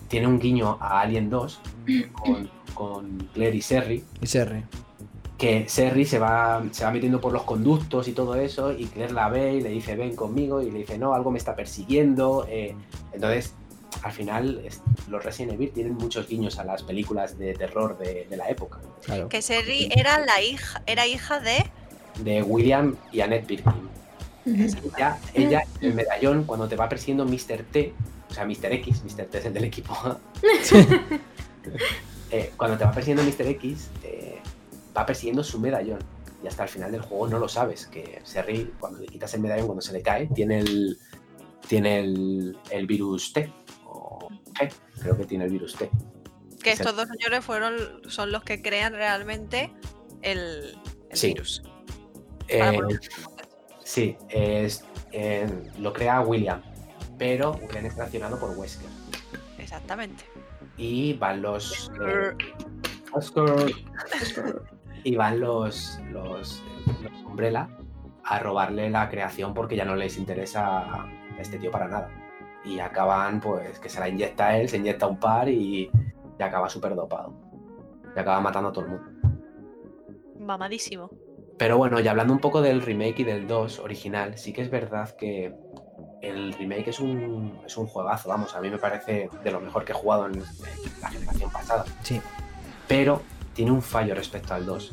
tiene un guiño a Alien 2 con, con Claire y Serry, Y Serri. que Serry se va, se va metiendo por los conductos y todo eso, y Claire la ve y le dice, ven conmigo, y le dice, no, algo me está persiguiendo. eh, entonces, al final, es- los Resident Evil tienen muchos guiños a las películas de terror de, de la época, Claro. Que Sherry era la hija, era hija de. de William y Annette Birkin. Ella, ella, el medallón, cuando te va persiguiendo Mr. T, o sea, Mr. X, Mr. T es el del equipo, eh, cuando te va persiguiendo Mr. X, eh, va persiguiendo su medallón. Y hasta el final del juego no lo sabes, que Serri, cuando le quitas el medallón, cuando se le cae, tiene el, tiene el, el virus T. O G, creo que tiene el virus T. Que estos dos señores fueron, son los que crean realmente el, el Sí. virus. Eh, sí, es, eh, lo crea William, pero William es traicionado por Wesker. Exactamente. y van los eh, Oscar. y van los los, los Umbrella a robarle la creación porque ya no les interesa a este tío para nada y acaban, pues, que se la inyecta él, se inyecta un par y, y acaba súper dopado. Y acaba matando a todo el mundo. Mamadísimo. Pero bueno, y hablando un poco del remake y del 2 original, sí que es verdad que el remake es un, es un juegazo, vamos, a mí me parece de lo mejor que he jugado en, en la generación pasada. Sí. Pero tiene un fallo respecto al 2.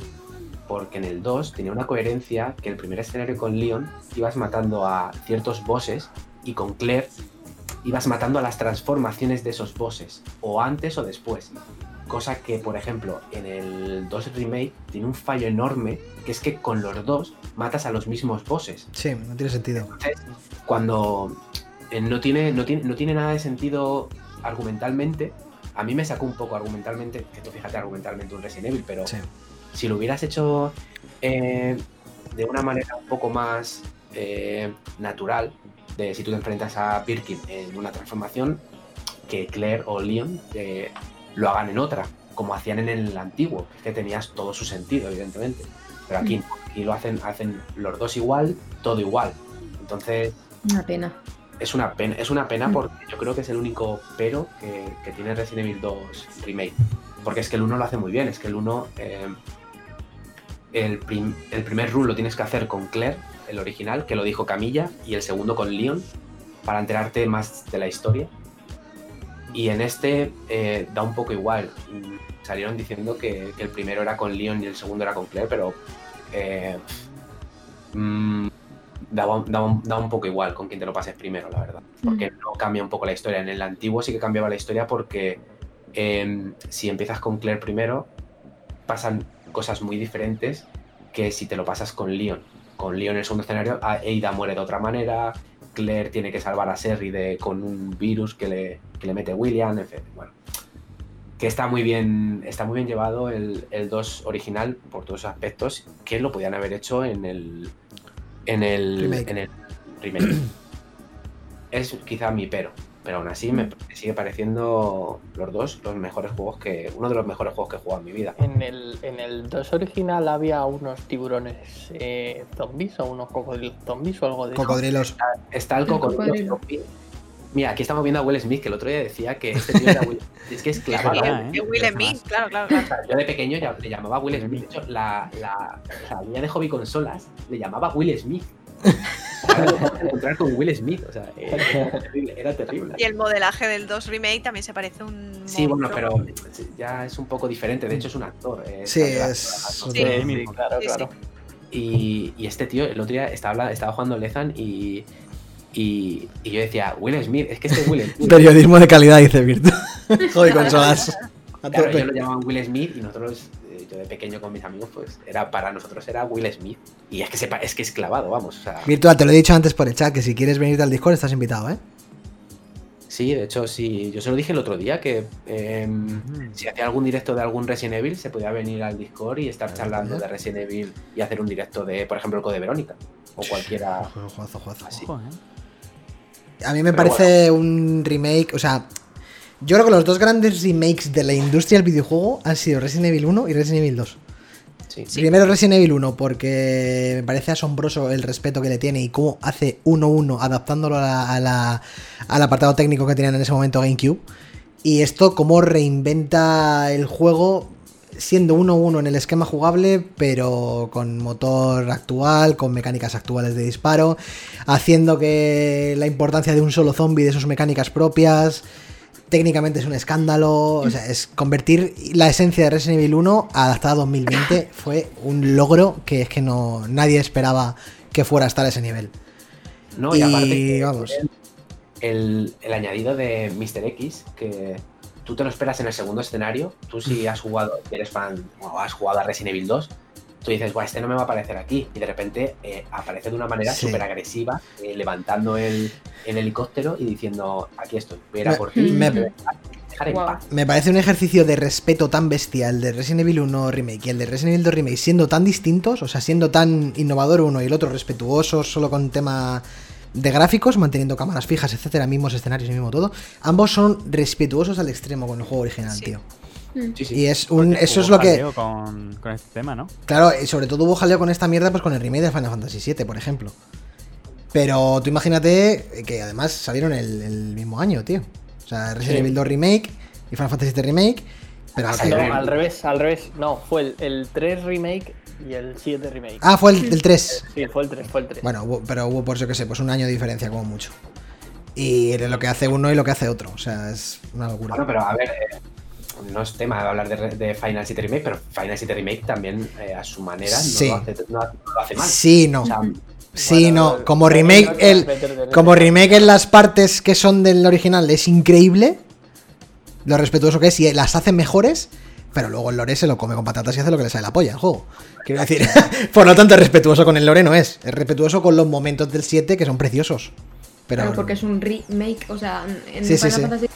Porque en el 2 tenía una coherencia que el primer escenario con Leon ibas matando a ciertos bosses y con Claire ibas matando a las transformaciones de esos bosses, o antes o después. Cosa que, por ejemplo, en el 2 Remake tiene un fallo enorme, que es que con los dos matas a los mismos bosses. Sí, no tiene sentido. Entonces, cuando eh, no, tiene, no, tiene, no tiene nada de sentido argumentalmente, a mí me sacó un poco argumentalmente, que tú fíjate argumentalmente un Resident Evil, pero Sí. si lo hubieras hecho eh, de una manera un poco más eh, natural, de si tú te enfrentas a Birkin en una transformación, que Claire o Leon eh, lo hagan en otra, como hacían en el antiguo, que tenías todo su sentido, evidentemente. Pero aquí, no, aquí lo hacen, hacen los dos igual, todo igual. Entonces, Una pena. es una pena, es una pena Mm. porque yo creo que es el único pero que, que tiene Resident Evil 2 Remake. Porque es que el 1 lo hace muy bien, es que el 1 eh, el, prim- el primer run lo tienes que hacer con Claire, el original, que lo dijo Camilla, y el segundo con Leon, para enterarte más de la historia. Y en este eh, da un poco igual. Mm, Salieron diciendo que, que el primero era con Leon y el segundo era con Claire, pero eh, mm, daba, daba un, poco igual con quien te lo pases primero, la verdad. Porque no cambia un poco la historia. En el antiguo sí que cambiaba la historia porque eh, si empiezas con Claire primero, pasan cosas muy diferentes que si te lo pasas con Leon. Con Leon en el segundo escenario, Ada muere de otra manera, Claire tiene que salvar a Serry de, con un virus que le, que le mete William, en fin, bueno. Que está muy bien, está muy bien llevado el, el 2 original por todos esos aspectos que lo podían haber hecho en el en el Remake. en el remake. es quizá mi pero, pero aún así me Mm. me sigue pareciendo los dos los mejores juegos que uno de los mejores juegos que he jugado en mi vida. En el, en el 2 original había unos tiburones eh, zombies o unos cocodrilos zombies o algo de eso. Cocodrilos. Está el El cocodrilo. cocodrilo. zombie. Mira, aquí estamos viendo a Will Smith, que el otro día decía que este tío era Will Es que es verdad, el- ¿eh? y Will Smith, claro, claro, claro. Yo de pequeño ya le llamaba Will Smith. De hecho, la, la, la línea de hobby consolas le llamaba Will Smith. Encontrar con Will Smith. O sea, era terrible. Era terrible. Y el modelaje del 2 Remake también se parece un. Sí, bueno, pero ya es un poco diferente. De hecho, es un actor. eh, Sí, Angela es Johansson. Sí, otro- sí, claro, Sí, sí. claro. Y, y este tío, el otro día estaba, estaba jugando Lezan y, y, y yo decía, Will Smith, es que este Will Smith. Periodismo de calidad, dice Virtu. Joder, consolas. A Claro, ellos lo llamaban Will Smith y nosotros, eh, yo de pequeño con mis amigos, pues era para nosotros era Will Smith. Y es que, sepa, es que es clavado, vamos. O sea, Virtual, te lo he dicho antes por el chat, que si quieres venirte al Discord estás invitado, ¿eh? sí, de hecho, sí, yo se lo dije el otro día que eh, Mm. si hacía algún directo de algún Resident Evil, se podía venir al Discord y estar charlando de Resident Evil y hacer un directo de, por ejemplo, el Code Verónica. O cualquiera juegazo. así. Ojo, ¿eh? A mí me Pero parece un remake, o sea, yo creo que los dos grandes remakes de la industria del videojuego han sido Resident Evil 1 y Resident Evil 2. Sí. Primero Resident Evil 1 porque me parece asombroso el respeto que le tiene y cómo hace 1-1 adaptándolo a la- a la- al apartado técnico que tenían en ese momento GameCube. Y esto cómo reinventa el juego siendo 1-1 en el esquema jugable, pero con motor actual, con mecánicas actuales de disparo, haciendo que la importancia de un solo zombie, de sus mecánicas propias, técnicamente es un escándalo, o sea, es convertir la esencia de Resident Evil 1 adaptada a 2020 fue un logro que es que no nadie esperaba que fuera a estar a ese nivel. No, y, Y, aparte vamos. El, el añadido de Mr. X, que tú te lo esperas en el segundo escenario, tú si has jugado, eres fan o has jugado a Resident Evil 2, tú dices, Buah, este no me va a aparecer aquí. Y de repente eh, aparece de una manera Sí. súper agresiva, eh, levantando el, el helicóptero y diciendo, aquí estoy, voy a ir a Me- por ti, me- me voy a dejar en Guau. paz. Me parece un ejercicio de respeto tan bestial el de Resident Evil 1 Remake y el de Resident Evil 2 Remake siendo tan distintos, o sea, siendo tan innovador uno y el otro respetuosos solo con tema de gráficos, manteniendo cámaras fijas, etcétera, mismos escenarios y mismo todo. Ambos son respetuosos al extremo con el juego original, Sí. tío. Mm. Sí, sí. Y es un Porque eso hubo es lo que jaleo Con, con este tema, ¿no? Claro, y sobre todo hubo jaleo con esta mierda pues con el remake de Final Fantasy VII, por ejemplo. Pero tú imagínate que además salieron el, el mismo año, tío. O sea, Resident Sí. Evil 2 Remake y Final Fantasy VII Remake. Pero Ah, que- No, al revés, al revés. No, fue el, el 3 remake y el 7 remake. Ah, fue el del 3. Sí, fue el 3, fue el 3. Bueno, hubo- pero hubo, por yo que sé, pues un año de diferencia como mucho. Y lo que hace uno y lo que hace otro. O sea, es una locura. Bueno, pero a ver, eh, no es tema de hablar de, Final City Remake, pero Final City Remake también eh, a su manera no, Sí. lo hace, no, no lo hace mal. Sí, no. O sea, Sí, Bueno, no. Como el- remake, el- el, el- como remake en las partes que son del original es increíble. Lo respetuoso que es y las hace mejores. Pero luego el lore se lo come con patatas y hace lo que le sale la polla el juego. Quiero decir, por lo tanto, respetuoso con el lore no es. Es respetuoso con los momentos del 7 que son preciosos. Pero, Claro, porque es un remake, o sea, en Sí, sí, Final sí. Fantasy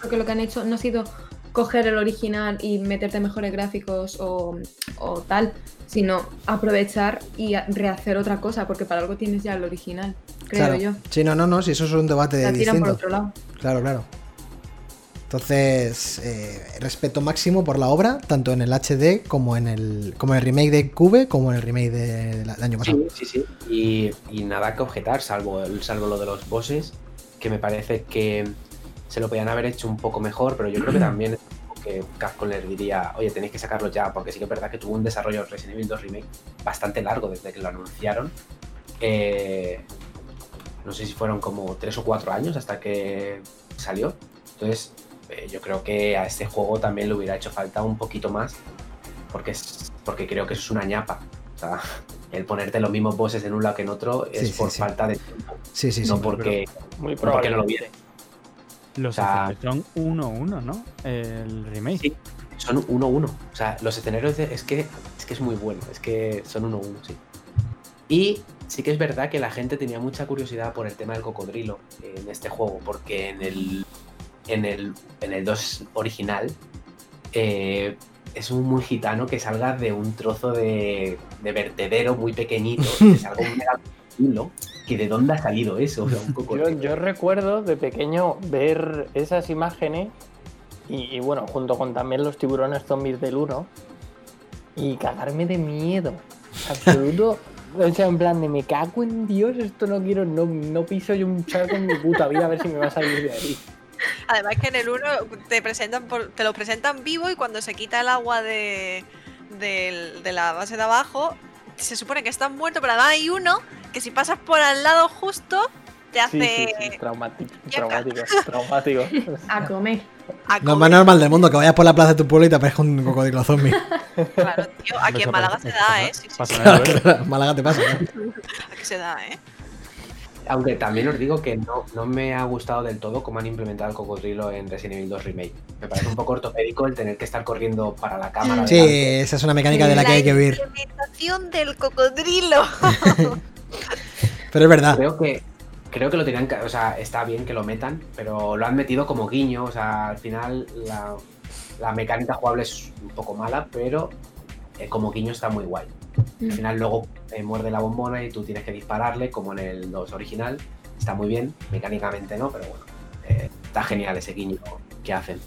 creo que lo que han hecho no ha sido coger el original y meterte mejores gráficos o, o tal, sino aprovechar y rehacer otra cosa, porque para algo tienes ya el original, creo claro. yo. Sí, no, no, no. Si eso es un debate La tiran por distinto. otro lado. Claro, claro. Entonces, eh, respeto máximo por la obra, tanto en el HD como en el, como en el remake de Cube, como en el remake de- del año pasado. Sí, sí, sí. Y, y nada que objetar, salvo, salvo lo de los bosses, que me parece que se lo podían haber hecho un poco mejor, pero yo creo que también que Capcom les diría, oye, tenéis que sacarlo ya, porque sí que es verdad que tuvo un desarrollo Resident Evil 2 Remake bastante largo desde que lo anunciaron. Eh, no sé si fueron como tres o cuatro años hasta que salió. Entonces, eh, yo creo que a este juego también le hubiera hecho falta un poquito más, porque, es, porque creo que eso es una ñapa. O sea, el ponerte los mismos bosses en un lado que en otro es Sí, por sí. falta de tiempo, Sí, sí, sí. no porque, Muy no porque no lo viene. Los O sea- escenarios son 1-1, ¿no? El remake. Sí, son 1-1. O sea, los escenarios de- es, que, es que es muy bueno, es que son 1-1, sí. Y sí que es verdad que la gente tenía mucha curiosidad por el tema del cocodrilo en este juego, porque en el, en el, en el 2 original eh, es un muy gitano que salga de un trozo de, de vertedero muy pequeñito, que salga un mega cocodrilo, que de dónde ha salido eso, O sea, un Yo, yo recuerdo de pequeño ver esas imágenes y, y bueno, junto con también los tiburones zombies del 1 y cagarme de miedo. Absoluto. O sea, en plan de me cago en Dios, esto no quiero, no, no piso yo un charco en mi puta vida a ver si me va a salir de ahí. Además que en el 1 te presentan por- te lo presentan vivo y cuando se quita el agua de, la base de abajo, se supone que estás muerto, pero además hay uno que si pasas por al lado justo, te hace Sí, sí, sí, traumático, traumático, traumático. A comer. a Lo comer. más normal del mundo, que vayas por la plaza de tu pueblo y te aparezca un cocodrilo zombie. Claro, tío, aquí en Málaga se da, ¿eh? Sí, sí, pasa el Claro, Málaga te pasa. ¿no? aquí se da, ¿eh? Aunque también os digo que no, no me ha gustado del todo cómo han implementado el cocodrilo en Resident Evil 2 Remake. Me parece un poco ortopédico el tener que estar corriendo para la cámara. Sí, delante. esa es una mecánica de la que hay que huir. implementación del cocodrilo. Pero es verdad. Creo que creo que lo tenían que, o sea, está bien que lo metan, pero lo han metido como guiño, o sea, al final la, la mecánica jugable es un poco mala, pero eh, como guiño está muy guay. Al final luego eh, muerde la bombona y tú tienes que dispararle, como en el 2 original. Está muy bien, mecánicamente no, pero bueno, eh, está genial ese guiño que hacen.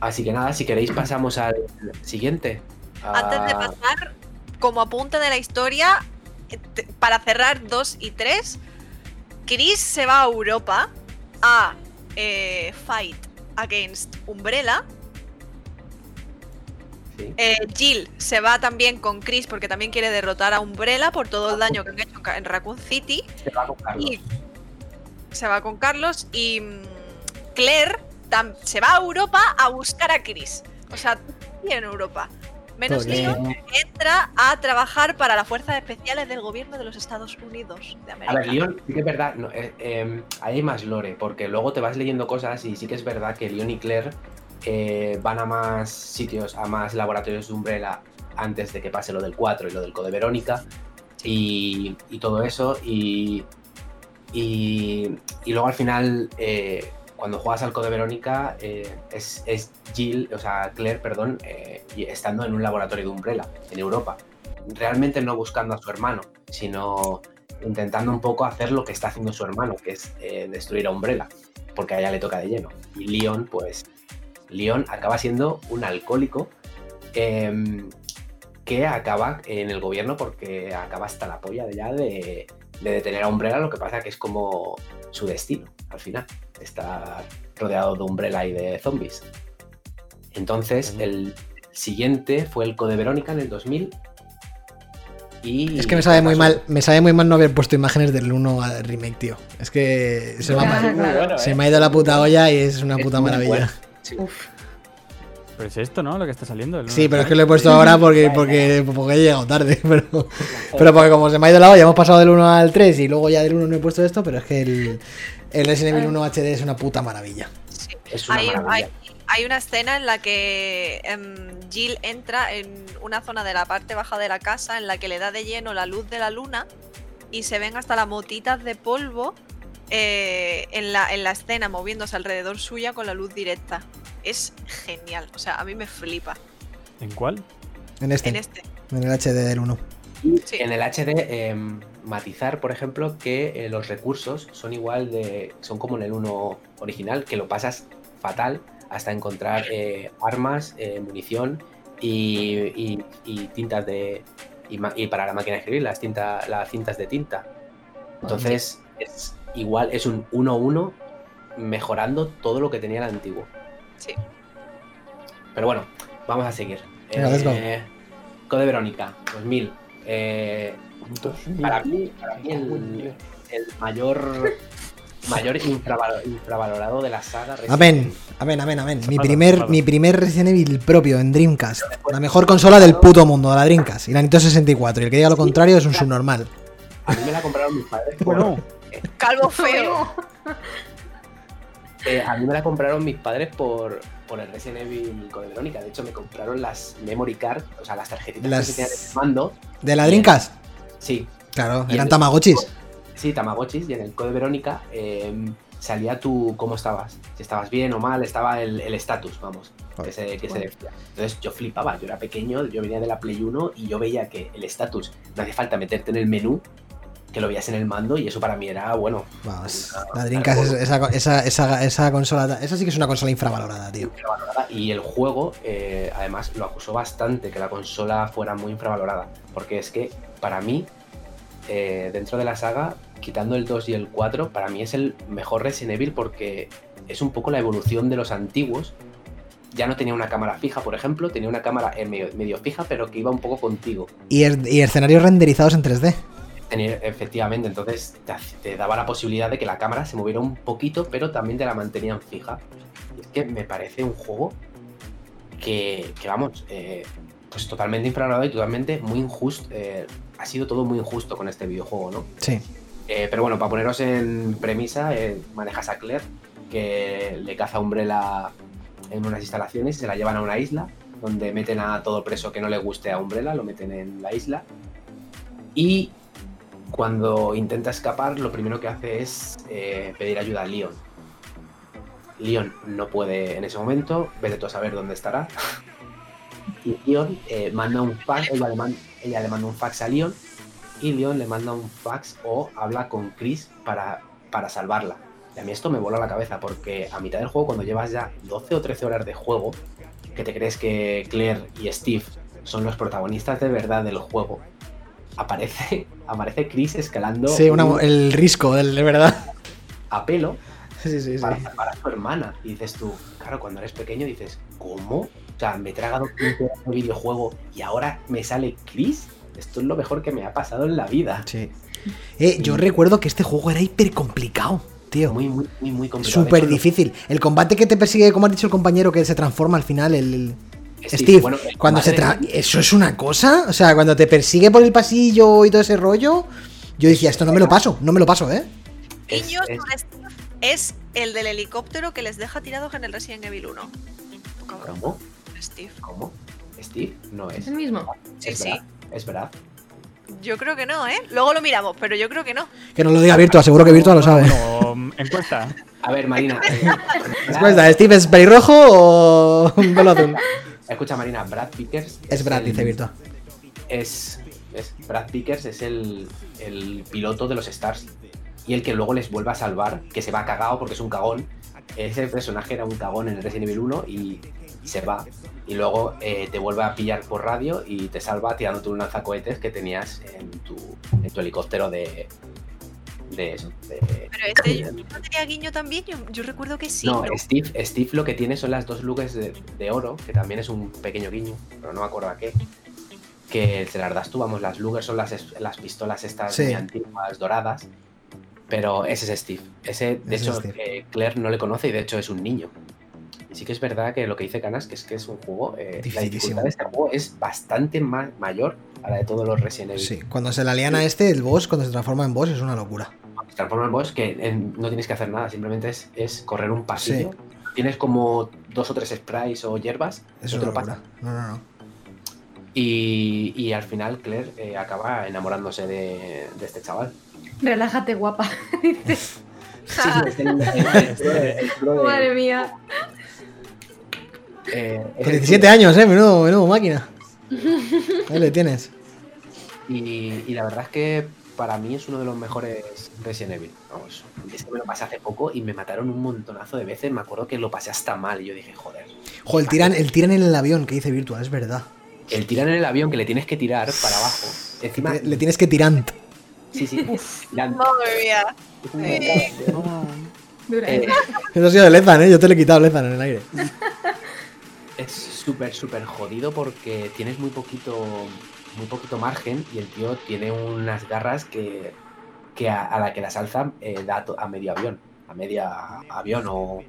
Así que nada, si queréis pasamos al siguiente. Antes de Ah, pasar, como apunte de la historia, eh, para cerrar 2 y 3, Chris se va a Europa a eh, fight against Umbrella. Sí. Eh, Jill se va también con Chris porque también quiere derrotar a Umbrella por todo el daño que han hecho en Raccoon City. Se va con Carlos. Y se va con Carlos y mm, Claire se va a Europa a buscar a Chris. O sea, y en Europa. Menos. Leon entra a trabajar para las fuerzas especiales del gobierno de los Estados Unidos de A América. ver, Leon, sí que es verdad, no, eh, eh, ahí hay más lore, porque luego te vas leyendo cosas y sí que es verdad que Leon y Claire eh, van a más sitios, a más laboratorios de Umbrella antes de que pase lo del 4 y lo del Code Verónica y, todo eso. Y, y, y luego al final, eh, cuando juegas al Code Verónica, eh, es, es Jill, o sea, Claire, perdón, estando en un laboratorio de Umbrella en Europa. Realmente no buscando a su hermano, sino intentando un poco hacer lo que está haciendo su hermano, que es destruir a Umbrella, porque a ella le toca de lleno. Y Leon, pues, Leon acaba siendo un alcohólico em, que acaba en el gobierno porque acaba hasta la polla de ya de, de detener a Umbrella, lo que pasa que es como su destino al final, está rodeado de Umbrella y de zombies. Entonces, el siguiente fue el Code Verónica en el 2000. Y Es que me sabe muy mal, me sabe muy mal no haber puesto imágenes del 1 al remake, tío. Es que se, me ha- bueno, se ¿eh? me ha ido la puta olla y es una Es puta maravilla. bueno. Sí. Uf. Pero es esto, ¿no? Lo que está saliendo. el Sí, pero es que lo he puesto ahora porque, porque, porque he llegado tarde. Pero, pero porque como se me ha ido la olla, hemos pasado del 1 al 3 y luego ya del 1 no he puesto esto, pero es que el, el Resident Evil 1 HD es una puta maravilla. Sí. Es una Hay, maravilla. hay- hay una escena en la que em, Jill entra en una zona de la parte baja de la casa en la que le da de lleno la luz de la luna y se ven hasta las motitas de polvo eh, en, la, en la escena moviéndose alrededor suya con la luz directa. Es genial, o sea, a mí me flipa ¿En cuál? En este, en en, este. el HD del 1. Y Sí. en el HD, em, matizar, por ejemplo, que eh, los recursos son igual de. son como en el 1 original, que lo pasas fatal hasta encontrar eh, armas, eh, munición y, y- y tintas de. Y para la máquina de escribir, las, tinta, las cintas de tinta. Entonces, es igual, es un 1-1 mejorando todo lo que tenía el antiguo. Sí. Pero bueno, vamos a seguir. Venga, let's go. Eh, Code Verónica, 2000. Eh, para mí, para mí el, el mayor mayor infravalo- infravalorado de la saga. Resident Amén, amén, amén, amén. Mi primer, mi primer Resident Evil propio en Dreamcast. La mejor consola del puto mundo, la Dreamcast. Y la Nintendo 64. Y el que diga lo contrario es un subnormal. A mí me la compraron mis padres. por- Calvo feo. eh, a mí me la compraron mis padres por, por el Resident Evil Code Verónica. De hecho, me compraron las memory card, o sea, las tarjetitas Las- que tenían el mando. ¿De la Dreamcast? Sí, Claro, Y eran el- Tamagotchis. Sí, Tamagotchis, y en el Code Verónica eh, salía tú cómo estabas. Si estabas bien o mal, estaba el el estatus, vamos, que se, que se decía. Entonces yo flipaba, yo era pequeño, yo venía de la Play 1 y yo veía que el estatus no hacía falta meterte en el menú, que lo veías en el mando y eso para mí era, bueno, Vamos, una- la Dreamcast, es- esa, esa, esa, esa consola, esa sí que es una consola infravalorada, tío. infravalorada. Y el juego, eh, además, lo acusó bastante que la consola fuera muy infravalorada. Porque es que, para mí, eh, dentro de la saga, quitando el 2 y el 4, para mí es el mejor Resident Evil porque es un poco la evolución de los antiguos. Ya no tenía una cámara fija, por ejemplo, tenía una cámara medio, medio fija, pero que iba un poco contigo. Y, er- y escenarios renderizados en 3D. Tenía- efectivamente, entonces te, daba la posibilidad de que la cámara se moviera un poquito, pero también te la mantenían fija. Y es que me parece un juego que, que, vamos, eh, pues totalmente infravalorado y totalmente muy injusto. eh, ha sido todo muy injusto con este videojuego, ¿no? Sí. Eh, pero bueno, para poneros en premisa, eh, manejas a Claire, que le caza a Umbrella en unas instalaciones y se la llevan a una isla, donde meten a todo preso que no le guste a Umbrella, lo meten en la isla. Y cuando intenta escapar, lo primero que hace es eh, pedir ayuda a Leon. Leon no puede en ese momento, vete a saber dónde estará. Y Leon eh, manda un fax, ella le, man- ella le manda un fax a Leon y Leon le manda un fax o habla con Chris para, para salvarla. Y a mí esto me vuela la cabeza porque a mitad del juego, cuando llevas ya 12 o 13 horas de juego, que te crees que Claire y Steve son los protagonistas de verdad del juego, aparece, aparece Chris escalando Sí, una- un- el risco, de verdad. a pelo Sí, sí, sí. para su hermana. Y dices tú, claro, cuando eres pequeño dices, ¿cómo? O sea, me he tragado 15 horas de videojuego y ahora me sale Chris. Esto es lo mejor que me ha pasado en la vida. Sí. Eh, yo recuerdo que este juego era hiper complicado, tío. Muy, muy, muy, muy complicado. Súper difícil. El combate que te persigue, como ha dicho el compañero, que se transforma al final, el, Steve, bueno, cuando se tra ¿Eso es una cosa? O sea, cuando te persigue por el pasillo y todo ese rollo, yo decía, esto no me lo paso, no me lo paso, ¿eh? es- Niños, es- por Steve es el del helicóptero que les deja tirados en el Resident Evil 1. Cabrón, ¿Cómo? Steve. ¿Cómo? ¿Steve? No ¿Es es. el mismo? Sí, es sí. verdad. Es verdad. Yo creo que no, ¿eh? Luego lo miramos, pero yo creo que no. Que no lo diga Virtua, seguro que Virtua lo sabe. Encuesta. A ver, Marina. eh, ¿Es cuesta, ¿Steve es pelirrojo o azul? Escucha, Marina, Brad Pickers. Es Brad, el- dice Virtua. es, es- Brad Pickers es el, el piloto de los Stars y el que luego les vuelve a salvar, que se va cagado porque es un cagón. Ese personaje era un cagón en el Resident Evil 1 y y se va. Y luego eh, te vuelve a pillar por radio y te salva tirándote un lanzacohetes que tenías en tu, en tu helicóptero de. De eso. de- Pero este no tenía guiño también, yo, yo recuerdo que sí. no, ¿no? Steve, Steve lo que tiene son las dos luces de, de oro, que también es un pequeño guiño, pero no me acuerdo a qué. Que se las das tú, vamos, las lugas son las, las pistolas estas Sí. muy antiguas, doradas. Pero ese es Steve. Ese, de Ese hecho, es Steve. eh, Claire no le conoce y de hecho es un niño. Y sí que es verdad que lo que dice Canas, que es que es un juego. eh, la Dificilísimo. dificultad de este juego es bastante más mayor a la de todos los Resident Evil. Sí, cuando se la lían a este, el boss, cuando se transforma en boss, es una locura. Se transforma en boss que en- no tienes que hacer nada, simplemente es, es correr un pasillo. Tienes como dos o tres sprays o hierbas, Es no te una locura. No, no, no. Y, y al final Claire eh, acaba enamorándose de, de este chaval. Relájate, guapa. Dice, Sí, sí, el- el- el- Madre mía. Eh, es Con el 17 pro- años, eh, menudo, menudo máquina. Ahí le tienes. Y, y la verdad es que para mí es uno de los mejores Resident Evil. Vamos, es que me lo pasé hace poco y me mataron un montonazo de veces. Me acuerdo que lo pasé hasta mal y yo dije, joder. Joder, el tiran, el tiran en el avión que dice Virtual, es verdad. El tirar en el avión que le tienes que tirar para abajo. Encima, Le, le tienes que tirar. sí, sí. la- Madre mía. Eh, Eso ha sido de Lezan, eh. Yo te lo he quitado Lezan en el aire. es súper, súper jodido porque tienes muy poquito, muy poquito margen y el tío tiene unas garras que, que a, a la que las alza eh, da a medio avión, a media avión o,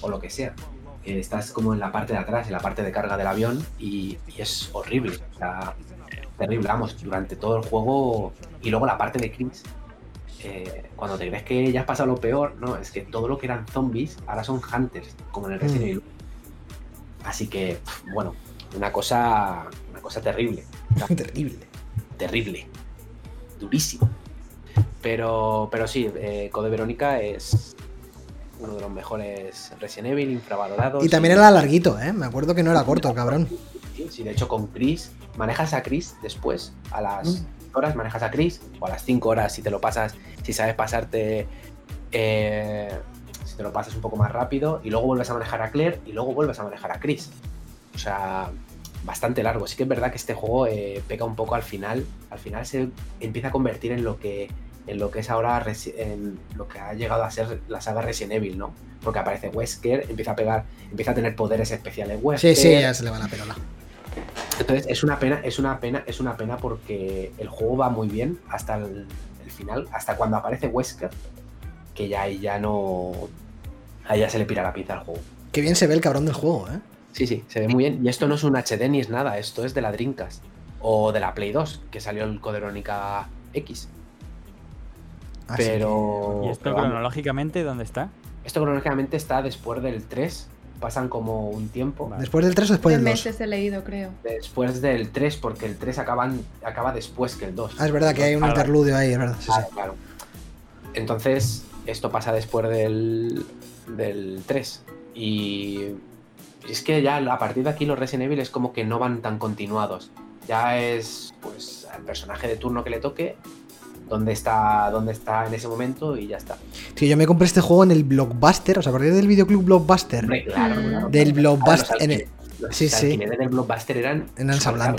o lo que sea. Eh, estás como en la parte de atrás, en la parte de carga del avión y, y es horrible. O sea, terrible, vamos, durante todo el juego y luego la parte de Chris. eh, cuando te crees que ya has pasado lo peor, no, es que todo lo que eran zombies ahora son hunters, como en el Resident Mm. Así que, bueno, una cosa, una cosa terrible, Terrible. terrible, durísimo. Pero, pero sí, eh, Code Verónica es uno de los mejores Resident Evil, infravalorados. Y también era larguito, eh. Me acuerdo que no era corto, cabrón. Sí, de hecho con Chris, manejas a Chris después, a las horas manejas a Chris, o a las 5 horas si te lo pasas, si sabes pasarte, eh, te lo pasas un poco más rápido, y luego vuelves a manejar a Claire y luego vuelves a manejar a Chris. O sea, bastante largo. Sí que es verdad que este juego eh, pega un poco al final, al final se empieza a convertir en lo que en lo que es ahora en lo que ha llegado a ser la saga Resident Evil, ¿no? Porque aparece Wesker, empieza a pegar, empieza a tener poderes especiales Wesker. Sí, sí, ya se le va la perola. Entonces es una pena, es una pena, es una pena porque el juego va muy bien hasta el, el final, hasta cuando aparece Wesker, que ya ahí ya no. Ahí ya se le pira la pinza al juego. Qué bien se ve el cabrón del juego, eh. Sí, sí, se ve muy bien. Y esto no es un HD ni es nada, esto es de la Dreamcast. O de la Play 2, que salió el Code Verónica X. Así que- Pero. ¿Y esto pero cronológicamente dónde está? esto cronológicamente está después del 3. Pasan como un tiempo. Vale. ¿Después del 3 o después del 2? meses he leído, creo. Después del 3, porque el 3 acaban, acaba después que el 2. Ah, es verdad que hay un Ah, interludio ahí, es verdad. Sí, claro. Entonces, esto pasa después del, del 3. Y es que ya a partir de aquí los Resident Evil es como que no van tan continuados. Ya es pues al personaje de turno que le toque, dónde está, dónde está en ese momento y ya está. Tío, yo me compré este juego en el Blockbuster, ¿os acordáis del videoclub Blockbuster? Hombre, claro, Mm. claro, Del claro. Blockbuster, en el- los sí, sí. del Blockbuster eran.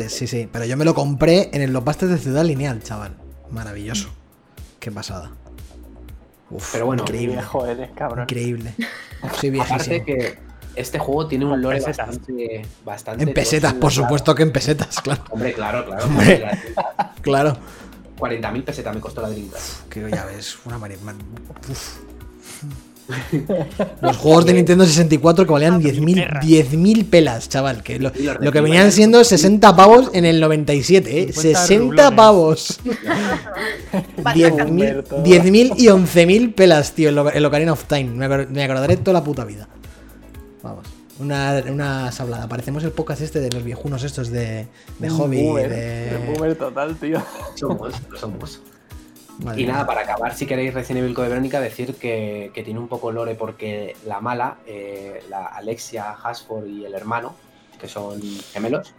Sí, sí. Pero yo me lo compré en el Blockbuster de Ciudad Lineal, chaval. Maravilloso. Qué pasada. Uf, Pero bueno, increíble. viejo eres, cabrón. Increíble. Soy Aparte que este juego tiene un lore bastante, bastante. En pesetas, por claro. supuesto que en pesetas, claro. Hombre, claro, claro. Hombre. La- Claro. 40.000 pesetas me costó la Dreamcast. Que ya ves, una mari- man- uf. Los juegos de Nintendo 64 que valían 10.000 10.000 pelas, chaval. Que lo, de lo que venían siendo 60 pavos en el 97, ¿eh? 50 60 rublones. pavos. Vaya 10.000 Humberto. 10.000 y 11.000 pelas, tío, en lo- en Ocarina of Time. Me, acor- me acordaré toda la puta vida. Vamos. Una, una sablada. Parecemos el podcast este de los viejunos estos de, de hobby. boomer, de... un boomer total, tío. Somos, somos. Y nada, para acabar, si queréis Resident Evil Code Verónica, decir que, que tiene un poco lore porque la mala, eh, la Alexia Hasford y el hermano, que son gemelos,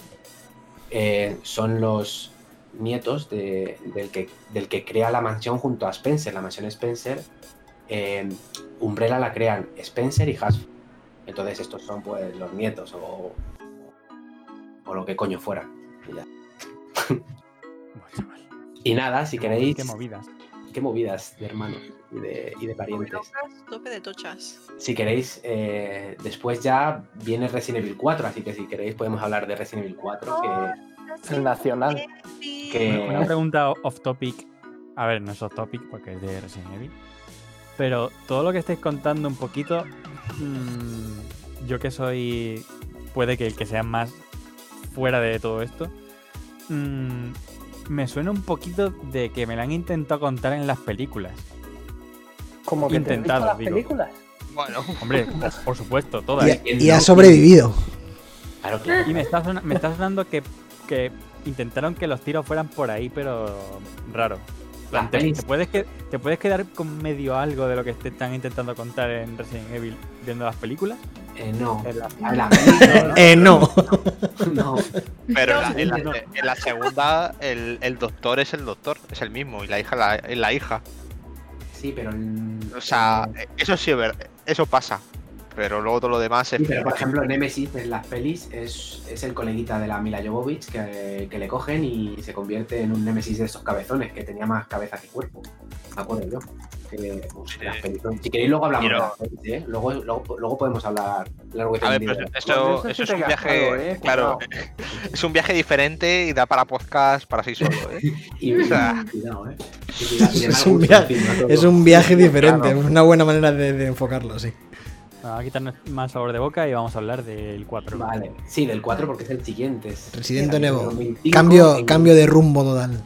eh, son los nietos de- del, que, del que crea la mansión junto a Spencer. La mansión Spencer, eh, Umbrella la crean Spencer y Hasford. Entonces estos son pues los nietos o, o lo que coño fuera. Y, ya. Y nada, si queréis, Qué movidas. qué movidas de hermanos y de, y de parientes. locas, tope de tochas. Si queréis, eh, después ya viene Resident Evil 4, así que si queréis podemos hablar de Resident Evil 4, que, El nacional. que- Una pregunta off topic. A ver, no es off topic porque es de Resident Evil. Pero todo lo que estáis contando un poquito. mm, yo que soy. Puede que el que sea más fuera de todo esto. mm, me suena un poquito de que me lo han intentado contar en las películas. Como que te Intentado, las digo. películas. Bueno, Hombre, por supuesto, todas. Y, ha- y ha sobrevivido. Claro, claro. Y me está, sona- me está sonando que, que intentaron que los tiros fueran por ahí, pero raro. Te, te puedes que, ¿Te puedes quedar con medio algo de lo que te están intentando contar en Resident Evil viendo las películas? Eh, no. En la- película, Eh, no. no. pero en la, en la- en la segunda el, el doctor es el doctor, es el mismo, y la hija la, es la hija. Sí, pero. en- O sea, eh, eso sí eso pasa. Pero luego todo lo demás es. Sí, pero por ejemplo, Nemesis en las pelis es, es el coleguita de la Mila Jovovich que, que le cogen y se convierte en un Nemesis de esos cabezones que tenía más cabeza que cuerpo. Me acuerdo yo. Pues, son- Si queréis, luego hablamos Quiero- de las pelis, ¿eh? Luego, luego, luego podemos hablar largo y A ver, eso, Pues eso es un viaje. algo, ¿eh? Claro, es un viaje diferente y da para podcast para sí solo, ¿eh? Y, o sea- cuidado, ¿eh? Y cuidado, y de Es un viaje- encima, todo. Es un viaje diferente. Claro. Es una buena manera de, de enfocarlo, sí. Vamos a quitarnos más sabor de boca y vamos a hablar del 4. Vale, sí, del 4 porque es el siguiente. es- Resident es Evil. 2005, Cambio, en- cambio de rumbo total.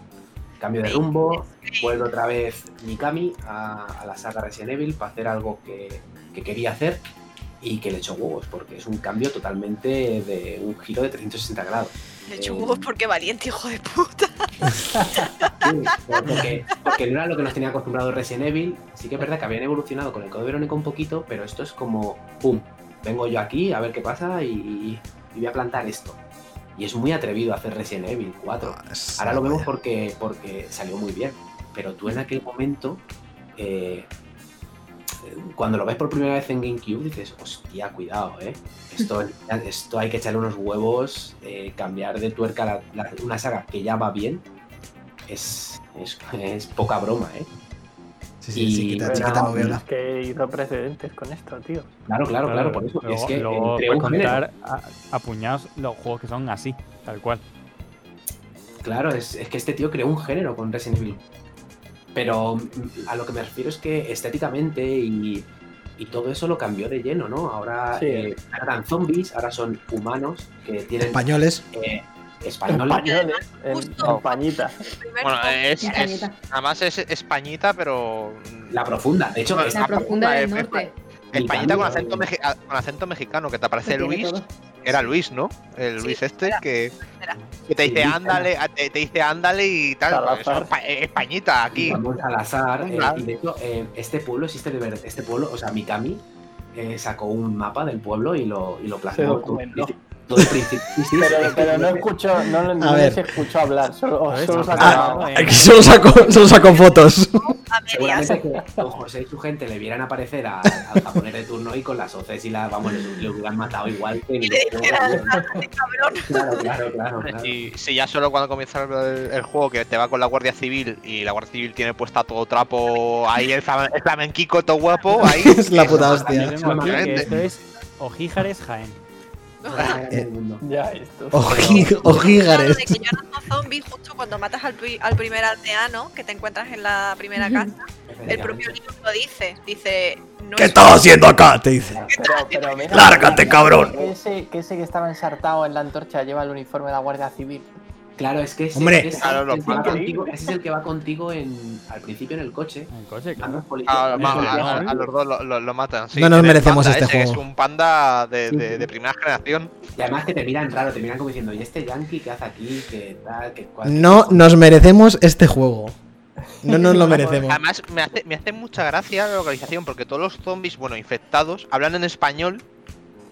Cambio de rumbo, vuelve otra vez Mikami a, a la saga Resident Evil para hacer algo que, que quería hacer y que le echó huevos, porque es un cambio totalmente de un giro de 360 grados. Le echo Eh, huevos porque valiente, hijo de puta. Sí, porque, porque no era lo que nos tenía acostumbrado Resident Evil. Sí que es verdad que habían evolucionado con el Code Verónica un poquito, pero esto es como, ¡pum! Vengo yo aquí a ver qué pasa y, y voy a plantar esto. Y es muy atrevido hacer Resident Evil 4. Es Ahora lo vemos porque, porque salió muy bien. Pero tú en aquel momento, eh, cuando lo ves por primera vez en GameCube, dices, hostia, cuidado, ¿eh? Esto, esto hay que echarle unos huevos, eh, cambiar de tuerca la- la- una saga que ya va bien. Es, es, es poca broma, ¿eh? Sí, sí, sí, y- quita, chiquita no, moviola. Es que hizo precedentes con esto, tío. Claro, claro, claro, por eso. Luego, es que luego creó puedes un género. contar a, a puñados los juegos que son así, tal cual. Claro, es, es que este tío creó un género con Resident Evil. Pero mm, a lo que me refiero es que estéticamente y, y todo eso lo cambió de lleno, ¿no? Ahora, Sí. eh, ahora eran zombies, ahora son humanos que tienen Españoles. eh, españoles. Españoles, en, pañita. Bueno, es, es- además es españita, pero. La profunda. De hecho, La es- La profunda del es- norte. Españita con acento, con acento mexicano, que te aparece Luis. todo. Era Luis, ¿no? El Sí, Luis este era. que, Era. que te dice ándale, te, te dice ándale y tal. Eh, Españita aquí. Ramón Salazar. eh, Claro. y de hecho, eh, este pueblo existe de verdad. Este pueblo, o sea, Mikami eh, sacó un mapa del pueblo y lo, y lo Se plasmó. Todo, documentó. todo el principio. Sí, sí, Pero, es que- pero no escucho, no, no les escucho hablar, solo, solo Ah, eh. Solo sacó fotos. Seguramente que con José y su gente le vieran aparecer a- al japonés de turno y con las hoces y la, vamos, le, le hubieran matado igual que Y el le juego. dijeran, "Ándate, cabrón. Claro, claro, claro. claro. Y si ya solo cuando comienza el, el juego que te va con la Guardia Civil y la Guardia Civil tiene puesta todo trapo ahí, el, flamen- el flamenquico todo guapo, ahí. Es la puta hostia. esto es Ojíjares Jaén. Mundo. Ya, esto. De que justo cuando matas al, pri- al primer aldeano que te encuentras en la primera casa. El propio libro lo dice. Dice. No ¿Qué es- estás haciendo acá? Te dice. Pero, pero mira, Lárgate, cabrón. Que ese, que ese que estaba ensartado en la antorcha lleva el uniforme de la Guardia Civil. Claro, es que ese, Hombre. ese Claro, es lo el que contigo, ese es el que va contigo en, al principio en el coche. En el coche, a claro. los policías. A, a los a- policías. a- a los dos lo, lo- lo matan. sí. No nos merecemos panda este juego. Es un panda de, de- de primera generación. Y además que te miran raro, te miran como diciendo, ¿y este yankee qué hace aquí? ¿Qué tal? ¿Qué cual? No nos merecemos este juego. No nos lo merecemos. Además, me hace, me hace mucha gracia la localización porque todos los zombies, bueno, infectados, hablan en español,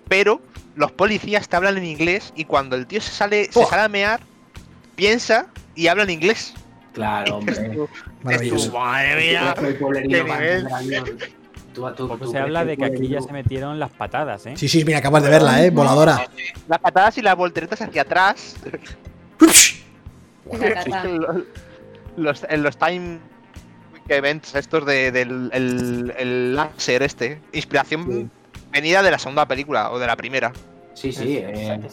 pero los policías te hablan en inglés y cuando el tío se sale, se sale a mear, piensa y habla en inglés. Claro, hombre. Maravilloso. Es tu, madre mía. Tú, tú- Poco tú se habla de que aquí ya se metieron las patadas, ¿eh? Sí, sí, mira, acabas de verla, ¿eh? Voladora. Las patadas y las volteretas hacia atrás. Los, en los time events estos de, del el, el láser este. Inspiración Sí. venida de la segunda película o de la primera. Sí, sí. Es- eh, es-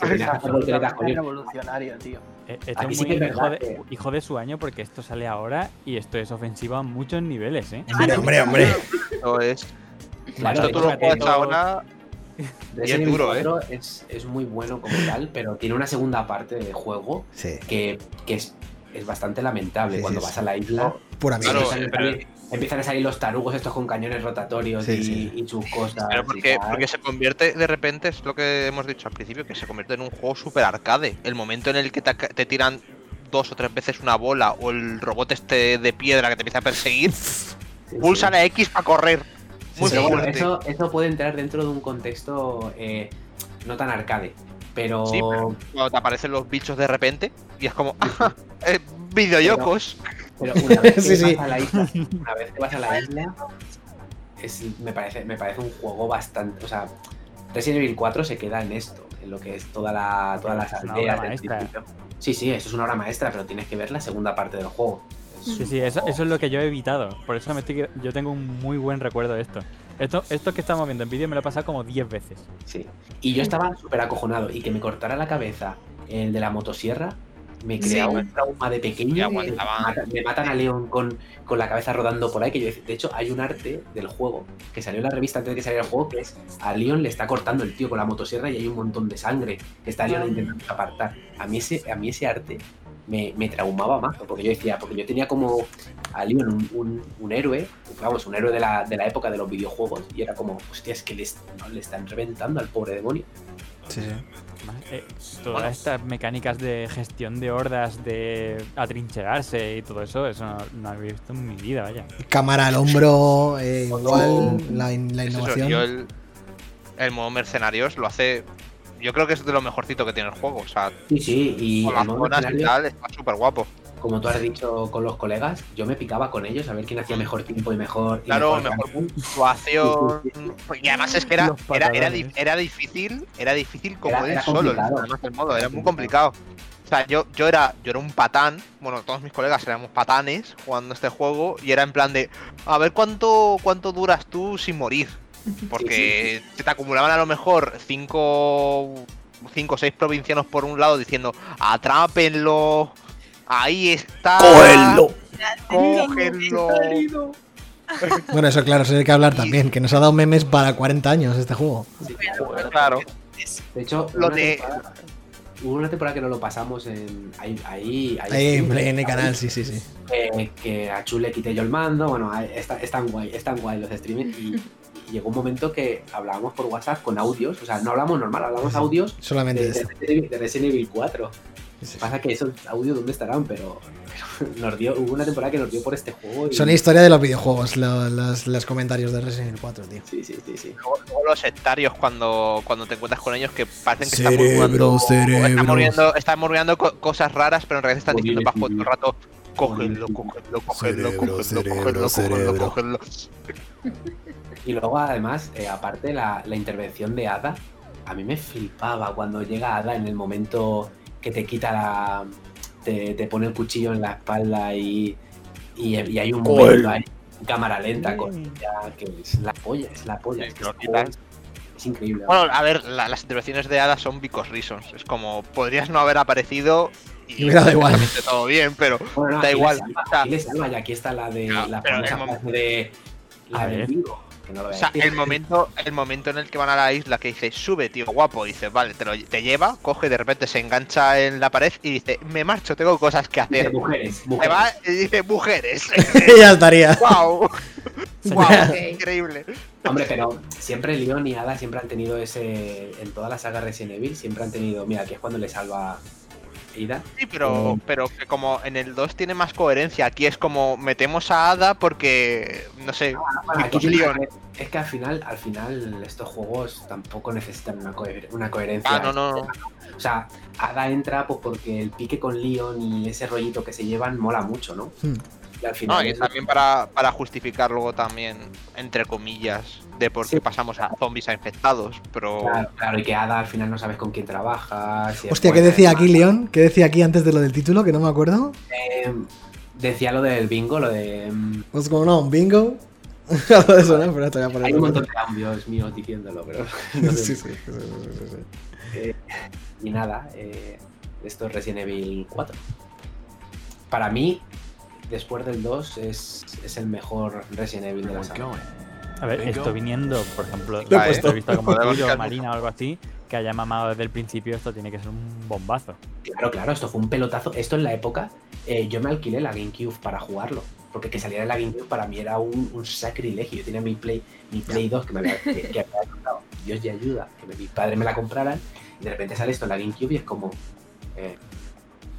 revolucionario, tío. Eh, Esto Aquí es sí muy es hijo, de, que- hijo de su año porque esto sale ahora y esto es ofensivo a muchos niveles, ¿eh? Hombre, hombre, hombre. Esto es. Claro, esto tú lo juegas ahora. Es duro, ¿eh? 4 es, es muy bueno como tal, pero tiene una segunda parte de juego Sí, que, que es, es bastante lamentable. Sí, Cuando sí, vas sí. a la isla, pura Claro, mierda. empiezan, a pero- empiezan a salir los tarugos estos con cañones rotatorios Sí, y, sí. y sus cosas. Pero porque, porque se convierte de repente, es lo que hemos dicho al principio, que se convierte en un juego super arcade. El momento en el que te, tiran dos o tres veces una bola o el robot este de piedra que te empieza a perseguir, Sí, sí. pulsa la X para correr. Muy Pero bueno, eso, eso puede entrar dentro de un contexto eh, no tan arcade. Pero, Sí, pero cuando te aparecen los bichos de repente y es como, ¡ah! eh, videoyocos. pero una vez que Sí, sí. vas a la isla, una vez que vas a la isla, es, me, parece, me parece un juego bastante. O sea, Resident Evil 4 se queda en esto, en lo que es toda la, todas las aldeas del principio. Sí, sí, eso es una obra maestra, pero tienes que ver la segunda parte del juego. Es- Sí, sí, eso, eso es lo que yo he evitado. Por eso me estoy, yo tengo un muy buen recuerdo de esto. Esto, esto que estamos viendo en vídeo me lo he pasado como 10 veces. Sí. Y yo estaba súper acojonado. Y que me cortara la cabeza el de la motosierra me Sí. creaba un trauma de pequeño. Me matan a Leon con, con la cabeza rodando por ahí. Que yo, de hecho, hay un arte del juego que salió en la revista antes de que saliera el juego. Que es a Leon le está cortando el tío con la motosierra y hay un montón de sangre que está Leon Ah. intentando apartar. A mí ese, a mí ese arte me, me traumaba más. Porque yo decía, porque yo tenía como a Leon un, un- un héroe, vamos, un héroe de la, de la época de los videojuegos. Y era como, hostia, es que le, no, le están reventando al pobre demonio. Sí, eh, todas estas mecánicas de gestión de hordas, de atrincherarse y todo eso, eso no, no lo he visto en mi vida, vaya. Cámara al hombro, eh, igual, la, in- la Es eso, innovación. yo el, el modo mercenarios lo hace. Yo creo que es de lo mejorcito que tiene el juego. O sea, Sí, sí, y con el las modo zonas y tal, está súper guapo. Como tú has dicho con los colegas, yo me picaba con ellos a ver quién hacía mejor tiempo y mejor. y Claro, mejor mejor ranking. puntuación. Y además es que era, era, era, difícil, era difícil como Era- él era solo, además del modo, era muy complicado. complicado. O sea, yo, yo era, yo era un patán, bueno, todos mis colegas éramos patanes jugando este juego, y era en plan de a ver cuánto, cuánto duras tú sin morir. Porque se te acumulaban a lo mejor cinco, cinco o seis provincianos por un lado diciendo atrápenlo, ahí está. ¡Cógenlo! ¡Cógenlo! Bueno, eso claro, eso hay que hablar también, que nos ha dado memes para 40 años este juego. Sí. Claro. De hecho, Lo de- hubo una temporada que no lo pasamos en. Ahí, ahí, ahí Ahí en, el canal, sí, sí, sí. eh, que a Chu le quité yo el mando. Bueno, están guay, están guay los streamers. Y, y llegó un momento que hablábamos por WhatsApp con audios. O sea, no hablamos normal, hablamos audios Solamente de, de de Resident Evil 4. Sí, sí. Pasa que esos audios, ¿dónde estarán? Pero, pero nos dio, hubo una temporada que nos dio por este juego. Y, Son la historia de los videojuegos, lo- los, los comentarios de Resident Evil 4, tío. Sí, sí, sí, sí. Luego, luego los sectarios cuando, cuando te encuentras con ellos que parecen que Cerebro, están cerebro. están co- cosas raras, pero en realidad están diciendo bajo todo el rato Cerebro, cógenlo, cerebro, cógenlo, cógenlo, cerebro. cógenlo. Y luego, además, eh, aparte, la, la intervención de Ada, a mí me flipaba cuando llega Ada en el momento que te quita la. te, te pone el cuchillo en la espalda y, y, y hay un momento ahí, cámara lenta, con ella, que es la polla, es la polla. Sí, Es, que increíble. Bueno, a ver, la- las intervenciones de Ada son because reasons. Es como, podrías no haber aparecido y hubiera dado igual. todo bien, pero Bueno, no, da igual. salva, O sea, salva, y aquí está la de Claro, la de la ver. bingo, que no lo O sea, el momento, el momento en el que van a la isla que dice, sube, tío, guapo, dice, vale, te, lo, te lleva, coge, de repente se engancha en la pared y dice, me marcho, tengo cosas que Dice, hacer. mujeres, Se mujeres. va y dice, mujeres. ya estaría. ¡Wow! ¡Wow! Increíble. Hombre, pero siempre Leon y Ada siempre han tenido ese. En toda la saga Resident Evil, siempre han tenido. Mira, aquí es cuando le salva Ida. Sí, pero, pero que como en el 2 tiene más coherencia, aquí es como metemos a Ada porque, no sé, Bueno, aquí tiene- Leon. es que al final, al final, estos juegos tampoco necesitan una, coher- una coherencia. Ah, no, no, no. O sea, Ada entra pues porque el pique con Leon y ese rollito que se llevan mola mucho, ¿no? Hmm. Y al No, final. y también para, para justificar luego también, entre comillas, de por qué Sí. pasamos a zombies a infectados. Pero Claro, claro, y que Ada al final no sabes con quién trabaja. si Hostia, ¿qué decía aquí. León? ¿Qué decía aquí antes de lo del título? Que no me acuerdo. Eh, decía lo del bingo, lo de. mm, What's going on, bingo? Algo de eso, ¿no? Pero esto voy a poner- Hay un montón de cambios míos diciéndolo, pero. no sé. Sí, sí, sí, sí, sí, sí. Eh, y nada, eh, esto es Resident Evil 4. Para mí, después del 2, es, es el mejor Resident Evil de la saga. A ver, esto viniendo, por ejemplo, he de puesto. entrevista como tuyo, Marina o algo así, que haya mamado desde el principio, esto tiene que ser un bombazo. Claro, claro, esto fue un pelotazo. Esto en la época, eh, yo me alquilé la GameCube para jugarlo. Porque que saliera la GameCube para mí era un, un sacrilegio. Yo tenía mi Play, mi Play 2 que me había, que, que había comprado. Dios y ayuda, que me- mi padre me la compraran. Y de repente sale esto en la GameCube y es como. eh,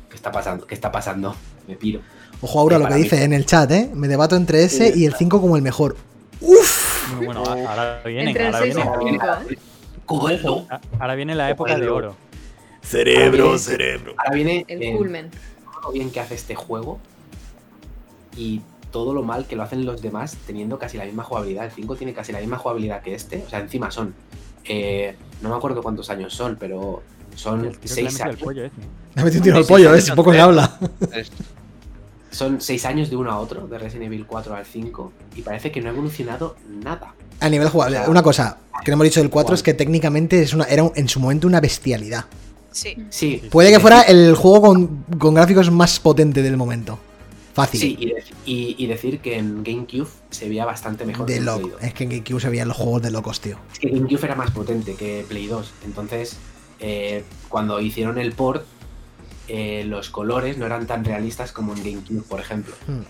¿Qué está pasando? ¿Qué está pasando? Me piro. Ojo, Aura, Sí, lo que dice en el chat, ¿eh? Me debato entre ese Sí, y el 5 como el mejor. ¡Uf! Muy bueno, a- ahora vienen, Entre ahora 6 y viene, el 5, ¿eh? Cógelo. a- ahora viene la época de oro. Cerebro, cerebro. Ahora viene El eh, culmen. todo lo bien que hace este juego y todo lo mal que lo hacen los demás teniendo casi la misma jugabilidad. El 5 tiene casi la misma jugabilidad que este. O sea, encima son. eh, no me acuerdo cuántos años son, pero son El tiro que le ha 6 metido el años. pollo ese. Me ha metido un tiro al pollo, ¿eh? Si poco se habla. Son 6 años de uno a otro, de Resident Evil 4 al 5, y parece que no ha evolucionado nada. A nivel jugable, una cosa que no hemos dicho del 4 es que técnicamente es una, era un- en su momento una bestialidad. Sí. Sí, Puede que fuera el juego con, con gráficos más potente del momento. Fácil. Sí, y, de- y- y decir que en GameCube se veía bastante mejor de que en Play loco. 2. Es que en GameCube se veían los juegos de locos, tío. Es que GameCube era más potente que Play 2. Entonces, eh, cuando hicieron el port, eh, los colores no eran tan realistas como en GameCube, por ejemplo. Hmm.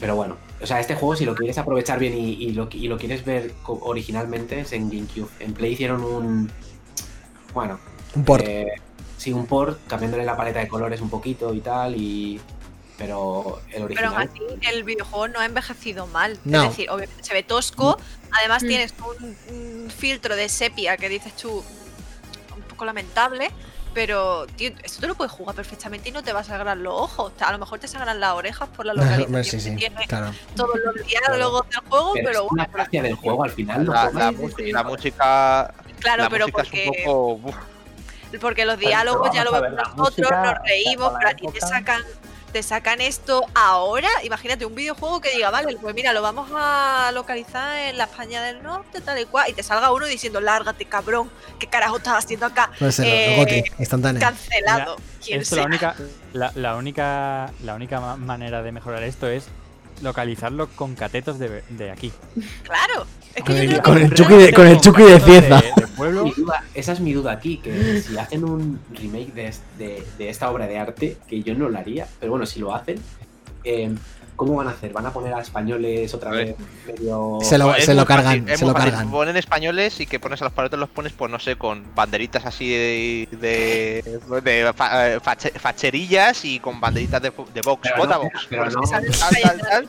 Pero bueno, o sea, este juego, si lo quieres aprovechar bien y, y lo, y lo quieres ver originalmente, es en GameCube. En Play hicieron un. Bueno, Un port. eh, sí, un port, cambiándole la paleta de colores un poquito y tal, y. Pero el Pero original. aún así, el videojuego no ha envejecido mal. No. Es decir, obviamente se ve tosco. Además, Mm. tienes un, un filtro de sepia que dices tú un poco lamentable. Pero, tío, esto te lo puedes jugar perfectamente y no te va a sangrar los ojos. A lo mejor te sangran las orejas por la localización sí, sí, que tiene claro. todos los diálogos del juego, pero pero es una bueno, gracia del juego al final. la, la sí, mu- sí. la música, claro, la pero música porque, es un poco. uf, porque los diálogos ya lo vemos la nosotros, música, nos reímos, para la pero a ti te sacan, te sacan esto ahora. Imagínate un videojuego que diga, vale, pues mira, lo vamos a localizar en la España del Norte, tal y cual, y te salga uno diciendo, lárgate, cabrón, ¿qué carajo estás haciendo acá? Puede ser Eh, el Goti, instantáneo. Cancelado. ¿Quién Esto la única, la, la única, la única ma- manera de mejorar esto es localizarlo con catetos de, de aquí. Claro. Es que Con yo el- creo con que- el Chucky de- con el Chucky de catetos Cieza. de pueblo. Mi duda- esa es mi duda aquí, que si hacen un remake de, de- de esta obra de arte, que yo no lo haría, pero bueno, si lo hacen, eh, ¿cómo van a hacer? ¿Van a poner a españoles otra vez medio... Se lo, se cargan, fácil, se lo fácil. cargan. Ponen españoles y que pones a los paletos los pones, pues no sé, con banderitas así de. de, de fa- eh, fache- facherillas y con banderitas de, de no, pero no. tal, tal, tal.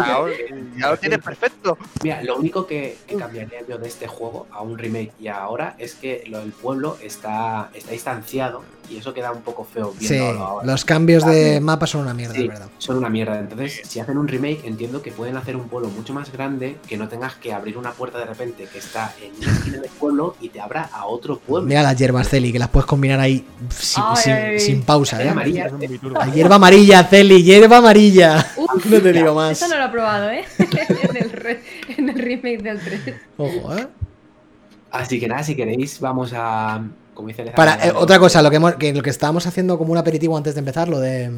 Ahora- Ya lo tienes perfecto. Mira, lo único que, que cambiaría yo de este juego a un remake y ahora es que lo del pueblo está, está distanciado y eso queda un poco feo Sí, viéndolo ahora. los cambios de mapa son una mierda, Sí, verdad. son una mierda. Entonces, si hacen un remake, entiendo que pueden hacer un pueblo mucho más grande, que no tengas que abrir una puerta de repente que está en una esquina del pueblo y te abra a otro pueblo. Mira las hierbas, Celi, que las puedes combinar ahí sin, Ay, sin- ay, sin pausa, ¿eh? amarilla. La hierba amarilla, Celi, hierba amarilla. Uf, No te digo más. Eso no lo he probado, ¿eh? en, el re- en el remake del 3. Ojo, ¿eh? Así que nada, si queréis, vamos a. Como dice Para, eh, otra cosa, lo que, hemos- que lo que estábamos haciendo como un aperitivo antes de empezar, lo de.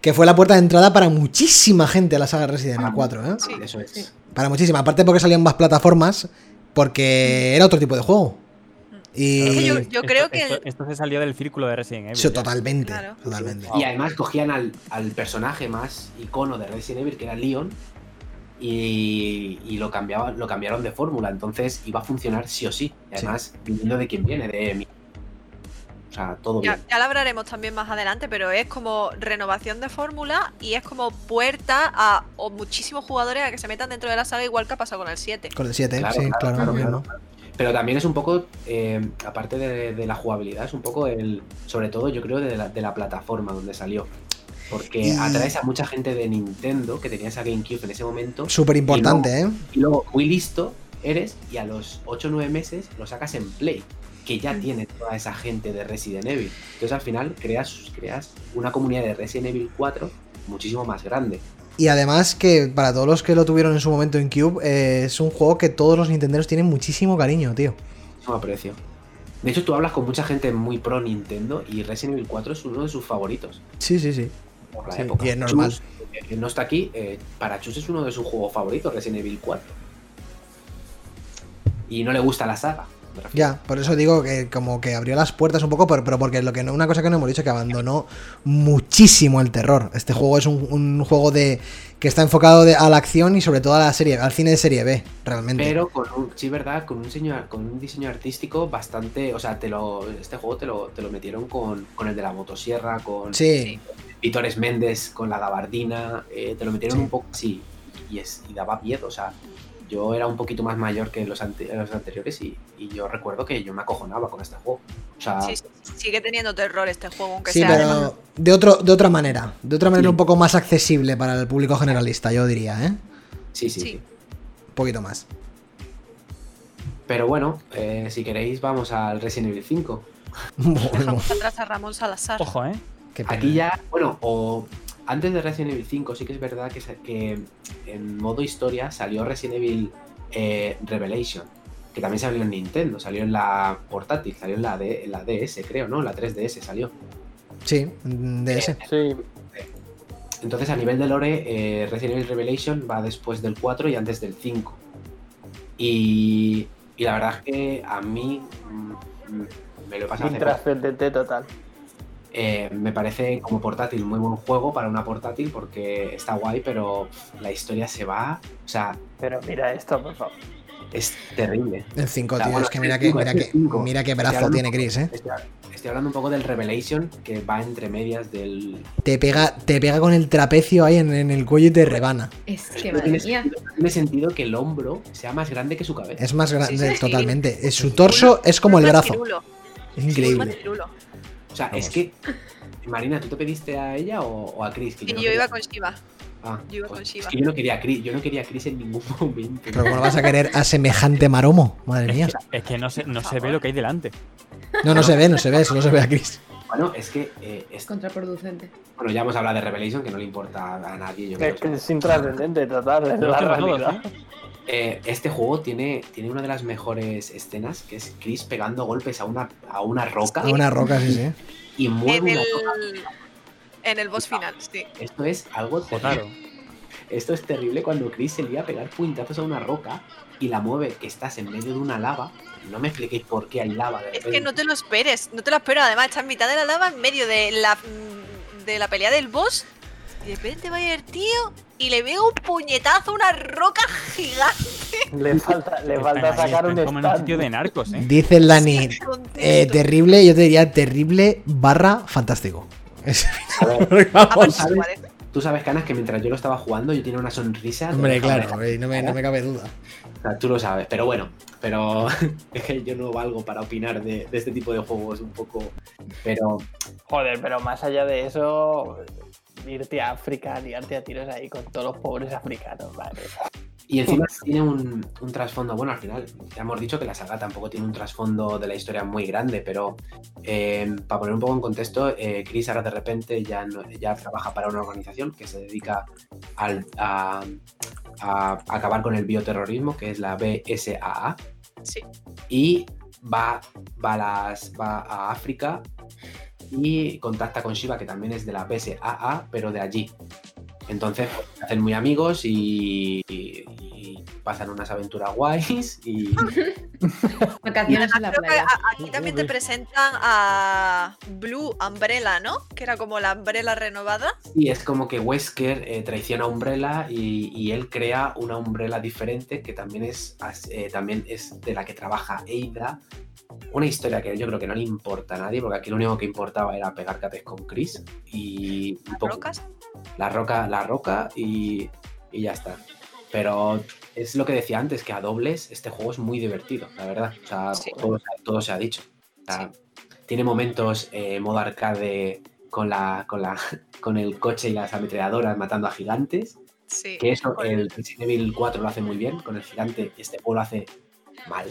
Que fue la puerta de entrada para muchísima gente a la saga Resident Evil 4, ¿eh? Sí. Eso es. Sí. Para muchísima. Aparte porque salían más plataformas, porque era otro tipo de juego. Y. Yo- yo Esto- creo que Esto, se salió del círculo de Resident Evil. Sí, ya. totalmente. Claro. Totalmente. Y además cogían al, al personaje más icono de Resident Evil, que era Leon, y, y lo, cambiaban, lo cambiaron de fórmula. Entonces iba a funcionar sí o sí. Y además, viniendo de quien viene, de mi. O sea, todo Ya, bien. ya lo hablaremos también más adelante, pero es como renovación de fórmula y es como puerta a o muchísimos jugadores a que se metan dentro de la saga igual que ha pasado con el 7. Con el 7, Claro, sí, claro, claro, claro. Pero también es un poco, eh, aparte de, de la jugabilidad, es un poco el, sobre todo yo creo, de la, de la plataforma donde salió. Porque Y- atraes a mucha gente de Nintendo que tenía esa GameCube en ese momento. Súper importante, ¿eh? Y luego, muy listo eres y a los 8 o 9 meses lo sacas en Play, que ya tiene toda esa gente de Resident Evil. Entonces al final creas, creas una comunidad de Resident Evil 4 muchísimo más grande. Y además que para todos los que lo tuvieron en su momento en Cube, eh, es un juego que todos los nintenderos tienen muchísimo cariño, tío. Muchísimo aprecio. De hecho, tú hablas con mucha gente muy pro Nintendo y Resident Evil 4 es uno de sus favoritos Sí, sí, sí. Por la Sí, época. y es normal. Chus, que no está aquí, eh, para Chus es uno de sus juegos favoritos, Resident Evil 4. Y no le gusta la saga. Ya, por eso digo que como que abrió las puertas un poco, pero, pero porque lo que no, una cosa que no hemos dicho que abandonó muchísimo el terror. Este juego es un, un juego de que está enfocado de- a la acción y sobre todo a la serie, al cine de serie B, realmente. Pero con un, sí, verdad, con un diseño, con un diseño artístico bastante, o sea, te lo, este juego te lo, te lo metieron con, con el de la motosierra, con sí, Vitores Méndez, con la gabardina, eh, te lo metieron Sí. un poco así y, es, y daba miedo, o sea, yo era un poquito más mayor que los, ante- los anteriores y, y yo recuerdo que yo me acojonaba con este juego. O sea, Sí, sí, sigue teniendo terror este juego, aunque sí, sea. pero de otro, de otra manera, de otra manera Sí. un poco más accesible para el público generalista, yo diría, ¿eh? sí, sí, Sí. sí. Un poquito más. Pero bueno, eh, si queréis vamos al Resident Evil 5. Dejamos atrás a Ramón Salazar. Ojo, ¿eh? Qué pena. Aquí ya, bueno, o antes de Resident Evil 5 sí que es verdad que, en modo historia salió Resident Evil eh, Revelation, que también salió en Nintendo, salió en la portátil, salió en la, D- en la DS creo, ¿no? En la 3DS salió. Sí, de ese. Sí, Entonces a nivel de lore, eh, Resident Evil Revelation va después del 4 y antes del 5. Y, y la verdad es que a mí mm, mm, me lo poco. intrascendente total. Eh, me parece como portátil muy buen juego para una portátil porque está guay, pero la historia se va. O sea, Pero mira esto, por favor. es terrible. El 5, O sea, tío, bueno, es que mira que, mira que, cinco. mira qué brazo hablando tiene Chris, eh. Estoy, estoy hablando un poco del Revelation que va entre medias del. Te pega, te pega con el trapecio ahí en, en el cuello y te rebana. Es que No madre tiene, mía. sentido, tiene sentido que el hombro sea más grande que su cabeza. Es más grande, Sí, sí, sí. totalmente. Su torso es como el brazo. Es increíble. O sea, es que. Marina, ¿tú te pediste a ella o, o a Chris? Que Y no yo iba quería- con Shiva. Ah, yo iba pues con es Shiva. que yo no quería a Chris, yo no quería a Chris en ningún momento. Pero ¿cómo vas a querer a semejante maromo? Madre mía. Es que no se, no se ve lo que hay delante. No, no se ve, no se ve, solo se ve a Chris. Bueno, es que. eh, es- Contraproducente. bueno, ya hemos hablado de Revelation, que no le importa a nadie. Yo creo. Es que es intrascendente es Pero la es todos, realidad. ¿eh? Eh, este juego tiene, tiene una de las mejores escenas, que es Chris pegando golpes a una, a una roca A una roca, sí, sí. y En mueve el, una roca. en el boss final, sí. Esto es algo terrible. Claro. Esto es terrible cuando Chris se lía a pegar puñetazos a una roca y la mueve, que estás en medio de una lava. No me expliquéis por qué hay lava. de Es que no te lo esperes, no te lo espero. Además, está en mitad de la lava, en medio de la, de la pelea del boss. Y de repente va a ir el tío y le veo un puñetazo a una roca gigante. Le falta, le falta ahí, sacar un como en un sitio de narcos, ¿eh? Dice el Dani, Sí, eh, terrible, yo te diría terrible barra fantástico. Tú sabes, Canas, que mientras yo lo estaba jugando, yo tenía una sonrisa. Hombre, claro, no me, no me cabe duda. O sea, tú lo sabes, pero bueno, pero es que yo no valgo para opinar de, de este tipo de juegos un poco. Pero Joder, pero más allá de eso, irte a África, liarte a tiros ahí con todos los pobres africanos, vale. Y encima tiene un, un trasfondo, bueno, al final ya hemos dicho que la saga tampoco tiene un trasfondo de la historia muy grande, pero eh, para poner un poco en contexto, eh, Chris ahora de repente ya, no- ya trabaja para una organización que se dedica al- a, a acabar con el bioterrorismo, que es la BSAA, Sí. y va, va, a las, va a África y contacta con Shiva, que también es de la BSAA, pero de allí. Entonces, pues, se hacen muy amigos y, y- y pasan unas aventuras guays y Vacaciones en la playa. aquí también te presentan a Blue Umbrella, ¿no? Que era como la Umbrella renovada. Y es como que Wesker eh, traiciona a Umbrella y, y él crea una Umbrella diferente que también es, eh, también es de la que trabaja Eida. Una historia que yo creo que no le importa a nadie, porque aquí lo único que importaba era pegar cates con Chris y un Las poco- rocas. la roca, la roca y, y ya está. Pero es lo que decía antes, que a dobles este juego es muy divertido, la verdad. O sea, Sí. todo, todo se ha dicho. O sea, Tiene momentos eh, modo arcade con, la, con, la, con el coche y las ametralladoras matando a gigantes. Sí. Que eso el Resident Evil 4 lo hace muy bien, con el gigante este juego lo hace mal,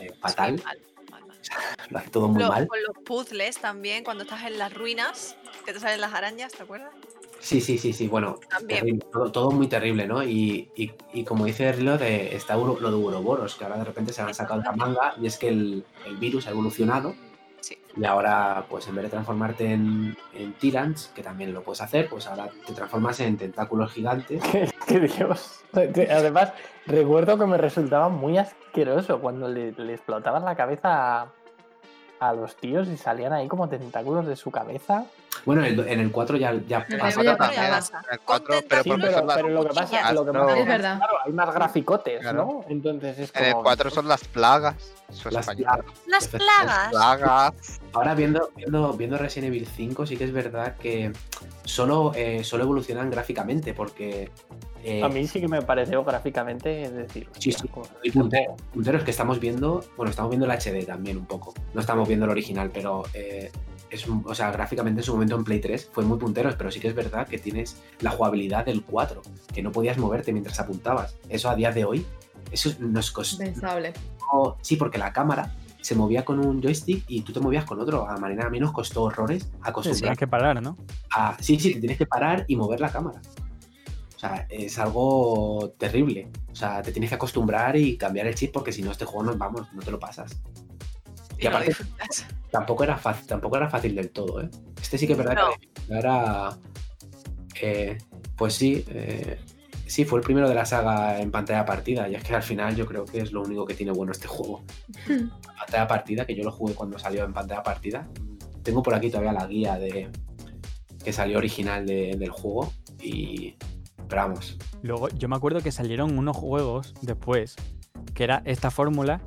eh, fatal, Sí, mal, mal, mal. lo hace todo muy Lo- mal. Con los puzzles también, cuando estás en las ruinas, que te salen las arañas, ¿te acuerdas? Sí, sí, sí, sí, bueno, terrible, todo, todo muy terrible, ¿no? Y, y- y como dice Rilo, de, está lo de Uroboros, que ahora de repente se han sacado de la manga y es que el, el virus ha evolucionado Sí. y ahora, pues en vez de transformarte en, en Tyrants, que también lo puedes hacer, pues ahora te transformas en tentáculos gigantes. Es que Dios. Además, recuerdo que me resultaba muy asqueroso cuando le, le explotaban la cabeza a, a los tíos y salían ahí como tentáculos de su cabeza. Bueno, en el, en el 4 ya, pasa. cuatro ya Pero pero Sí, pero, pero lo que pasa, lo que No. pasa Es verdad. claro, hay más graficotes, Claro. ¿no? Entonces es En el como- 4 son las plagas. Eso es Las plagas. Las plagas. Plagas. Ahora viendo, viendo, viendo Resident Evil 5 sí que es verdad que solo, eh, solo evolucionan gráficamente porque... eh, A mí sí que me pareció gráficamente, es decir, Sí, sí, y puntero, punteros que estamos viendo, bueno, estamos viendo el HD también un poco, no estamos viendo el original, pero eh, es, o sea, gráficamente en su momento en Play 3 fue muy punteros, pero sí que es verdad que tienes la jugabilidad del 4, que no podías moverte mientras apuntabas. Eso a día de hoy, eso nos costó, Pensable. sí, porque la cámara se movía con un joystick y tú te movías con otro. A manera a mí nos costó horrores acostumbrar tienes que parar, ¿no? a- sí, sí, te tienes que parar y mover la cámara. O sea, es algo terrible. O sea, te tienes que acostumbrar y cambiar el chip porque si no, este juego no, vamos, no te lo pasas. Y aparte, tampoco era fácil, tampoco era fácil del todo, ¿eh? Este sí que es verdad No. que era. eh, pues sí, eh, sí, fue el primero de la saga en pantalla partida. Y es que al final yo creo que es lo único que tiene bueno este juego. pantalla partida, que yo lo jugué cuando salió en pantalla partida. Tengo por aquí todavía la guía de que salió original de- del juego. Y. Pero vamos. Luego, yo me acuerdo que salieron unos juegos después que era esta fórmula,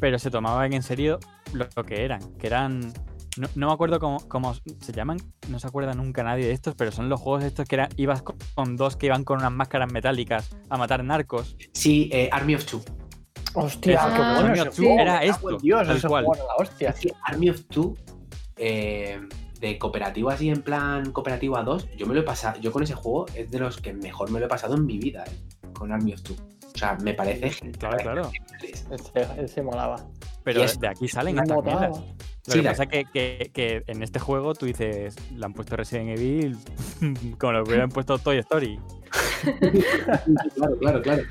pero se tomaban en serio lo, lo que eran, que eran. No, no me acuerdo cómo, cómo se llaman, no se acuerda nunca nadie de estos, pero son los juegos estos que era, ibas con, con dos que iban con unas máscaras metálicas a matar narcos. Sí, eh, Army of Two. Hostia, Ah, qué bueno Army of Two era esto, Dios, tal cual. juego la hostia. Army of Two, eh, de cooperativo así en plan cooperativo a dos, yo me lo he pasado. Yo con ese juego es de los que mejor me lo he pasado en mi vida, eh, con Army of Two. O sea, me parece genial. Claro, claro. Ese, ese molaba. Pero Y es- de aquí salen estas mierdas. Lo Sí, que pasa es que, que- que en este juego tú dices, le han puesto Resident Evil como lo que hubieran puesto Toy Story. claro, claro, claro.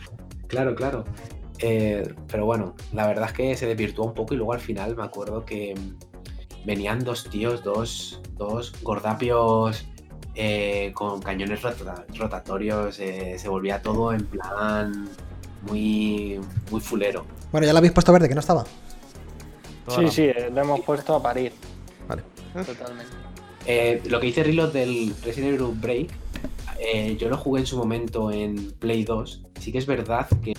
Claro, claro. Eh, pero bueno, la verdad es que se desvirtuó un poco y luego al final me acuerdo que venían dos tíos, dos, dos gordapios eh, con cañones rota- rotatorios. eh, se volvía todo en plan muy, muy fulero. Bueno, ya lo habéis puesto verde, que no estaba. Sí, la- sí, eh, lo hemos puesto a parir. Vale. Totalmente. Eh, lo que dice Rilo del Resident Evil Break, eh, yo lo jugué en su momento en Play 2. Sí que es verdad que,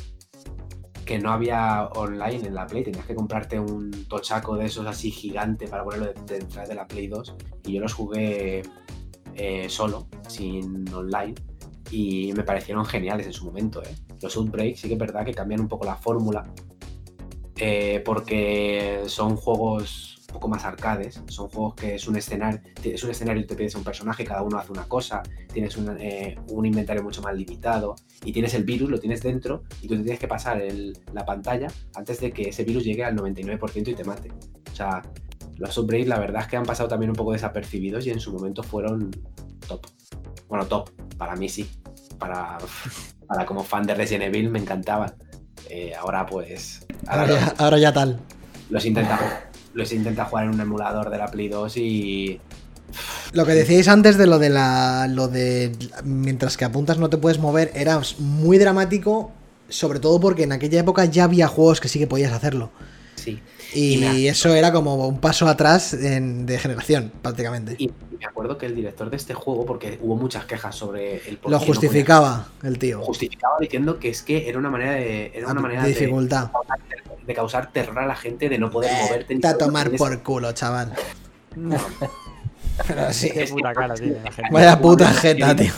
que no había online en la Play, tenías que comprarte un tochaco de esos así gigante para ponerlo de- detrás de la Play 2. Y yo los jugué eh, solo, sin online. Y me parecieron geniales en su momento. ¿eh? Los Outbreak sí que es verdad que cambian un poco la fórmula. eh, porque son juegos un poco más arcades, son juegos que es un escenario, es un escenario te pides un personaje, cada uno hace una cosa, tienes un, eh, un inventario mucho más limitado y tienes el virus, lo tienes dentro y tú te tienes que pasar la pantalla antes de que ese virus llegue al 99% y te mate. O sea, los Outbreak la verdad es que han pasado también un poco desapercibidos y en su momento fueron top. Bueno, top, para mí sí. Para, para como fan de Resident Evil me encantaban. Eh, ahora pues... Ahora ahora ya, ahora ya tal. los intenta, los intenta jugar en un emulador de la Play 2 y. Lo que decíais antes de lo de la. lo de. mientras que apuntas no te puedes mover, era muy dramático. Sobre todo porque en aquella época ya había juegos que sí que podías hacerlo. Sí. Y, eso era como un paso atrás en- de generación, prácticamente. Y me acuerdo que el director de este juego, porque hubo muchas quejas sobre el Lo no justificaba el tío. justificaba diciendo que es que era una manera de. Era una manera de de, dificultad. de causar terror a la gente, de no poder moverte. ni Te a tomar tienes- por culo, chaval. Pero sí. Qué puta cara tiene la gente. Vaya puta jeta, tío.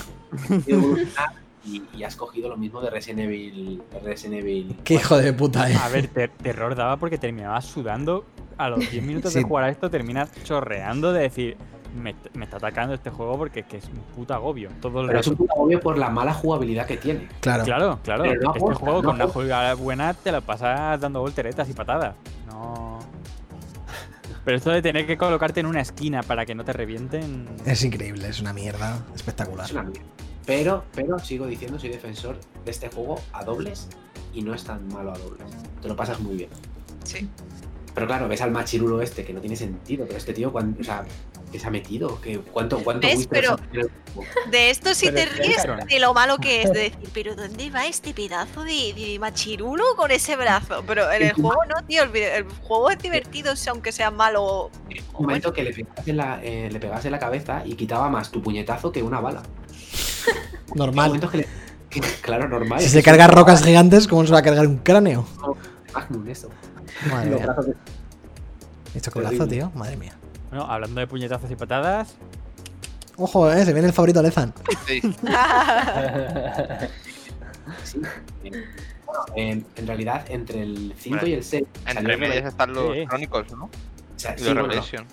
Y, y has cogido lo mismo de Resident Evil. de Resident Evil Qué hijo de puta, eh. A ver, ter- terror daba porque terminabas sudando. A los 10 minutos Sí. de jugar a esto terminas chorreando de decir, me, me está atacando este juego porque es que es un puto agobio. Todo el Pero es un puto agobio por la mala jugabilidad que tiene. Claro. Claro, claro. No este juego no con una jugabilidad buena te lo pasas dando volteretas y patadas. No. Pero esto de tener que colocarte en una esquina para que no te revienten. Es increíble, es una mierda. Espectacular. Es una mierda. Pero, pero sigo diciendo, soy defensor de este juego a dobles y no es tan malo a dobles. Te lo pasas muy bien. Sí. Pero claro, ves al machirulo este que no tiene sentido, pero este tío, ¿cuán- o sea, ¿qué se ha metido? ¿Qué, ¿Cuánto, cuánto Pero-? De esto sí Pero te es que, ríes de lo malo que es de decir, pero ¿dónde va este pedazo de, de machirulo con ese brazo? Pero en el juego no, tío, el, juego es divertido, aunque sea malo. o Un momento que le pegas, en la, eh, le pegas en la cabeza y quitaba más tu puñetazo que una bala. Normal. que le- que- claro, normal. Si es se que carga es rocas gigantes, ¿cómo se va a cargar un cráneo? Magnum eso. Madre mía. Este colazo, Terrible. tío. Madre mía. Bueno, hablando de puñetazos y patadas, Ojo, eh, se viene el favorito de Lezan. Sí. Sí. Bueno, en, en realidad, entre el 5 Bueno, y el 6. Entre medias están los Sí. Chronicles, ¿no? sí, Y los bueno, Revelation.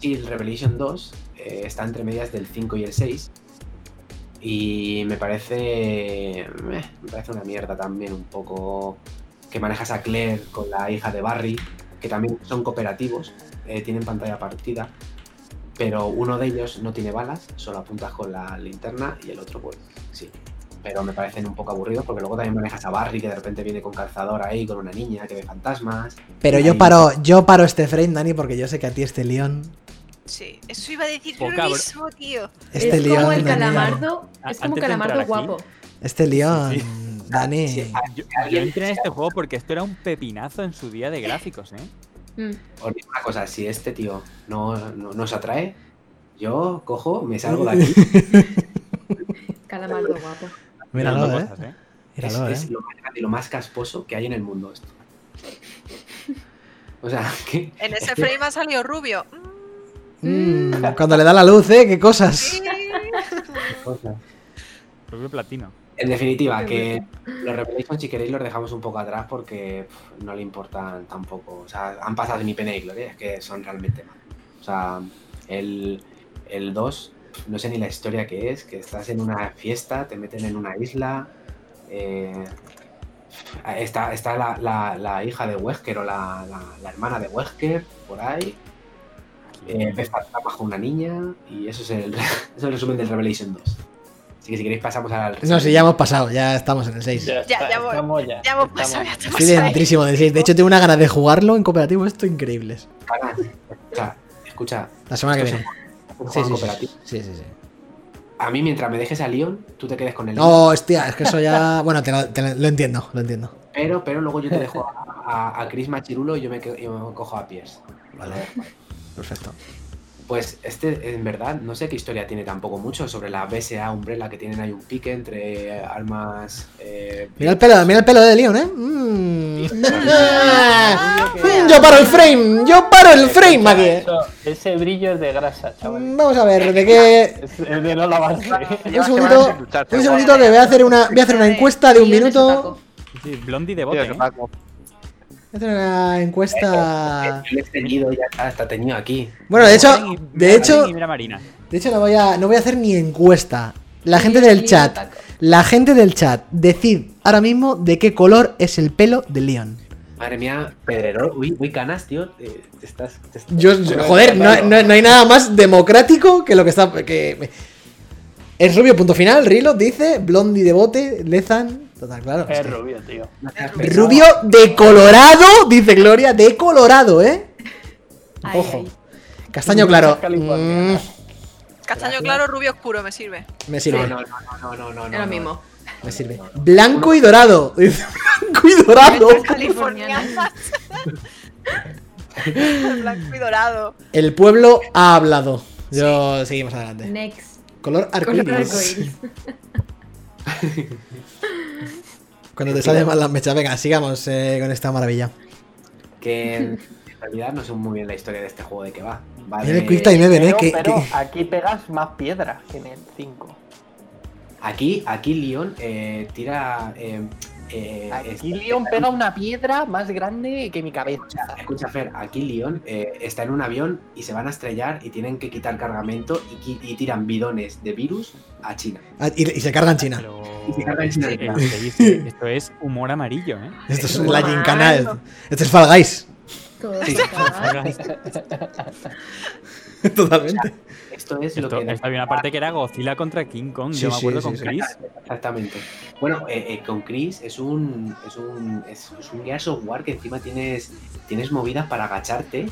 Sí, el Revelation 2 eh, está entre medias del 5 y el 6. Y me parece. eh, me parece una mierda también, un poco. Que manejas a Claire con la hija de Barry, que también son cooperativos, eh, tienen pantalla partida. Pero uno de ellos no tiene balas, solo apuntas con la linterna y el otro, pues sí. Pero me parecen un poco aburridos porque luego también manejas a Barry, que de repente viene con calzador ahí, con una niña que ve fantasmas. Pero yo Ahí- paro, yo paro este frame, Dani, porque yo sé que a ti este león. Sí, eso iba a decir yo lo mismo, tío. Este es león. como el calamardo. Es como de calamardo guapo. Este león, Sí, Dani. Sí, yo, yo entré en este juego porque esto era un pepinazo en su día de gráficos, ¿eh? Mm. Os digo una cosa, si este tío no, no, no os atrae, yo cojo, me salgo de aquí. Calamardo guapo. Míralo, Haciendo eh. cosas, ¿eh? es, Míralo, es eh. lo más grande y lo más casposo que hay en el mundo esto. O sea, que En ese es frame ha salido rubio. Mm, cuando le da la luz, eh, qué cosas. Sí. Rubio platino. En definitiva, que los Revelations, si queréis, los dejamos un poco atrás porque pff, no le importan tampoco. O sea, han pasado de mi pena y gloria, es que son realmente malos. O sea, el, el 2, no sé ni la historia que es, que estás en una fiesta, te meten en una isla. eh, está está la, la- la hija de Wesker o la, la- hermana de Wesker por ahí. Eh, con una niña y eso es el, eso es el resumen del Revelation 2. Así que si queréis pasamos al... No, sí, ya hemos pasado, ya estamos en el 6. Ya, Ya, está, ya voy- estamos ya. Ya hemos estamos. pasado, ya estamos Estoy dentrísimo del 6. De hecho, tengo una ganas de jugarlo en cooperativo, esto increíbles. Ganas. Escucha, escucha. La semana que viene. un Sí, sí, sí, cooperativo. sí, sí, sí. A mí, mientras me dejes a Leon, tú te quedes con el No, hostia, es que eso ya. Bueno, te lo, te lo- lo entiendo, lo entiendo. Pero, pero luego yo te dejo a, a- a Chris Machirulo y yo me, quedo- yo me cojo a Pierce. Vale, perfecto. Pues este, en verdad, no sé qué historia tiene tampoco mucho sobre la BSA Umbrella, que tienen ahí un pique entre eh, armas. eh, Mira el pelo, mira el pelo de Leon, ¿eh? Mm. Yo paro el frame, yo paro el frame aquí. Eso- ese brillo es de grasa, chaval. Mm, Vamos a ver, de qué. Es, de no lavarse. Un segundito, un segundito que voy a hacer una, voy a hacer una encuesta de un minuto. Sí, Blondie de bote, que ¿eh? Paco. Voy a hacer una encuesta. El es teñido ya está, está teñido aquí. Bueno, de hecho, de hecho, mira Marina. de hecho no voy a, no voy a hacer ni encuesta. La gente del de chat, la gente del chat, decid ahora mismo de qué color es el pelo de Leon. Madre mía, Pedrero, uy, uy, canas, tío. eh, te estás, te estás- Yo, joder, no, no- no hay nada más democrático que lo que está. Que, es rubio, punto final. Rilo dice, Blondie de bote, Lezan. Total, claro. es Es que- rubio, tío. Rubio de Colorado, dice Gloria, de Colorado, ¿eh? Ay, Ojo. ay. Castaño claro. Mm, Castaño claro, rubio oscuro, me sirve. me sirve, no, no, no, no, no, no. Es lo mismo. me sirve. Blanco y dorado. Blanco y dorado. Blanco y dorado. El pueblo ha hablado. Yo seguimos adelante. Next. Color Color arcoíris. Cuando te salen mal las mechas. Venga, sigamos eh, con esta maravilla. Que en realidad no sé muy bien la historia de este juego de qué va. Va Mira el Quick Time Event, eh. Pero, que- pero que- aquí pegas más piedras que en el 5. Aquí, aquí Leon eh, tira. eh, eh, Aquí es- Leon pega una piedra más grande que mi cabeza. Escucha, Fer, aquí Leon eh, está en un avión y se van a estrellar y tienen que quitar cargamento y, tiran bidones de virus a China. Ah, Y, y se carga en China. Pero Y se carga en China. dice, esto es humor amarillo, ¿eh? Esto es es la gincana. Esto es Fall Guys. Sí. Totalmente. Esto es lo Esto, que. esta había una parte que era Godzilla contra King Kong, Sí, yo me sí, acuerdo sí, con sí. Chris. Exactamente. Bueno, eh, eh, con Chris es un es un es, es un War que encima tienes tienes movidas para agacharte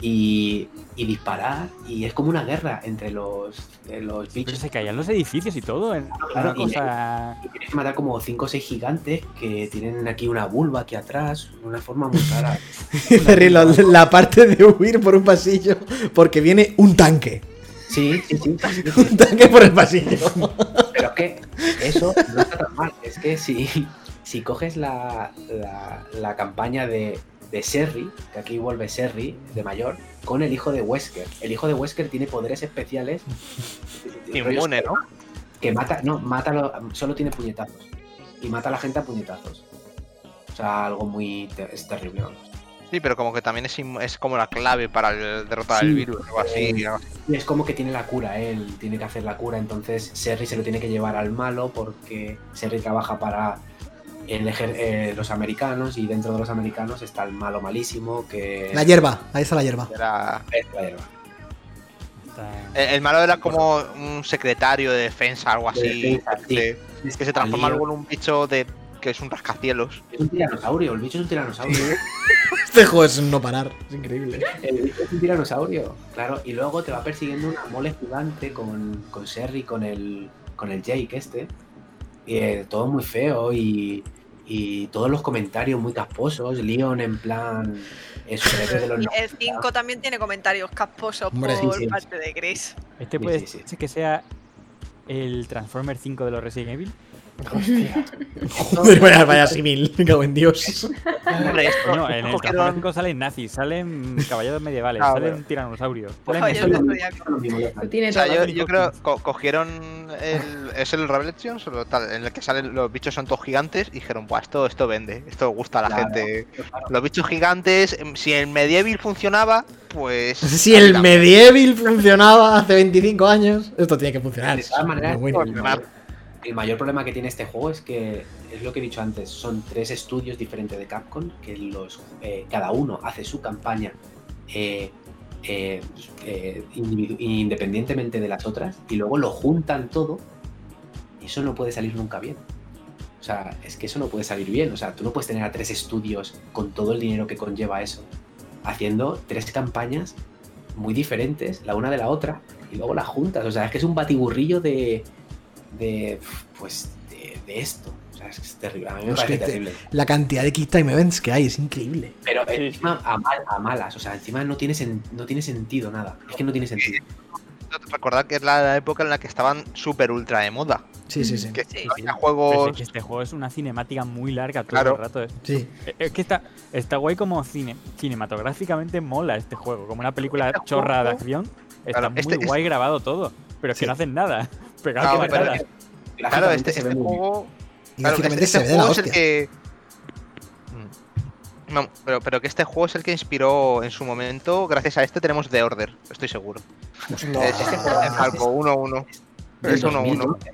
y, y disparar y es como una guerra entre los eh, los Pero bichos. se caían los edificios y todo. en Claro, una y- cosa. Y tienes que matar como 5 o 6 gigantes que tienen aquí una vulva aquí atrás, una forma muy Rilo, la parte de huir por un pasillo porque viene un tanque. Sí, sí, sí. Un tanque por el pasillo. Pero es que eso no está tan mal. Es que si, si coges la, la, la campaña de, de Serry, que aquí vuelve Serry de mayor, con el hijo de Wesker. El hijo de Wesker tiene poderes especiales. Inmune, ¿no? Que mata, no, mata, lo- solo tiene puñetazos. Y mata a la gente a puñetazos. O sea, algo muy. es terrible, vamos. Sí, pero como que también es, es como la clave para el derrotar Sí. el virus o algo así. Y es como que tiene la cura, ¿eh? él tiene que hacer la cura, entonces Serry se lo tiene que llevar al malo porque Serry trabaja para el ejer- eh, los americanos y dentro de los americanos está el malo malísimo que La hierba, ahí está la hierba. Era- es la hierba. El, el malo era como un secretario de defensa, algo De así. defensa, sí. que, que se transforma luego en un bicho de que es un rascacielos. Es un tiranosaurio, el bicho es un tiranosaurio. Este juego es un no parar. Es increíble. el bicho es un tiranosaurio, claro. Y luego te va persiguiendo una mole gigante con, con Serry, con el, con el Jake este. Y, eh, todo muy feo y, y todos los comentarios muy casposos. Leon en plan... superhéroe de los El 90. 5 también tiene comentarios casposos Hombre, por sí, sí. parte de Chris. Este Sí, puede sí, sí. ser que sea el Transformer 5 de los Resident Evil. Hostia. Joder, vaya, vaya simil. Me cago en Dios. Hombre, esto- Coño, en el 5 salen nazis, salen caballeros medievales, Ah, salen bueno. tiranosaurios. Yo creo co- cogieron el, es el tal, en el que salen los bichos son todos gigantes y dijeron, Buah, esto, esto vende, esto gusta a la Claro. gente. Los bichos gigantes, em, si el Medieval funcionaba, pues. Si el Medieval funcionaba hace 25 años, esto tiene que funcionar. De todas maneras. El mayor, problema que tiene este juego es que, es lo que he dicho antes, son tres estudios diferentes de Capcom, que los eh, cada uno hace su campaña eh, eh, individu- independientemente de las otras, y luego lo juntan todo, y eso no puede salir nunca bien. O sea, es que eso no puede salir bien. O sea, tú no puedes tener a tres estudios con todo el dinero que conlleva eso, haciendo tres campañas muy diferentes, la una de la otra, y luego las juntas. O sea, es que es un batiburrillo de. De. pues. de, de esto. O sea, es que es terrible. A mí me Es parece que te- terrible. La cantidad de Kick Time Events que hay es increíble. Pero Sí, encima a, mal- a malas. O sea, encima no tiene, sen- no tiene sentido nada. Es que no tiene sentido. Recordad que es la, la época en la que estaban súper ultra de moda. Sí, sí, sí. Que Sí. es juegos. que este juego es una cinemática muy larga todo Claro. el rato. Es, Sí. es que está, está guay como cine. Cinematográficamente mola este juego. Como una película Este chorra de acción. Está Claro, muy este- guay grabado todo. Pero es Sí. que no hacen nada. Pegado pero. Claro, Gráficamente este, este ve muy bien. juego. Claro, este, se este ve de la juego es el que. Mm. No, pero, pero que este juego es el que inspiró en su momento. Gracias a este tenemos The Order, estoy seguro. No. Es, es, es Falco 1-1. Del Es 1-1. 2012,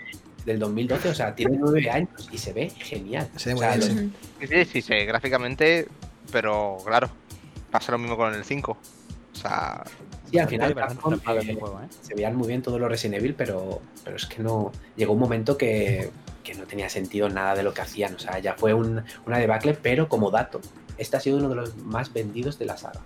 del 2012, o sea, tiene nueve años y se ve genial. Se ve O sea, bien, los- sí. Sí, sí, sí, sí, gráficamente. Pero claro, pasa lo mismo con el 5. O sea, Sí, al final Capcom, eh, juego, se veían muy bien todos los Resident Evil, pero, pero es que no. Llegó un momento que, que no tenía sentido nada de lo que hacían. O sea, ya fue un- una debacle, pero como dato, este ha sido uno de los más vendidos de la saga.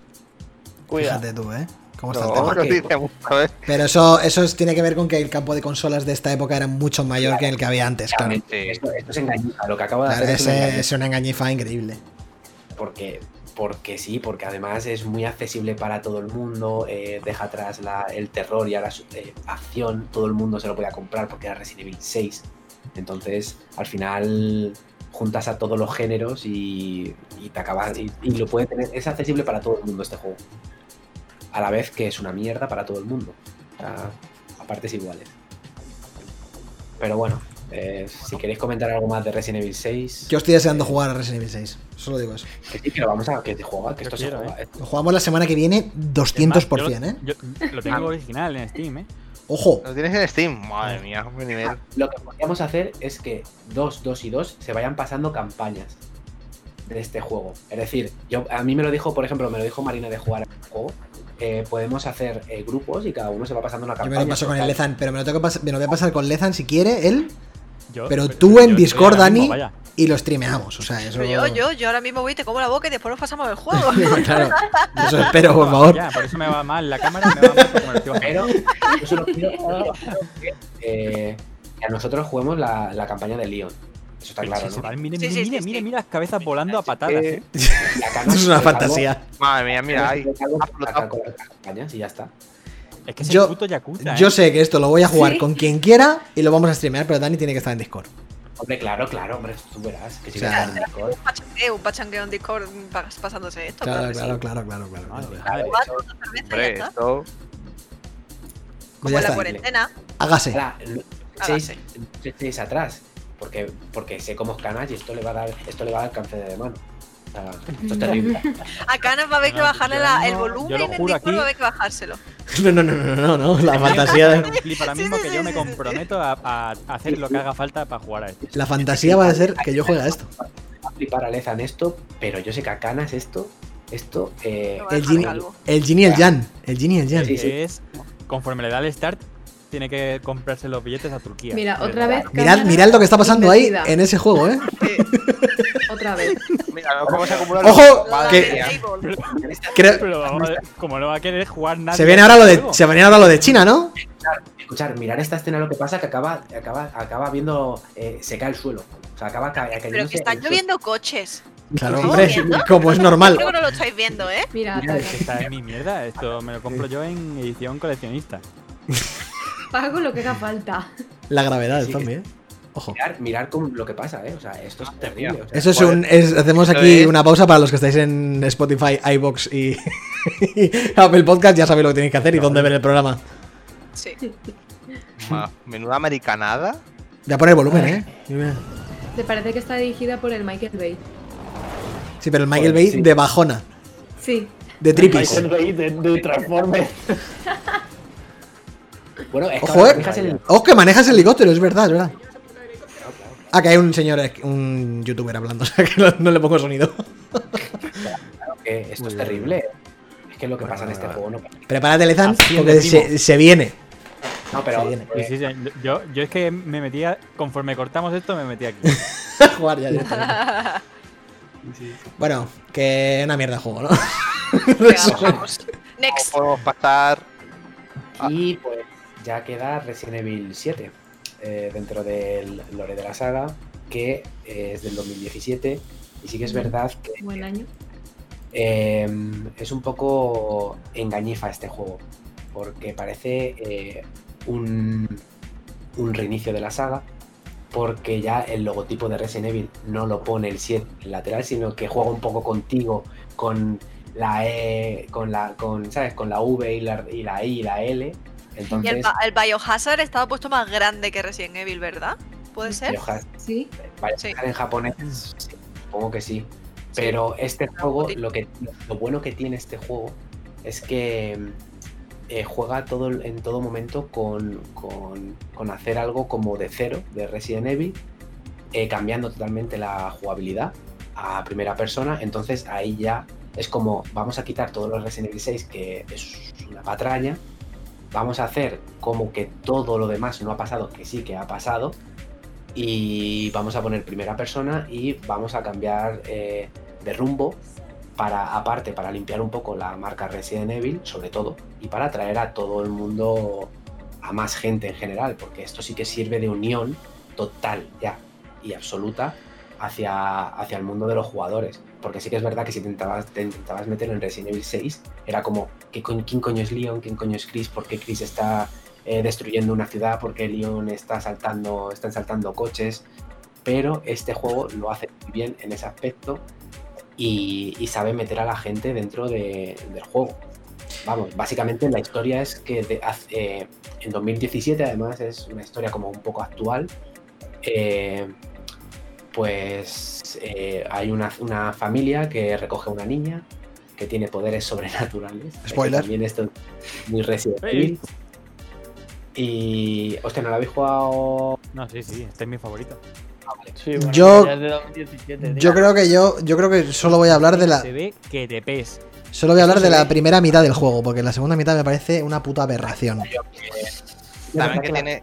Cuida. Fíjate tú, ¿eh? ¿Cómo está no, tema ¿eh? Pero eso, eso es- tiene que ver con que el campo de consolas de esta época era mucho mayor que el que había antes, claro. Esto, esto es engañifa, lo que acabo de Claro, hacer es es una engañifa increíble. porque, porque sí, porque además es muy accesible para todo el mundo, eh, deja atrás el terror y ahora eh, acción, todo el mundo se lo podía comprar porque era Resident Evil 6. Entonces, al final juntas a todos los géneros y, y te acabas y, lo puede tener, es accesible para todo el mundo este juego. A la vez que es una mierda para todo el mundo. A partes iguales. Pero bueno, Eh, si queréis comentar algo más de Resident Evil 6, Yo estoy deseando jugar a Resident Evil 6. Solo digo eso. que sí, que lo vamos a que se juega, que Yo esto quiero, se juega. eh. Lo jugamos la semana que viene 200%, ¿eh? Yo, lo tengo original en Steam, ¿eh? Ojo. ¿Lo tienes en Steam? Madre mía, buen nivel. Lo que podríamos hacer es que 2, 2 y 2 se vayan pasando campañas de este juego. Es decir, yo a mí me lo dijo, por ejemplo, me lo dijo Marina de jugar al juego. eh, podemos hacer eh, grupos y cada uno se va pasando una Yo campaña. me lo paso con el. Lezan, pero me lo, tengo que pas- me lo voy a pasar con Lezan si quiere, él, Yo- Pero tú yo en Discord, mismo, Dani, y lo streameamos. O sea, eso. Pero yo, yo, yo ahora mismo voy y te como la boca y después nos pasamos el juego. claro. Eso espero, por favor. Ya, por eso me va mal la cámara, me va mal estoy bajando. Pero yo solo quiero, quiero que, eh, a nosotros juguemos la, la campaña de Leon. Eso está claro, ¿no? mire, Sí, mire, sí, mire, sí, mire, las cabezas volando a patadas, ¿eh? Esto es una fantasía. Madre mía, mira, ahí. ha por y ya está. Es que es Yo- el puto Yakuza, ¿eh? Yo sé que esto lo voy a jugar Sí. con quien quiera y lo vamos a streamear, pero Dani tiene que estar en Discord. Hombre, claro, claro, hombre, tú verás. Que si O sea, en Discord. un pachangueo, un pachangueo en Discord pa- pasándose esto. Claro, claro, sí. claro, claro, claro. Claro. madre. Hombre, esto. Pues Como ya en la está. cuarentena. Hágase. Hágase. no echéis atrás. Porque, porque sé cómo es Canal y esto le va a dar, esto le va a dar cáncer de mano. O sea, esto es terrible. A Canas va a haber que bajarle la- el volumen yo lo en juro Discord, aquí. va a haber que bajárselo. No, no, no, no, no, no. La fantasía, de- Flip ahora Sí, mismo sí, que sí, yo me sí, sí. comprometo a, a hacer lo que haga falta para jugar a esto. la fantasía va a ser que yo juegue a esto. Va a flipar a Lezan esto, pero yo sé que a Canas esto, esto, eh, El Gini, el Gini y el Jan. El Gini y el Jan. Sí, sí. Es, conforme le da el start, tiene que comprarse los billetes a Turquía. Mira, otra vez. Mirad, lo que está pasando ahí en ese juego, ¿eh? Otra vez. Mira, cómo se acumulan ¡Ojo! que-. Creo- Pero vamos a ver, como no va a querer jugar nada. se viene ahora lo de, se viene ahora lo de China, ¿no? escuchar, mirar esta escena lo que pasa que acaba, acaba, acaba viendo, eh, se cae el suelo. O sea, acaba ca- cayéndose Pero que están lloviendo coches. Claro, ¿Estamos hombre, como es Creo normal. que no lo estáis viendo, ¿eh? Mira, Mira, ataca. Que Esta es mi mierda, esto me lo compro yo en edición coleccionista. pago lo que haga falta. La gravedad del Sí, zombie, ¿eh? Ojo. Mirar, mirar con lo que pasa, ¿eh? O sea, esto es terrible. o sea, Eso es un. es- hacemos aquí es- una pausa para los que estáis en Spotify, iBox y, y Apple Podcast. Ya sabéis lo que tenéis que hacer y dónde ver el programa. Sí. Ma- Menuda americanada. Voy a poner el volumen, ¿eh? Mira. Te parece que está dirigida por el Michael Bay. Sí, pero el Michael Bay sí. de bajona, Sí. de tripis. Michael Bay de, de Transformers. Bueno, es que Ojo, eh. fijas el- Ojo, que manejas el helicóptero, es verdad, es verdad. Ah, que hay un señor, eh, un youtuber hablando, o sea que no, no le pongo sonido. que esto es terrible. Es que lo que pasa en este juego no Prepárate, Lezan, porque se, se viene. No, pero Se viene. Sí, sí, sí, Yo, yo es que me metía, conforme cortamos esto, me metí aquí. a jugar ya directamente. Bueno, que una mierda de juego, ¿no? Venga, vamos. ¿Cómo Next. podemos pasar? Y pues ya queda Resident Evil 7 eh, dentro del lore de la saga, que eh, es del 2017. Y sí que es verdad que Buen año. eh, es un poco engañifa este juego, porque parece eh, un, un reinicio de la saga, porque ya el logotipo de Resident Evil no lo pone el 7 en lateral, sino que juega un poco contigo con la E, con la, con, ¿sabes? Con la V y la, y la I y la L. Y el, el Biohazard estaba puesto más grande que Resident Evil, ¿verdad? ¿Puede ser? Biohazard- Sí. En japonés, sí, supongo que sí. Pero este juego, bonito. lo, que, lo bueno que tiene este juego es que eh, juega todo, en todo momento con, con- con hacer algo como de cero de Resident Evil, eh, cambiando totalmente la jugabilidad a primera persona. Entonces ahí ya es como vamos a quitar todos los Resident Evil 6, que es una patraña. Vamos a hacer como que todo lo demás no ha pasado, que sí que ha pasado y vamos a poner primera persona y vamos a cambiar eh, de rumbo para aparte para limpiar un poco la marca Resident Evil sobre todo y para atraer a todo el mundo a más gente en general porque esto sí que sirve de unión total ya y absoluta hacia, hacia el mundo de los jugadores porque sí que es verdad que si te intentabas, te intentabas meter en Resident Evil 6 era como ¿qué ¿quién coño es Leon? ¿quién coño es Chris? ¿por qué Chris está eh, destruyendo una ciudad porque Leon está saltando, están saltando coches. Pero este juego lo hace bien en ese aspecto y, sabe meter a la gente dentro de- del juego. Vamos, básicamente la historia es que de- eh, en 2017, además es una historia como un poco actual, eh, pues eh, hay una, una familia que recoge a una niña que tiene poderes sobrenaturales. Spoiler. También esto es muy Resident Evil. Y. Hostia, ¿no lo habéis jugado? No, sí, sí, este es mi favorito. Sí, bueno, Yo- ya es de 2017, tío. Yo creo que yo, yo creo que solo voy a hablar de la. Se ve que te pes. Solo voy a hablar de la primera mitad del juego, porque la segunda mitad me parece una puta aberración. También que la, tiene.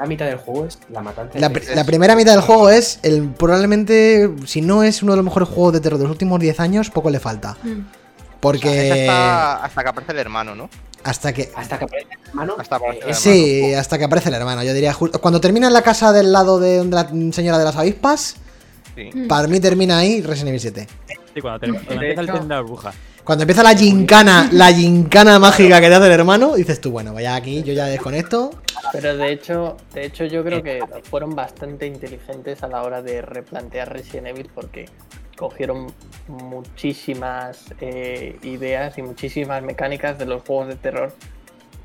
La mitad del juego es la matanza. La, de- pr- la primera mitad del juego es el probablemente, si no es uno de los mejores juegos de terror de los últimos 10 años, poco le falta. Mm. o sea, esa Porque hasta que aparece el hermano, ¿no? hasta que... Hasta que aparece el hermano. Hasta aparece el eh, hermano. Sí, hasta que aparece el hermano, yo diría. ju- Cuando termina en la casa del lado de donde la señora de las avispas, Sí. Para mí termina ahí Resident Evil 7. Sí, cuando, te- cuando De empieza el tren de la burbuja. Cuando empieza la gincana, la gincana mágica que te hace el hermano, dices tú, bueno, vaya aquí, yo ya desconecto. Pero de hecho, de hecho yo creo que fueron bastante inteligentes a la hora de replantear Resident Evil porque cogieron muchísimas eh, ideas y muchísimas mecánicas de los juegos de terror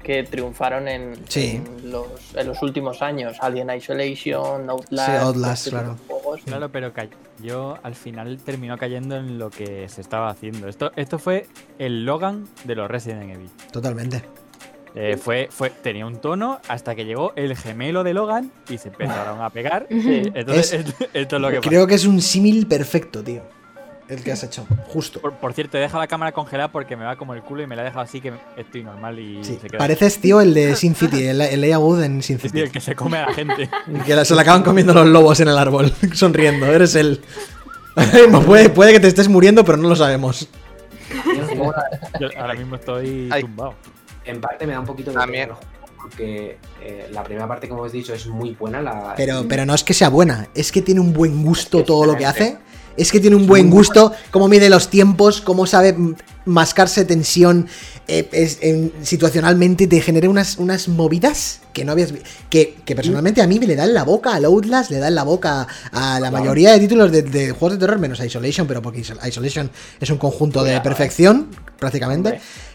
que triunfaron en, Sí. en los, en los últimos años. Alien Isolation, Outlast. Sí, Outlast, este claro. de juegos. Claro, pero cayó, al final terminó cayendo en lo que se estaba haciendo. Esto, esto fue el Logan de los Resident Evil. Totalmente. Eh, fue, fue, tenía un tono hasta que llegó el gemelo de Logan y se empezaron a pegar. Sí. Entonces, Es- esto, esto es lo que pasa. Creo que es un símil perfecto, tío. El que has hecho, justo. Por, por cierto, deja la cámara congelada porque me va como el culo y me la he dejado así que estoy normal y Sí, se queda. pareces, tío, el de Sin City, el, el Elijah Wood en Sin Sí, City. el que se come a la gente. Que la- se la acaban comiendo los lobos en el árbol, sonriendo. Eres él. puede, puede que te estés muriendo, pero no lo sabemos. Yo ahora mismo estoy Ay. tumbado. En parte me da un poquito de También. porque eh, la primera parte, como os he dicho, es muy buena. La, Pero, pero no es que sea buena, es que tiene un buen gusto todo lo que hace. Es que tiene un buen gusto, cómo mide los tiempos, cómo sabe mascarse tensión eh, es- en- situacionalmente, te genera unas, unas movidas que no habías que, que personalmente a mí me le dan la boca al Outlast, le dan la boca a la mayoría de títulos de, de juegos de terror, menos Isolation, pero porque Isol- Isolation es un conjunto de eh. prácticamente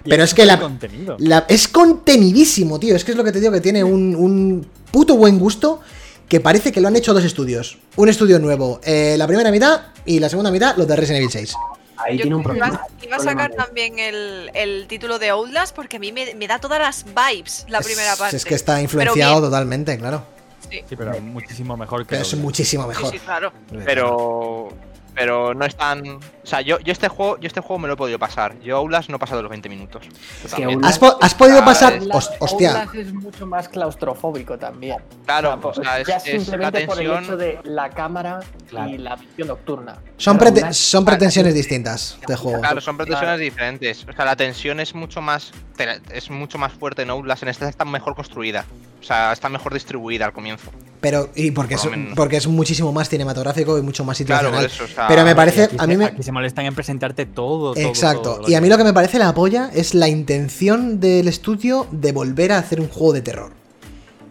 Pero es que la, contenido. la- es contenidísimo, tío. Es que es lo que te digo, que tiene un, un puto buen gusto que parece que lo han hecho dos estudios. Un estudio nuevo, eh, la primera mitad y la segunda mitad, los de Resident Evil 6. ahí Yo tiene un problema. iba a sacar también el, el título de Outlast porque a mí me, me da todas las vibes la primera parte. Es que está influenciado totalmente, claro. Sí, Sí, pero muchísimo mejor que Pero es muchísimo sí, mejor. sí, claro. Pero. Pero no es tan. O sea, yo, yo este juego, yo este juego me lo he podido pasar. Yo Aulas no he pasado los 20 minutos. Es que ¿Has, po- has podido Ah, pasar? hostia. Outlast es mucho más claustrofóbico también. Claro, O sea, o sea, es, ya es la simplemente por el hecho de la cámara Claro. y la visión nocturna. Son, prete- son pretensiones distintas de juego. Claro, son pretensiones diferentes. O sea, la tensión es mucho más. Es mucho más fuerte en Outlast. En esta está mejor construida. O sea, está mejor distribuida al comienzo. Pero, y porque es, Por lo menos. porque es muchísimo más cinematográfico y mucho más situacional. por eso. O sea, Pero me parece, aquí a se- mí me, Aquí se molestan en presentarte todo, todo, Exacto. todo y a mí lo que me parece la polla es la intención del estudio de volver a hacer un juego de terror.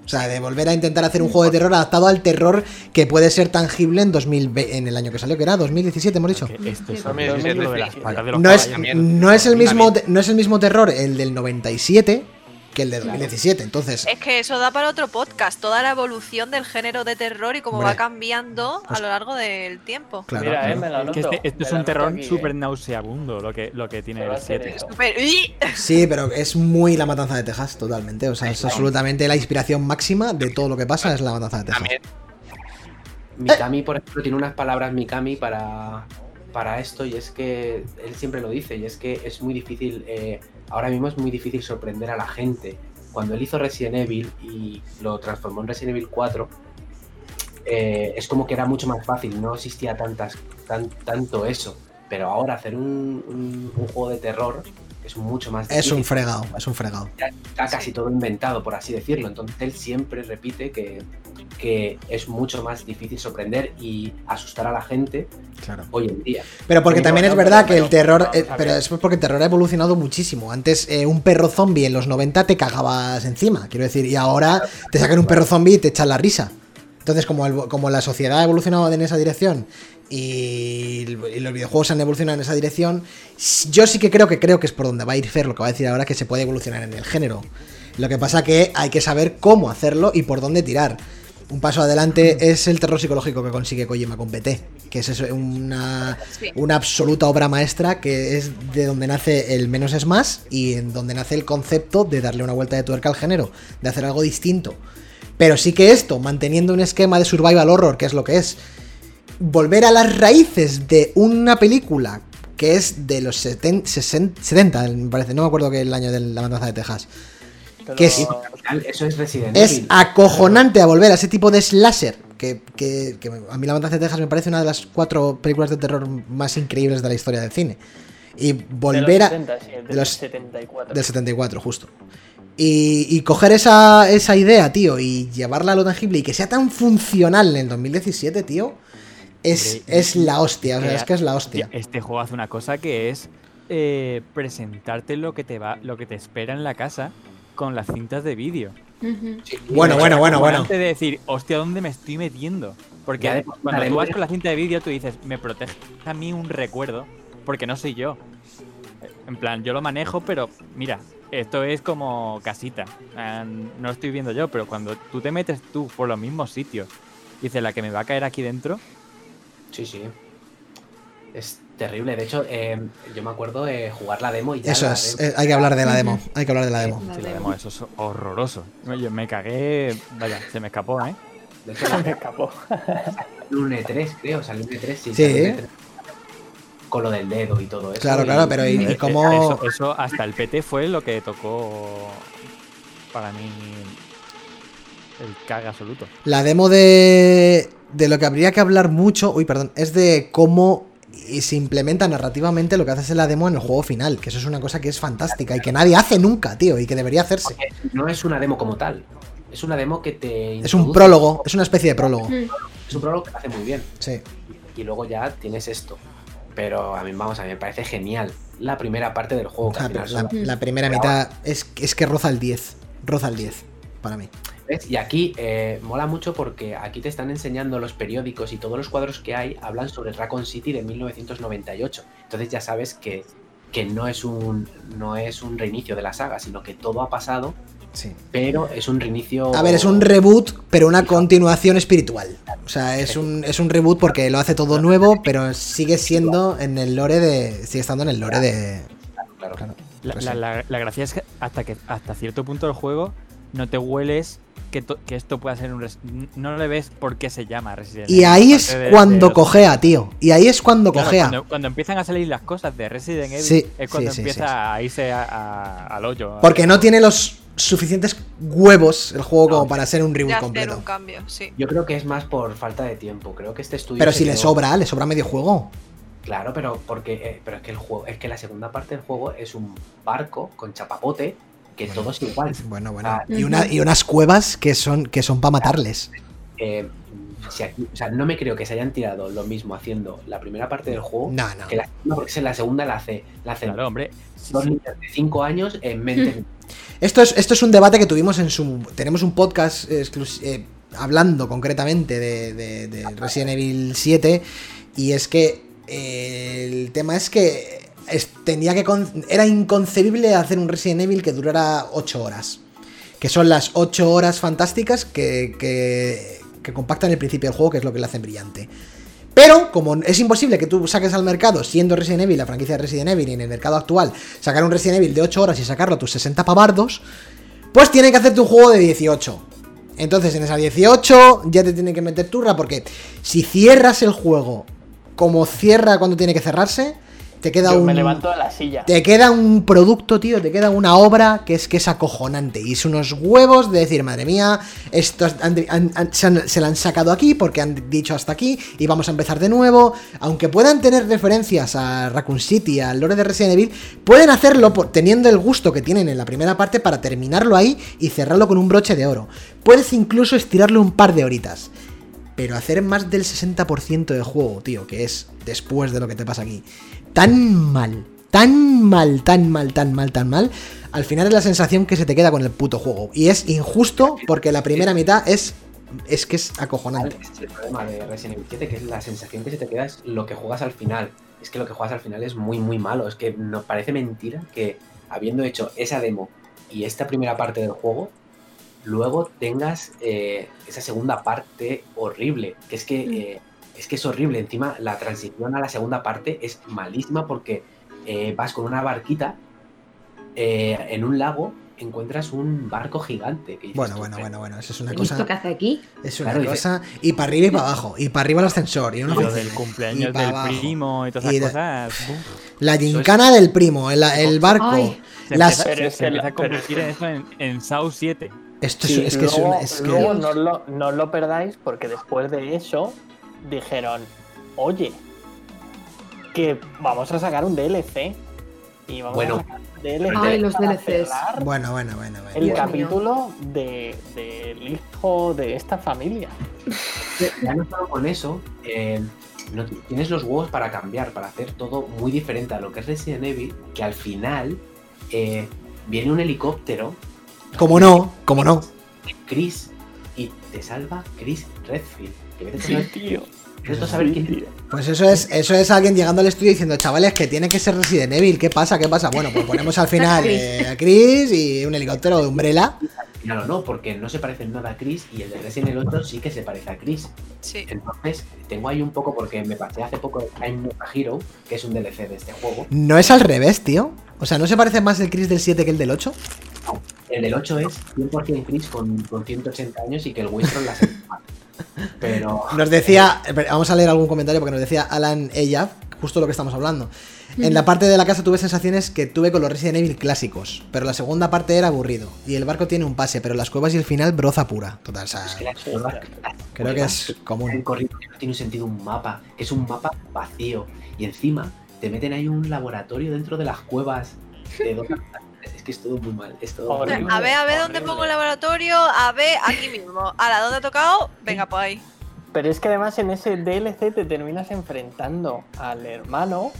O sea, de volver a intentar hacer un juego de terror adaptado al terror que puede ser tangible en 2020, en el año que salió, que era 2017, hemos dicho. Este es de las No es, no es el mismo no es el mismo terror el del 97 que el de 2017. Entonces, Es que eso da para otro podcast, toda la evolución del género de terror y cómo Hombre. va cambiando Pues- a lo largo del tiempo. claro. Mira, eh, me lo Que este, esto me es un terror eh. súper nauseabundo lo que, lo que tiene el hacer 7. eso. Súper- ¡Uy! Sí, pero es muy la matanza de Texas, totalmente. O sea, es absolutamente la inspiración máxima de todo lo que pasa es la matanza de Texas. También. Mikami, por ejemplo, tiene unas palabras Mikami para, para esto y es que él siempre lo dice y es que es muy difícil, eh, ahora mismo es muy difícil sorprender a la gente. Cuando él hizo Resident Evil y lo transformó en Resident Evil 4, eh, es como que era mucho más fácil, no existía tantas, tan, tanto eso. Pero ahora hacer un, un- un juego de terror es mucho más Es un difícil. fregado, es un fregado. Ya está casi todo inventado, por así decirlo. Entonces él siempre repite que, que es mucho más difícil sorprender y asustar a la gente Claro. hoy en día. Pero porque también es verdad pero- que el terror. pero, eh, pero es porque el terror ha evolucionado muchísimo. Antes, eh, un perro zombie en los 90 te cagabas encima, quiero decir, y ahora te sacan un perro zombie y te echan la risa. Entonces, como, el- como la sociedad ha evolucionado en esa dirección y, y los videojuegos han evolucionado en esa dirección, yo sí que creo que creo que es por donde va a ir Fer lo que va a decir ahora, que se puede evolucionar en el género. Lo que pasa que hay que saber cómo hacerlo y por dónde tirar. Un paso adelante es el terror psicológico que consigue Kojima con PT, que es eso, una, una absoluta obra maestra que es de donde nace el menos es más y en donde nace el concepto de darle una vuelta de tuerca al género, de hacer algo distinto. Pero sí que esto, manteniendo un esquema de survival horror, que es lo que es, volver a las raíces de una película que es de los 70, 70 me parece, no me acuerdo que el año de la matanza de Texas. Que sí. Eso es Resident Es Evil. acojonante a volver a ese tipo de slasher. Que, que- que a mí La Matanza de Texas me parece una de las cuatro películas de terror más increíbles de la historia del cine. Y volver de los a. 70, sí, el de del los- 74. Del 74, justo. Y, y coger esa, esa idea, tío, y llevarla a lo tangible y que sea tan funcional en el 2017, tío, es, Hombre, es la hostia. O sea, es que es la hostia. Este juego hace una cosa que es eh, presentarte lo que te va, lo que te espera en la casa con las cintas de vídeo. Sí, Bueno, bueno, bueno, bueno. Antes de decir, hostia, ¿dónde me estoy metiendo? Porque Ya cuando tú vas con la cinta de vídeo, tú dices, me protege a mí un recuerdo, porque no soy yo. En plan, yo lo manejo, pero mira, esto es como casita. Ah, No lo estoy viendo yo, pero cuando tú te metes tú por los mismos sitios, dices, la que me va a caer aquí dentro, Sí, sí. Es terrible. De hecho, eh, yo me acuerdo de jugar la demo y ya. Eso es, demo- eh, hay que hablar de la demo. Hay que hablar de la demo. La eso es horroroso. Yo me cagué, vaya, se me escapó, ¿eh? De hecho, Me escapó. salió un E3, creo. Salió un E3, sí. Sí. salió un E3. Con lo del dedo y todo eso. Claro, y- claro, pero ¿y, y cómo.? Eso, eso hasta el PT fue lo que tocó para mí el caga absoluto. La demo de, de lo que habría que hablar mucho, uy, perdón, es de cómo y se implementa narrativamente lo que haces en la demo en el juego final, que eso es una cosa que es fantástica y que nadie hace nunca, tío, y que debería hacerse. Porque no es una demo como tal. Es una demo que te. Es un prólogo, es una especie de prólogo. Mm. Es un prólogo que lo hace muy bien. Sí. Y luego ya tienes esto. Pero a mí, vamos, a mí me parece genial la primera parte del juego. que La, la primera mitad es, es que roza el 10. Roza el 10, para mí. ¿Ves? Y aquí eh, mola mucho porque aquí te están enseñando los periódicos y todos los cuadros que hay hablan sobre Raccoon City de 1998. Entonces ya sabes que, que no, es un, no es un reinicio de la saga, sino que todo ha pasado, Sí. pero es un reinicio... A ver, es un reboot, pero una continuación espiritual. O sea, es un, es un reboot porque lo hace todo nuevo, pero sigue siendo en el lore de. Sigue estando en el lore de. Claro. Claro. La, Pues la- la gracia es que hasta que hasta cierto punto del juego no te hueles que, to- que esto pueda ser un no le ves por qué se llama Resident Y Evil, ahí es de- cuando de- cogea, tío. Y ahí es cuando Claro, cogea. Cuando, cuando empiezan a salir las cosas de Resident Evil Sí, es cuando sí, empieza sí, sí. a irse a- a- al hoyo. Porque no tiene los suficientes huevos el juego como para ser un reboot hacer completo. un cambio, sí. Yo creo que es más por falta de tiempo. Creo que este estudio... Pero si le sobra, le sobra medio juego. Claro, pero porque eh, pero es que el juego, es que la segunda parte del juego es un barco con chapapote que Bueno. todo es igual. Bueno, bueno. Ah, Y, una, y unas cuevas que son, que son para matarles. Eh, si aquí- o sea, no me creo que se hayan tirado lo mismo haciendo la primera parte del juego No, no. que la segunda, porque la segunda la hace, la hacen Claro, hombre. sí, dos sí. niños de 5 años en mente. Esto es, esto es un debate que tuvimos en su. Tenemos un podcast eh, hablando concretamente de, de- de Resident Evil 7. Y es que eh, el tema es que tenía que era inconcebible hacer un Resident Evil que durara 8 horas. Que son las 8 horas fantásticas que, que, compactan el principio del juego, que es lo que le hace brillante. Pero, como es imposible que tú saques al mercado, siendo Resident Evil, la franquicia de Resident Evil, y en el mercado actual, sacar un Resident Evil de 8 horas y sacarlo a tus 60 pavardos, pues tienen que hacerte un juego de 18. Entonces, en esa 18 ya te tienen que meter turra, porque si cierras el juego como cierra cuando tiene que cerrarse, te queda Yo un. me levanto de la silla. Te queda un producto, tío, te queda una obra que es que es acojonante. Y es unos huevos de decir, madre mía, esto han- han- han- se, han- se la han sacado aquí porque han dicho hasta aquí y vamos a empezar de nuevo. Aunque puedan tener referencias a Raccoon City, al lore de Resident Evil, pueden hacerlo por- teniendo el gusto que tienen en la primera parte para terminarlo ahí y cerrarlo con un broche de oro. Puedes incluso estirarlo un par de horitas. Pero hacer más del 60% de juego, tío, que es después de lo que te pasa aquí, tan mal, tan mal, tan mal, tan mal, tan mal, al final es la sensación que se te queda con el puto juego. Y es injusto porque la primera mitad es, es que es acojonante. Ese es el problema de Resident Evil 7, que es la sensación que se te queda es lo que juegas al final. Es que lo que juegas al final es muy, muy malo. Es que nos parece mentira que habiendo hecho esa demo y esta primera parte del juego, luego tengas eh, esa segunda parte horrible, que es que, Mm. eh, es que es horrible. Encima, la transición a la segunda parte es malísima porque eh, vas con una barquita eh, en un lago, encuentras un barco gigante. que dices Bueno, bueno, bueno, bueno, eso es una ¿Y esto cosa. qué hace aquí? Es una Claro, dice- cosa. Y para arriba y para abajo. Y para arriba el ascensor. Y una Y lo del y cumpleaños pa' del abajo. primo y todas Y esas de- cosas. La gincana del primo, el, el barco. Ay. se Las- empieza, Pero se- es se que empieza la- a convertir en eso en, en Saw 7. Esto es, Sí, es que es, luego, un- es que- luego no, lo, no os lo perdáis porque después de eso dijeron, oye, que vamos a sacar un DLC. Y vamos Bueno. a sacar un DLC Ay, los DLCs. Bueno, bueno, bueno, bueno. el Dios capítulo de- del hijo de esta familia. Ya no solo con eso, eh, no tienes los huevos para cambiar, para hacer todo muy diferente a lo que es Resident Evil, que al final eh, viene un helicóptero, Como no, como no. Chris, y te salva Chris Redfield. Que Sí, tío. Saber quién- tío. Pues eso es, eso es alguien llegando al estudio diciendo, chavales, que tiene que ser Resident Evil. ¿Qué pasa? ¿Qué pasa? Bueno, pues ponemos al final eh, a Chris y un helicóptero de Umbrella. Claro, no, porque no se parece nada a Chris y el de Resident Evil 8 sí que se parece a Chris. Sí. Entonces, tengo ahí un poco, porque me pasé hace poco Time of a Hero, que es un DLC de este juego. No es al revés, tío. O sea, ¿no se parece más el Chris del 7 que el del 8? El del 8 es 100% Chris con, con 180 años y que el Winston la hace mal. Pero. Nos decía, vamos a leer algún comentario porque nos decía Alan Ella, justo lo que estamos hablando. En la parte de la casa tuve sensaciones que tuve con los Resident Evil clásicos, pero la segunda parte era aburrido. Y el barco tiene un pase, pero las cuevas y el final broza pura. Total, o sea, Es que las creo que es común. el corrido que no tiene sentido un mapa, que es un mapa vacío. Y encima te meten ahí un laboratorio dentro de las cuevas de dos. Es que es todo muy mal. Es todo mal. A ver, a ver dónde pongo el laboratorio. A ver, aquí mismo. A la dónde ha tocado. Venga, pues ahí. Pero es que además en ese DLC te terminas enfrentando al hermano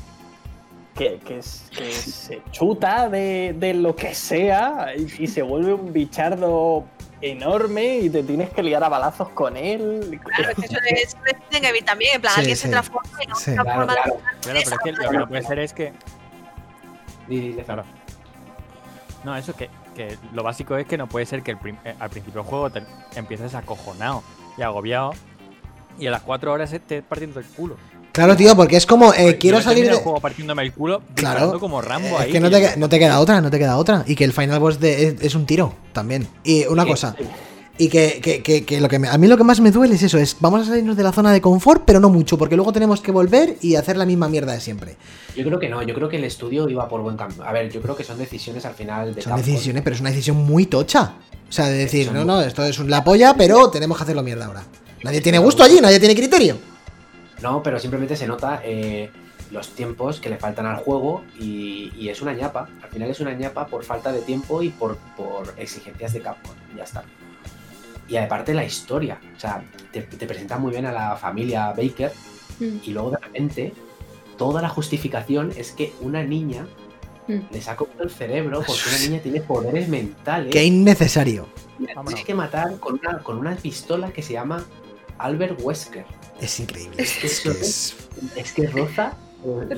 que, que, es- que se chuta de, de lo que sea y, y se vuelve un bichardo enorme y te tienes que liar a balazos con él. Claro, es que eso es Resident Evil también. En plan, Sí, alguien sí. se transforma y no Sí. se Claro, transforma claro. Claro, pero es que lo que no puede ser es que. Di, Claro. No, eso que, que lo básico es que no puede ser que el prim- eh, al principio del juego te empieces acojonado y agobiado y a las 4 horas estés partiendo el culo. Claro, tío, porque es como, eh, quiero salir de... el juego partiéndome el culo Claro. como Rambo Es ahí. que no te, no te queda otra, no te queda otra. Y que el final boss de, es, es un tiro también. Y una cosa, y que, que- que- que lo que me- a mí lo que más me duele es eso, es vamos a salirnos de la zona de confort, pero no mucho, porque luego tenemos que volver y hacer la misma mierda de siempre. Yo creo que no, yo creo que el estudio iba por buen camino. A ver, yo creo que son decisiones al final de Son Capcom. decisiones, pero es una decisión muy tocha. O sea, de decir, no, no, esto es la polla, pero tenemos que hacerlo mierda ahora. Nadie tiene gusto allí, nadie tiene criterio. No, pero simplemente se nota eh, los tiempos que le faltan al juego y, y es una ñapa. Al final es una ñapa por falta de tiempo y por, por exigencias de Capcom. Ya está. Y aparte la historia. O sea, te, te presenta muy bien a la familia Baker Mm. y luego de repente toda la justificación es que una niña Mm. le ha comido el cerebro porque una niña tiene poderes mentales. Qué innecesario. y la Vámonos. tienes que matar con una, con una pistola que se llama Albert Wesker. Es increíble. Es que Es es- Es que roza. eh,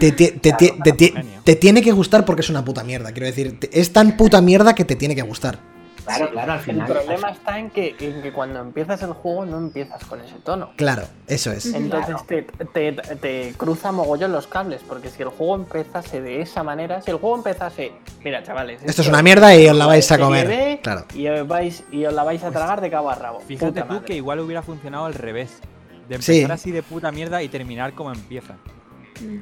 te, te- te- tiene que gustar porque es una puta mierda. Quiero decir, te- es tan puta mierda que te tiene que gustar. Claro, claro, al El final. problema está en que, en que cuando empiezas el juego no empiezas con ese tono. Claro, eso es. Entonces te, te, te cruza mogollón los cables, porque si el juego empezase de esa manera, si el juego empezase, mira chavales, Esto es una mierda y os la vais a serie comer. Claro. Y os, vais, y os la vais a tragar de cabo a rabo. Fíjate tú que igual hubiera funcionado al revés. De Sí. empezar así de puta mierda y terminar como empieza. Mm.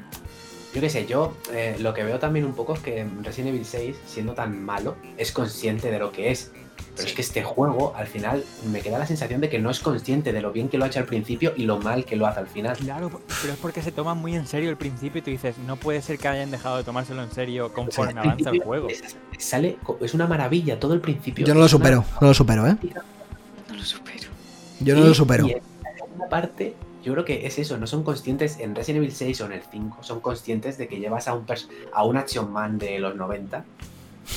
Yo qué sé, yo eh, lo que veo también un poco es que Resident Evil 6, siendo tan malo, es consciente de lo que es. Pero es que este juego, al final, me queda la sensación de que no es consciente de lo bien que lo ha hecho al principio y lo mal que lo hace al final. Claro, pero es porque se toma muy en serio el principio y tú dices, no puede ser que hayan dejado de tomárselo en serio O sea, conforme avanza el principio juego. es- sale, es una maravilla todo el principio. Yo no lo supero, no lo supero, ¿eh? No lo supero. Yo no lo supero. Y en la segunda parte, yo creo que es eso, no son conscientes en Resident Evil 6 o en el 5, son conscientes de que llevas a un, pers- a un Action Man de los 90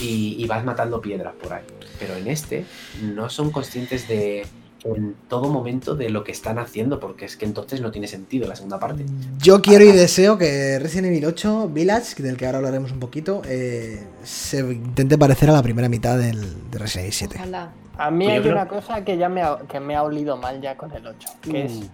y, y vas matando piedras por ahí. Pero en este no son conscientes de en todo momento de lo que están haciendo, porque es que entonces no tiene sentido la segunda parte. Yo quiero y deseo que Resident Evil 8 Village, del que ahora hablaremos un poquito, eh, se intente parecer a la primera mitad del, de Resident Evil 7. Ojalá. A mí Pues hay creo- una cosa que ya me ha, que me ha olido mal ya con el 8, que es Uh.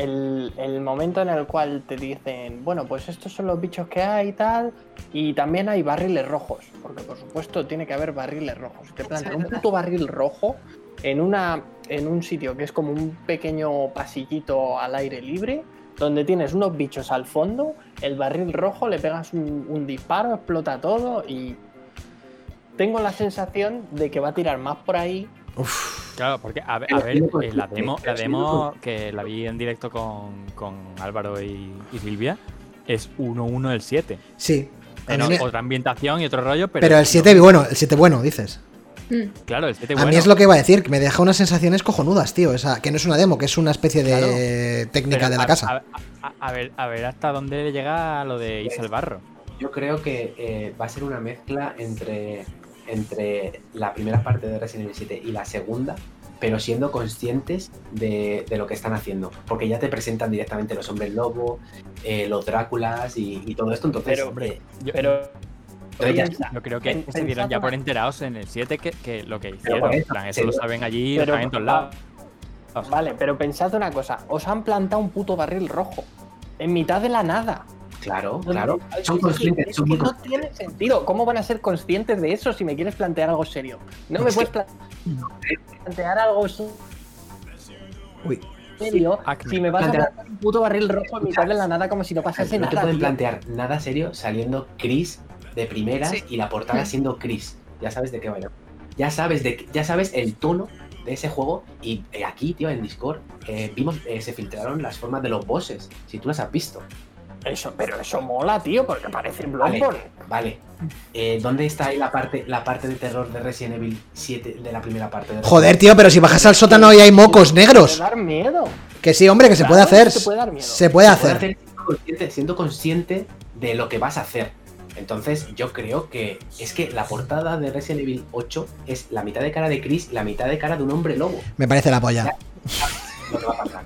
El, el momento en el cual te dicen, bueno, pues estos son los bichos que hay y tal, y también hay barriles rojos, porque por supuesto tiene que haber barriles rojos. Te plantean un puto barril rojo en, una, en un sitio que es como un pequeño pasillito al aire libre, donde tienes unos bichos al fondo, el barril rojo, le pegas un, un disparo, explota todo y... Tengo la sensación de que va a tirar más por ahí Uf, Claro, porque a, ver- a eh, la demo, la demo que la vi en directo con, con Álvaro y, y Silvia es 1-1 del 7. sí. A mí Bueno, me- Otra ambientación y otro rollo, pero. pero el 7 bueno, el 7 bueno, dices. Mm. Claro, el 7 A bueno. mí es lo que iba a decir, que me deja unas sensaciones cojonudas, tío. Esa, que no es una demo, que es una especie de técnica pero de la a- casa. A, a- a ver, a ver hasta dónde llega lo de irse al barro. Yo creo que eh, va a ser una mezcla entre, entre la primera parte de Resident Evil 7 y la segunda, pero siendo conscientes de, de lo que están haciendo. Porque ya te presentan directamente los hombres lobo, eh, los Dráculas y, y todo esto. Entonces, Pero, hombre, Yo, Pero Pero ya piensa, yo creo que se dieron ya por enterados en el 7 que, que lo que hicieron. eso, plan, lo saben allí, lo pero- saben en todos lados. Vale, pero pensad una cosa, os han plantado un puto barril rojo en mitad de la nada. Claro, claro. Son conscientes, es son que muy no conscientes. tiene sentido. ¿Cómo van a ser conscientes de eso si me quieres plantear algo serio? No me Es puedes pla- plantear algo Uy. serio si me vas a Plantear- plantear un puto barril rojo en mitad de la nada como si no pasase No te nada. pueden plantear nada serio saliendo Chris de primeras Sí. y la portada siendo Chris. Ya sabes de qué va. Ya sabes de ya sabes el tono de ese juego y eh, aquí, tío, en Discord eh, vimos eh, se filtraron las formas de los bosses. Si tú las has visto. Eso, pero eso mola, tío, porque parece Vale, Bloodborne. vale. Eh, ¿Dónde está ahí la parte la parte de terror de Resident Evil 7 de la primera parte? De Joder, tío, pero si bajas al sótano y hay mocos Puede negros. dar miedo. Que sí, hombre, que se puede hacer. se puede dar miedo. Se puede Se puede hacer. hacer siendo consciente, siendo consciente de lo que vas a hacer. Entonces, yo creo que es que la portada de Resident Evil 8 es la mitad de cara de Chris y la mitad de cara de un hombre lobo. Me parece la polla. Lo que va a pasar.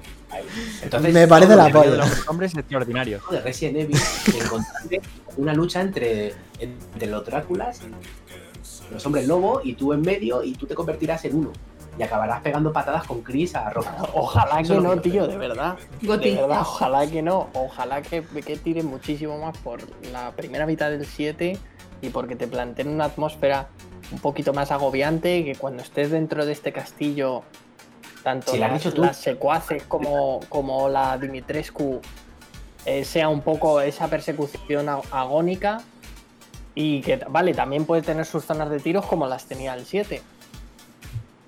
Entonces, Me parece la polla. de los hombres extraordinarios. de Resident Evil encontrarte una lucha entre, entre los Dráculas, los hombres lobo y tú en medio y tú te convertirás en uno. Y acabarás pegando patadas con Chris a Roja. Ojalá que no, tío, de verdad. Goti. De verdad, ojalá que no. Ojalá que, que tire muchísimo más por la primera mitad del 7 y porque te planteen una atmósfera un poquito más agobiante que cuando estés dentro de este castillo, tanto Si las, dicho tú. las secuaces como, como la Dimitrescu eh, sea un poco esa persecución agónica y que, vale, también puede tener sus zonas de tiros como las tenía el 7.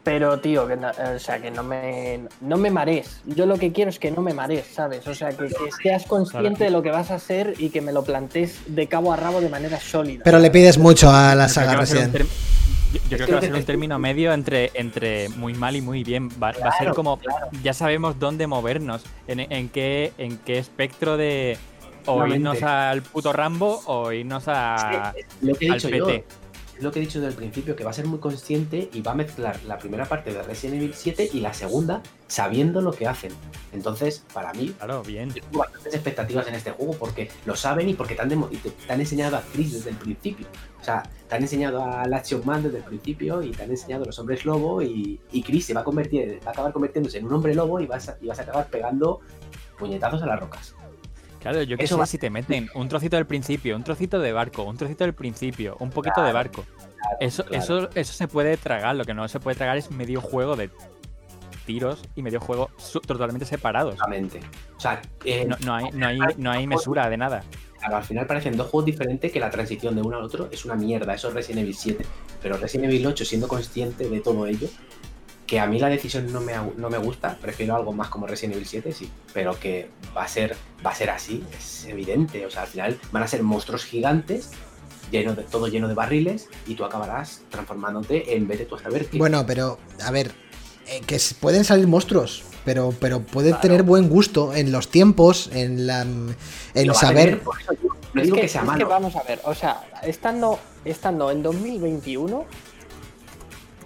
Pero, tío, que no, o sea, que no me, no me marees. Yo lo que quiero es que no me marees, ¿sabes? O sea, que, que seas consciente Claro. de lo que vas a hacer y que me lo plantees de cabo a rabo de manera sólida. Pero le pides mucho a la saga que Yo, yo creo que va a ser un término medio entre, entre muy mal y muy bien. Va, va a ser como claro. ya sabemos dónde movernos, en, en qué en qué espectro de o irnos al puto Rambo o irnos a, Es lo que he al dicho. PT. Lo que he dicho desde el principio, que va a ser muy consciente y va a mezclar la primera parte de Resident Evil 7 y la segunda sabiendo lo que hacen. Entonces, para mí, Claro, bien. yo tengo bastantes expectativas en este juego porque lo saben y porque te han, demo- y te, te han enseñado a Chris desde el principio. O sea, te han enseñado a Action Man desde el principio y te han enseñado a los hombres lobo y, y Chris se va a convertir, va a acabar convirtiéndose en un hombre lobo y vas a, y vas a acabar pegando puñetazos a las rocas. Claro, yo que Eso sé, va- si te meten un trocito del principio, un trocito de barco, un trocito del principio, un poquito de barco. Eso, claro. eso, eso se puede tragar, lo que no se puede tragar es medio juego de tiros y medio juego totalmente separados. Exactamente. O sea, eh, No, no hay, no, hay, no hay mesura de nada. Claro, al final parecen dos juegos diferentes que la transición de uno al otro es una mierda. Eso es Resident Evil 7. Pero Resident Evil 8, siendo consciente de todo ello, que a mí la decisión no me, ha- no me gusta, prefiero algo más como Resident Evil 7, sí. Pero que va a ser, va a ser así, es evidente. O sea, al final van a ser monstruos gigantes, lleno de, todo lleno de barriles, y tú acabarás transformándote en vez de tú a saber qué. Bueno, pero, a ver, eh, que pueden salir monstruos, pero, pero puede tener buen gusto en los tiempos, en la en saber. tener, no es digo que, que, sea es malo. que vamos a ver, o sea, estando, estando en 2021,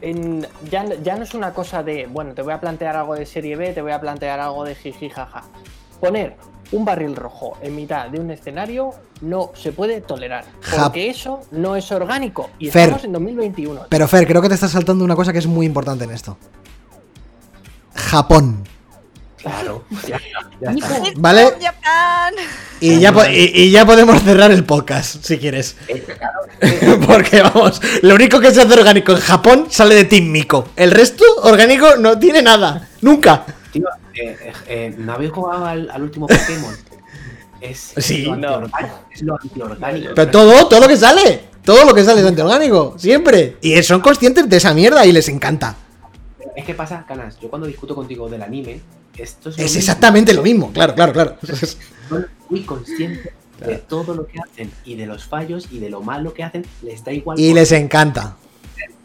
en- ya, ya no es una cosa de, bueno, te voy a plantear algo de serie B, te voy a plantear algo de jiji jaja. Poner un barril rojo en mitad de un escenario no se puede tolerar. Porque eso no es orgánico. Y Fer. estamos en 2021. Pero Fer, creo que te estás saltando una cosa que es muy importante en esto. Japón. Claro. Ya, ya está. It's ¿Vale? Y ya, y, y ya podemos cerrar el podcast, si quieres. Eh, Porque vamos, lo único que se hace orgánico en Japón sale de Team Miko. El resto orgánico no tiene nada. Nunca. Tío, eh, eh, eh, ¿no habéis jugado al, al último Pokémon? Es, es Sí. lo No. antiorgánico. Es lo antiorgánico. Pero todo, todo lo que sale. Todo lo que sale es antiorgánico. Siempre. Y son conscientes de esa mierda y les encanta. Es que pasa, Canas, yo cuando discuto contigo del anime, esto es, exactamente lo mismo. Claro, claro, claro. Son muy conscientes de todo lo que hacen y de los fallos y de lo malo que hacen, les da igual. Y les encanta.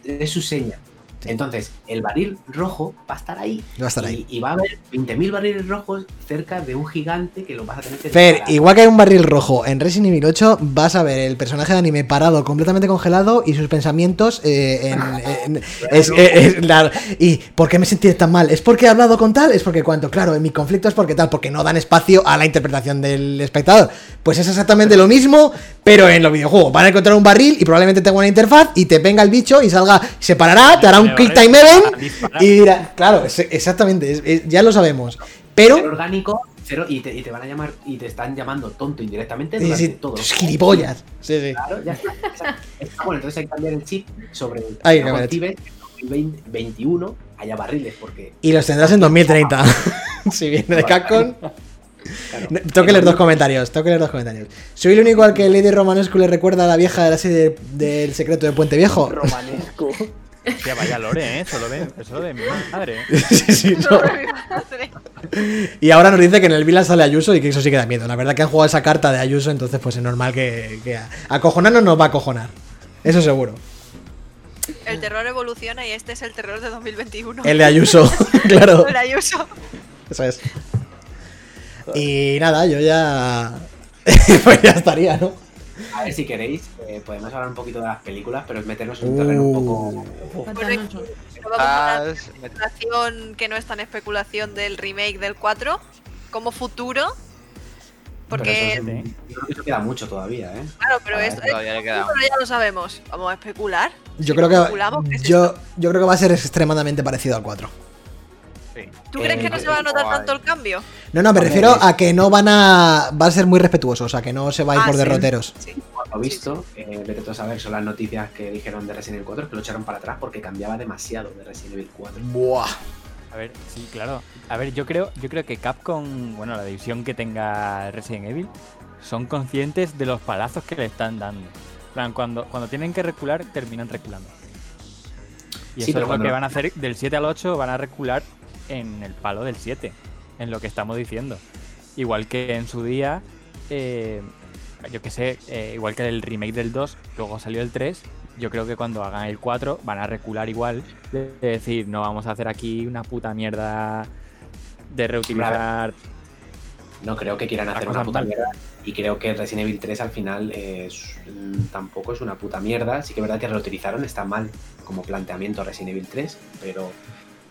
Es su seña. Entonces, el barril rojo va a estar ahí. Va a estar y, ahí. y va a haber 20.000 barriles rojos cerca de un gigante que lo vas a tener que Fer, disparar. igual que hay un barril rojo en Resident Evil 8, vas a ver el personaje de anime parado, completamente congelado y sus pensamientos eh, en. en- es- eh, es- la- ¿Y por qué me sentí tan mal? ¿Es porque he hablado con tal? ¿Es porque cuánto? Claro, en mi conflicto es porque tal, porque no dan espacio a la interpretación del espectador. Pues es exactamente lo mismo, pero en los videojuegos. Van a encontrar un barril y probablemente tenga una interfaz y te venga el bicho y salga, se parará, te hará un quick time event y dirá, claro, es- exactamente, es- es- ya lo sabemos. Pero. orgánico, cero, y te, y te van a llamar y te están llamando tonto indirectamente Sí, durante sí, todo. es gilipollas. Sí, sí. Claro, ya está. Bueno, entonces hay que cambiar el chip sobre el. Tibet, que en 2021 haya barriles, porque Y los tendrás en 2030. si viene de Capcom. Claro, No, Tengo que leer dos comentarios. Tengo que leer dos comentarios. Soy el único al que Lady Romanescu le recuerda a la vieja de la serie del secreto de Puente Viejo. Romanesco. Hostia, vaya lore, ¿eh? Solo de, solo de mi madre. Sí, sí, no. Y ahora nos dice que en el Vila sale Ayuso y que eso sí que da miedo. La verdad que han jugado esa carta de Ayuso, entonces pues es normal que, que acojonarnos nos va a acojonar. Eso seguro. El terror evoluciona y este es el terror de 2021. El de Ayuso, claro. El Ayuso. Eso es. Y nada, yo ya. pues ya estaría, ¿no? A ver si queréis, eh, podemos hablar un poquito de las películas, pero es meternos en un terreno un Uh. poco. Una Ah, especulación que no es tan especulación del remake del 4 como futuro. Porque, Pero eso Yo creo que eso queda mucho todavía, ¿eh? claro, pero Ah, esto todavía le queda ya lo sabemos. Vamos a especular. Yo Si creo que. especulamos, ¿qué es Yo, esto? yo creo que va a ser extremadamente parecido al 4. ¿Tú crees que no se va a notar tanto el cambio? No, no, me refiero a que no van a. Va a ser muy respetuoso, o sea, que no se va a ir Ah, por sí. derroteros. Sí. Lo visto, eh, vete tú a saber, son las noticias que dijeron de Resident Evil 4 que lo echaron para atrás porque cambiaba demasiado de Resident Evil 4. Buah. A ver, sí, claro. A ver, yo creo, yo creo que Capcom, bueno, la división que tenga Resident Evil, son conscientes de los palazos que le están dando. Plan, cuando, cuando tienen que recular, terminan reculando. Y Sí, eso es lo cuando- que van a hacer del 7 al 8, van a recular en el palo del 7, en lo que estamos diciendo. Igual que en su día, eh, yo que sé, eh, igual que el remake del 2, luego salió el 3, yo creo que cuando hagan el 4 van a recular igual, de de decir, no vamos a hacer aquí una puta mierda de reutilizar. No creo que quieran hacer una puta mal. mierda. Y creo que Resident Evil 3 al final es- mm, tampoco es una puta mierda. Sí que es verdad que reutilizaron, está mal como planteamiento Resident Evil 3, pero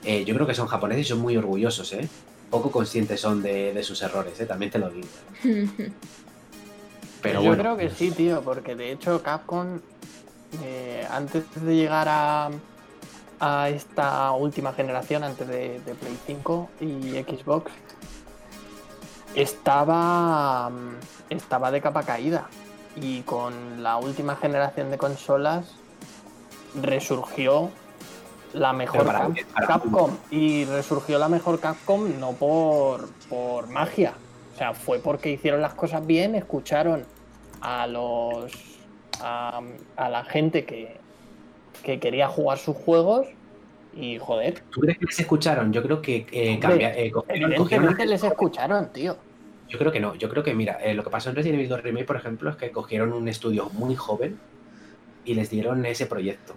eh, yo creo que son japoneses y son muy orgullosos, ¿eh? Poco conscientes son de, de sus errores, ¿eh? También te lo digo. Pero yo bueno, creo que sí, tío, porque de hecho Capcom, eh, antes de llegar a, a esta última generación, antes de, de Play 5 y Xbox, estaba, mm, estaba de capa caída. Y con la última generación de consolas resurgió la mejor Pero para- Cap- para- Capcom. Y resurgió la mejor Capcom no por, por magia. O sea, fue porque hicieron las cosas bien, escucharon a los a, a la gente que, que quería jugar sus juegos y joder, ¿tú crees que les escucharon? Yo creo que eh, cambia- eh, cogieron- cogieron- evidentemente les escucharon, tío. Yo creo que no. Yo creo que, mira, eh, lo que pasó en Resident Evil 2 Remake, por ejemplo, es que cogieron un estudio muy joven y les dieron ese proyecto.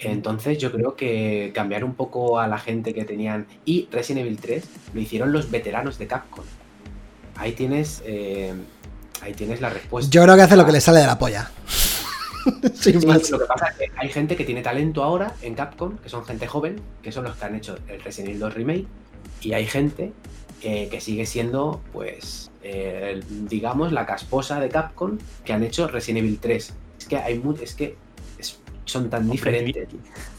Entonces yo creo que cambiar un poco a la gente que tenían... Y Resident Evil 3 lo hicieron los veteranos de Capcom. Ahí tienes... eh, ahí tienes la respuesta. Yo creo que hace lo que le sale de la polla. Sin Sí, más. lo que pasa es que hay gente que tiene talento ahora en Capcom, que son gente joven, que son los que han hecho el Resident Evil 2 Remake, y hay gente eh, que sigue siendo, pues, eh, digamos, la casposa de Capcom que han hecho Resident Evil 3. Es que hay es que son tan diferentes.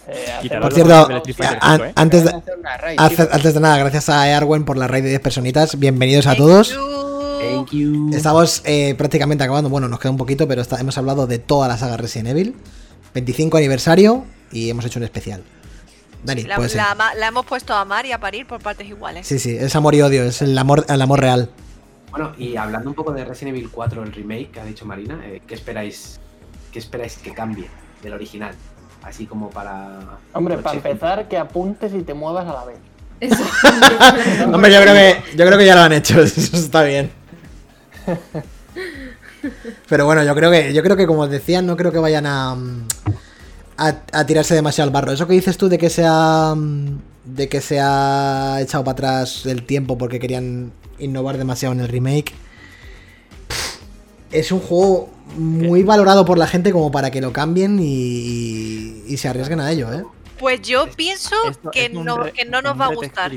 Eh, Por luego cierto, an- ¿eh? antes, de, antes nada, gracias a Erwin por la raid de 10 personitas. Bienvenidos a Thank todos. you. Thank you. Estamos eh, prácticamente acabando. Bueno, nos queda un poquito, pero está- hemos hablado de toda la saga Resident Evil. 25 aniversario y hemos hecho un especial. Dani, La, puede ser. la ama- la hemos puesto a amar y a parir por partes iguales. Sí, sí, es amor y odio, es el amor, el amor real. Bueno, y hablando un poco de Resident Evil 4, el remake que ha dicho Marina, eh, ¿qué esperáis? ¿Qué esperáis que cambie del original? Así como para. Hombre, para empezar, que apuntes y te muevas a la vez. Eso. Hombre, yo creo que, yo creo que ya lo han hecho, eso está bien. Pero bueno, yo creo que, yo creo que como os decía, no creo que vayan a, mm, a, a tirarse demasiado al barro. Eso que dices tú de que se ha, mm, de que se ha echado para atrás el tiempo porque querían innovar demasiado en el remake. Es un juego muy valorado por la gente como para que lo cambien y, y se arriesguen a ello, ¿eh? Pues yo pienso Esto que no, re- que no nos va a gustar.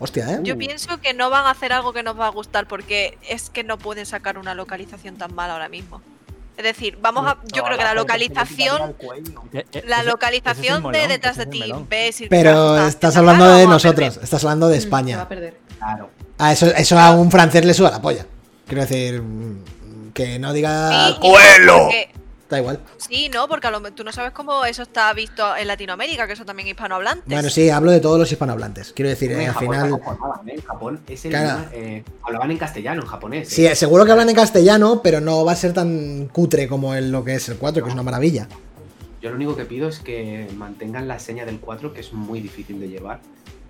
Hostia, ¿eh? Yo pienso que no van a hacer algo que nos va a gustar porque es que no pueden sacar una localización tan mala ahora mismo. Es decir, vamos a. Yo No, creo que la localización. La localización ese es el de detrás de ti, Pero estás la hablando de a nosotros, estás hablando de va España. a perder. Claro. Ah, eso, eso a un francés le suda la polla. Quiero decir, mm, que no diga Sí, porque- Da igual. Sí, no, porque a lo tú no sabes cómo eso está visto en Latinoamérica, que son también hispanohablantes. Bueno, sí, hablo de todos los hispanohablantes. Quiero decir, eh, al Japón final. ¿eh? En Japón es el Claro. idioma, eh, hablaban en castellano, en japonés. Sí, ¿eh? seguro que hablan en castellano, pero no va a ser tan cutre como en lo que es el 4, que es una maravilla. Yo lo único que pido es que mantengan la seña del 4, que es muy difícil de llevar,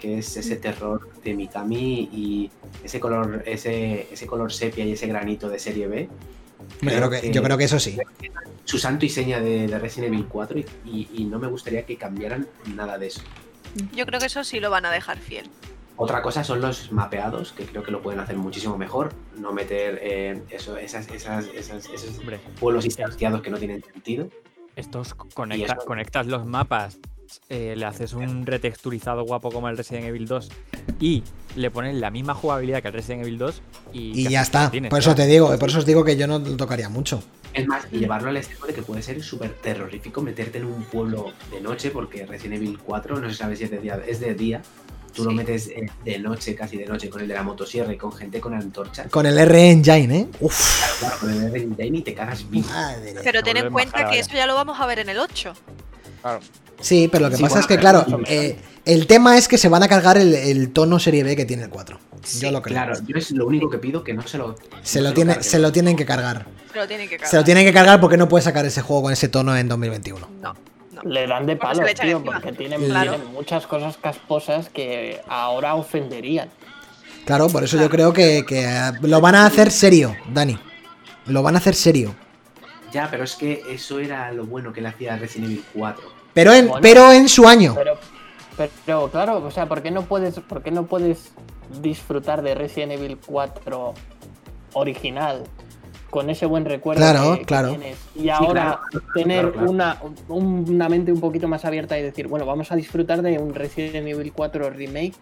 que es ese terror de Mikami y ese color, ese, ese color sepia y ese granito de serie B. Yo creo que, yo creo que eso sí. Su santo y seña de, de Resident Evil 4 y, y- y no me gustaría que cambiaran nada de eso. Yo creo que eso sí lo van a dejar fiel. Otra cosa son los mapeados, que creo que lo pueden hacer muchísimo mejor. No meter eh, eso, esas, esas, esas- esos Hombre, pueblos distanciados que no tienen sentido. estos conectas los mapas, eh, le haces un retexturizado guapo como el Resident Evil 2 y le pones la misma jugabilidad que el Resident Evil 2 y, ya está. tienes, Por eso te digo, por eso os digo que yo no lo tocaría mucho. Es más, y llevarlo al extremo de que puede ser súper terrorífico meterte en un pueblo de noche, porque Resident Evil 4, no se sabe si es de día, es de día. Tú lo metes eh, de noche, casi de noche, con el de la motosierra y con gente con antorchas. Con el R Engine, ¿eh? Uf. Claro, con el de Engine y te cagas. Madre. Pero ten en cuenta que eso ya lo vamos a ver en el 8. Claro. Sí, pero lo que Sí, pasa bueno, es que, claro, eh, el tema es que se van a cargar el, el tono serie B que tiene el 4. Sí, yo lo creo. Claro, yo es lo único que pido que no se lo. Se no lo, tiene, carguen. se lo tienen que cargar. Se lo tienen que cargar. Se lo tienen que cargar porque no puede sacar ese juego con ese tono en 2021. No, no. Le dan de palo, se le echan tío, encima. porque tienen, Claro. tienen muchas cosas casposas que ahora ofenderían. Claro, por eso yo creo que, que, lo van a hacer serio, Dani. Lo van a hacer serio. Ya, pero es que eso era lo bueno que le hacía Resident Evil 4. Pero en, Bueno. pero en su año. Pero, pero claro, o sea, ¿por qué no puedes, por qué no puedes disfrutar de Resident Evil 4 original con ese buen recuerdo Claro, que- que claro. tienes? Y ahora claro, tener claro, claro. Una, un- una mente un poquito más abierta y decir, bueno, vamos a disfrutar de un Resident Evil 4 remake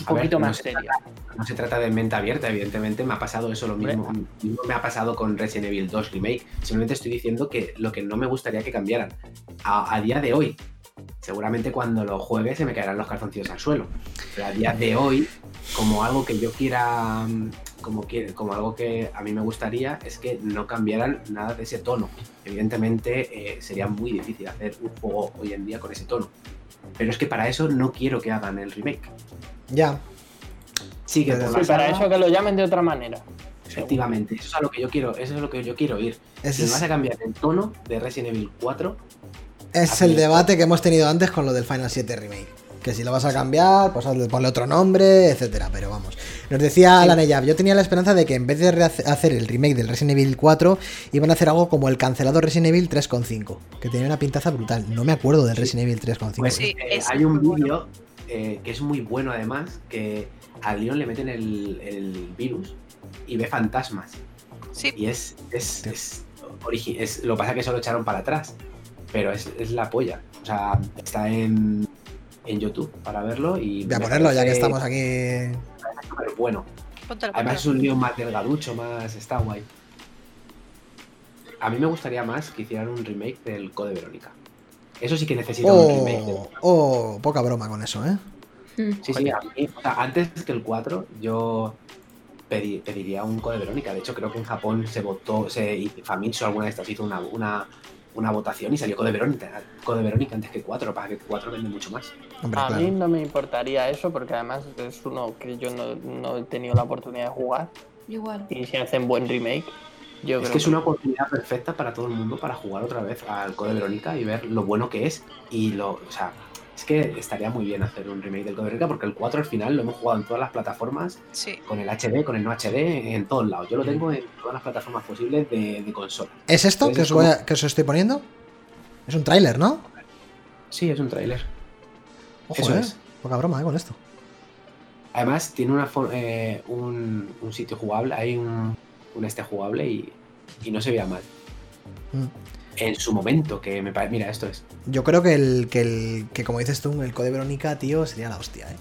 un A ver, poquito no más se serio. No se trata de mente abierta, evidentemente me ha pasado eso lo mismo. mismo me ha pasado con Resident Evil 2 Remake. Simplemente estoy diciendo que lo que no me gustaría que cambiaran a, a día de hoy. Seguramente cuando lo juegue se me caerán los calzoncillos al suelo. Pero a día de hoy, como algo que yo quiera, mm, como, quiere, como algo que a mí me gustaría, es que no cambiaran nada de ese tono. Evidentemente eh, sería muy difícil hacer un juego hoy en día con ese tono. Pero es que para eso no quiero que hagan el remake. Ya. Sí, que Sí, para eso que lo llamen de otra manera. Efectivamente, eso es a lo que yo quiero, eso es lo que yo quiero oír. Ese Si vas a cambiar el tono de Resident Evil 4, es el debate que hemos tenido antes con lo del Final 7 Remake. Que si lo vas a cambiar, pues hazle- ponle otro nombre, etcétera. Pero vamos. Nos decía Sí. la Neyab, yo tenía la esperanza de que en vez de hacer el remake del Resident Evil 4, iban a hacer algo como el cancelado Resident Evil 3.5. Que tenía una pintaza brutal. No me acuerdo del Resident Evil 3.5. pues Sí, eh, hay un vídeo eh, que es muy bueno además, que a Leon le meten el, el virus y ve fantasmas. Sí, Y es, es, es origi- es, lo que pasa es que solo echaron para atrás. Pero es, es la polla. O sea, está en, en YouTube para verlo y. Voy a ponerlo ya que estamos aquí. súper bueno. Además es un lío más delgaducho, más está guay. A mí me gustaría más que hicieran un remake del Code Verónica. Eso sí que necesita un remake. Oh, oh, poca broma con eso, ¿eh? Mm. Sí, sí, a mí, o sea, antes que el 4 yo pedi- pediría un Code Verónica. De hecho, creo que en Japón se votó, se, y Famitsu alguna de estas hizo una, una, una votación y salió Code Verónica, Code Verónica antes que 4, para que 4 vende mucho más. Hombre, A claro. mí no me importaría eso porque además es uno que yo no, no he tenido la oportunidad de jugar Igual. y si hacen buen remake, yo Es creo que es una oportunidad perfecta para todo el mundo para jugar otra vez al Code Verónica y ver lo bueno que es. Y lo, o sea, es que estaría muy bien hacer un remake del Code Verónica porque el 4 al final lo hemos jugado en todas las plataformas, Sí. con el HD, con el no HD, en todos lados. Yo lo tengo en todas las plataformas posibles de, de consola. ¿Es esto Entonces que es os, voy a- como- que os estoy poniendo? Es un tráiler, ¿no? Sí, es un tráiler. Ojo, Eso ¿eh? es. Poca broma, ¿eh? Con esto. Además, tiene una eh, un, un sitio jugable, hay un, un este jugable y, y no se veía mal. Mm. En su momento, que me parece. Mira, esto es. Yo creo que el, que el que como dices tú, el Code Verónica, tío, sería la hostia, ¿eh?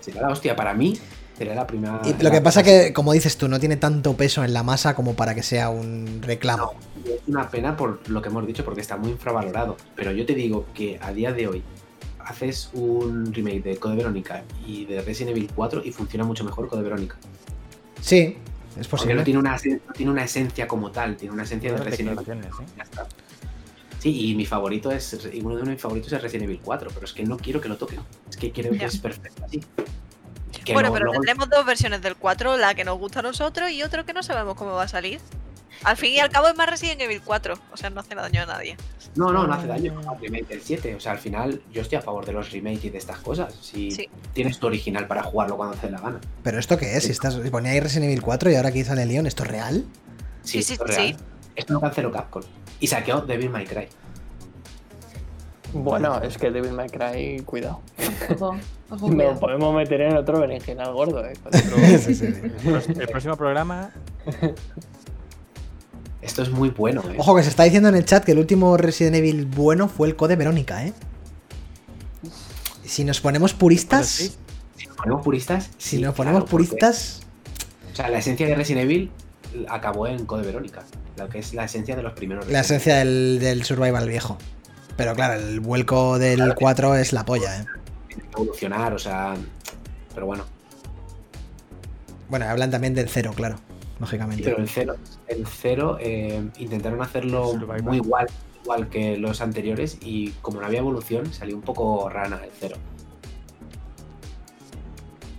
Sería la hostia para mí. Sería la primera. Y lo que pasa que, como dices tú, no tiene tanto peso en la masa como para que sea un reclamo. Es una pena por lo que hemos dicho, porque está muy infravalorado. Pero yo te digo que a día de hoy haces un remake de Code Verónica y de Resident Evil 4 y funciona mucho mejor Code Verónica. Sí, es Porque posible. no tiene, una, no tiene una esencia como tal, tiene una esencia de Resident Evil. ¿eh? Está. Sí, y mi favorito es. y uno de mis favoritos es Resident Evil 4, pero es que no quiero que lo toquen. Es que quiero que es perfecto así. Que bueno, no- pero luego- tendremos dos versiones del 4, la que nos gusta a nosotros y otro que no sabemos cómo va a salir. Al fin y al cabo es más Resident Evil 4, o sea, no hace daño a nadie. No, no, no hace daño. al remake del 7. O sea, al final yo estoy a favor de los remakes y de estas cosas. Si Sí. tienes tu original para jugarlo cuando te dé la gana. Pero esto qué es? Si estás ponía ahí Resident Evil 4 y ahora aquí sale Leon, ¿esto es real? Sí, sí, esto es sí. real. Esto lo canceló Capcom. Y saqueó Devil May Cry. Bueno, es que Devil May Cry, cuidado. Ojo, ojo, Nos cuidado. podemos meter en otro berenjenal gordo, ¿eh? Con otro- Sí, sí, sí. El pros- El próximo programa, Esto es muy bueno, ¿eh? Ojo que se está diciendo en el chat que el último Resident Evil bueno fue el Code Verónica, ¿eh? Si nos ponemos puristas, Sí. Si nos ponemos puristas. si sí, nos ponemos claro, porque- puristas, O sea, la esencia de Resident Evil acabó en Code Verónica. Lo que es la esencia de los primeros. la Resident esencia del, del survival viejo. Pero claro, el vuelco del 4 es la polla, ¿eh? Evil. Tiene que evolucionar, o sea. Pero bueno. Bueno, hablan también del cero, claro, Sí, lógicamente. pero el cero, el cero eh, intentaron hacerlo Survival. muy igual, igual que los anteriores y como no había evolución salió un poco rana el cero.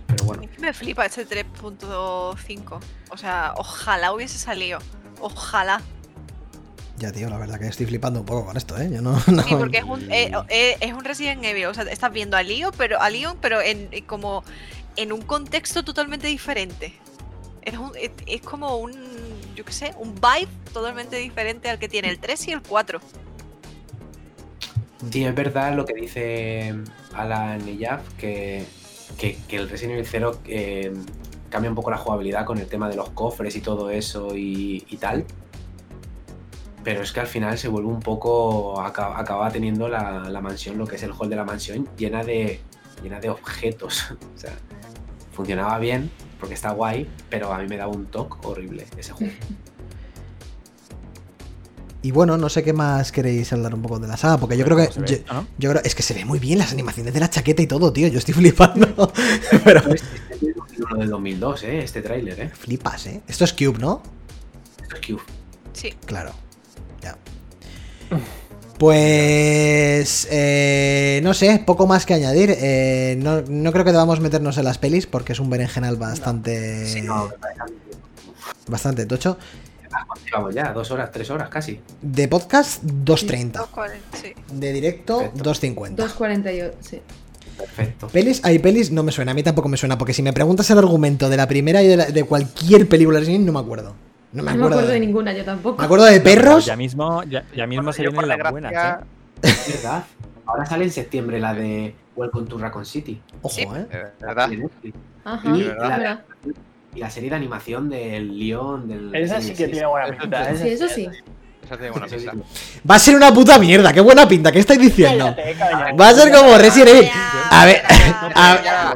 Pero bueno, mí me flipa este 3.5. O sea, ojalá hubiese salido. Ojalá. Ya, tío, la verdad que estoy flipando un poco con esto, ¿eh? Yo no... no- Sí, porque es un, eh, eh, es un Resident Evil. O sea, estás viendo a Leon, pero a Leon, pero en como en un contexto totalmente diferente. Es, un- es, como un, yo qué sé, un vibe totalmente diferente al que tiene el 3 y el 4. sí es verdad lo que dice Alan Niyaf, que, que, que el Resident Evil 0 eh, cambia un poco la jugabilidad con el tema de los cofres y todo eso y, y tal. Pero es que al final se vuelve un poco. Acaba, acaba teniendo la, la mansión, lo que es el hall de la mansión, llena de, llena de objetos. o sea, funcionaba bien porque está guay, pero a mí me daba un toque horrible ese juego. Y bueno, no sé qué más queréis hablar un poco de la saga, porque yo creo que... ¿Cómo se ve Yo, no? yo creo... Es que se ve muy bien las animaciones de la chaqueta y todo, tío. Yo estoy flipando. Pero... Este es del 2002, ¿eh? este tráiler, ¿eh? Flipas, ¿eh? Esto es Cube, ¿no? Esto es Cube. Sí. Claro. Ya. Pues... eh, no sé, poco más que añadir. Eh, no, no creo que debamos meternos en las pelis porque es un berenjenal bastante... Sí, no, Bastante tocho. Vamos ya, dos horas, tres horas casi. De podcast, 2.30. 2.40, sí. De directo, Perfecto. 2.50. 2.48, sí. Perfecto. Pelis, hay pelis, no me suena, a mí tampoco me suena, porque si me preguntas el argumento de la primera y de, la- de cualquier película de no me acuerdo. No me No me acuerdo. de de- ninguna, yo tampoco. Me acuerdo de perros. Ya mismo, ya, ya mismo Bueno, se vienen las buenas, ¿eh? Es verdad. Ahora sale en septiembre la de Welcome to Raccoon City. Ojo, Sí. eh. ¿verdad? Ajá, Y verdad. La serie de animación del León, del. Esa sí que 6. tiene buena pinta. Sí, eso sí. Eso tiene buena pinta. Va a ser una puta mierda, qué buena pinta, ¿qué estáis diciendo? Cállate, cállate. Va a ser como Resident Evil. A ver, a-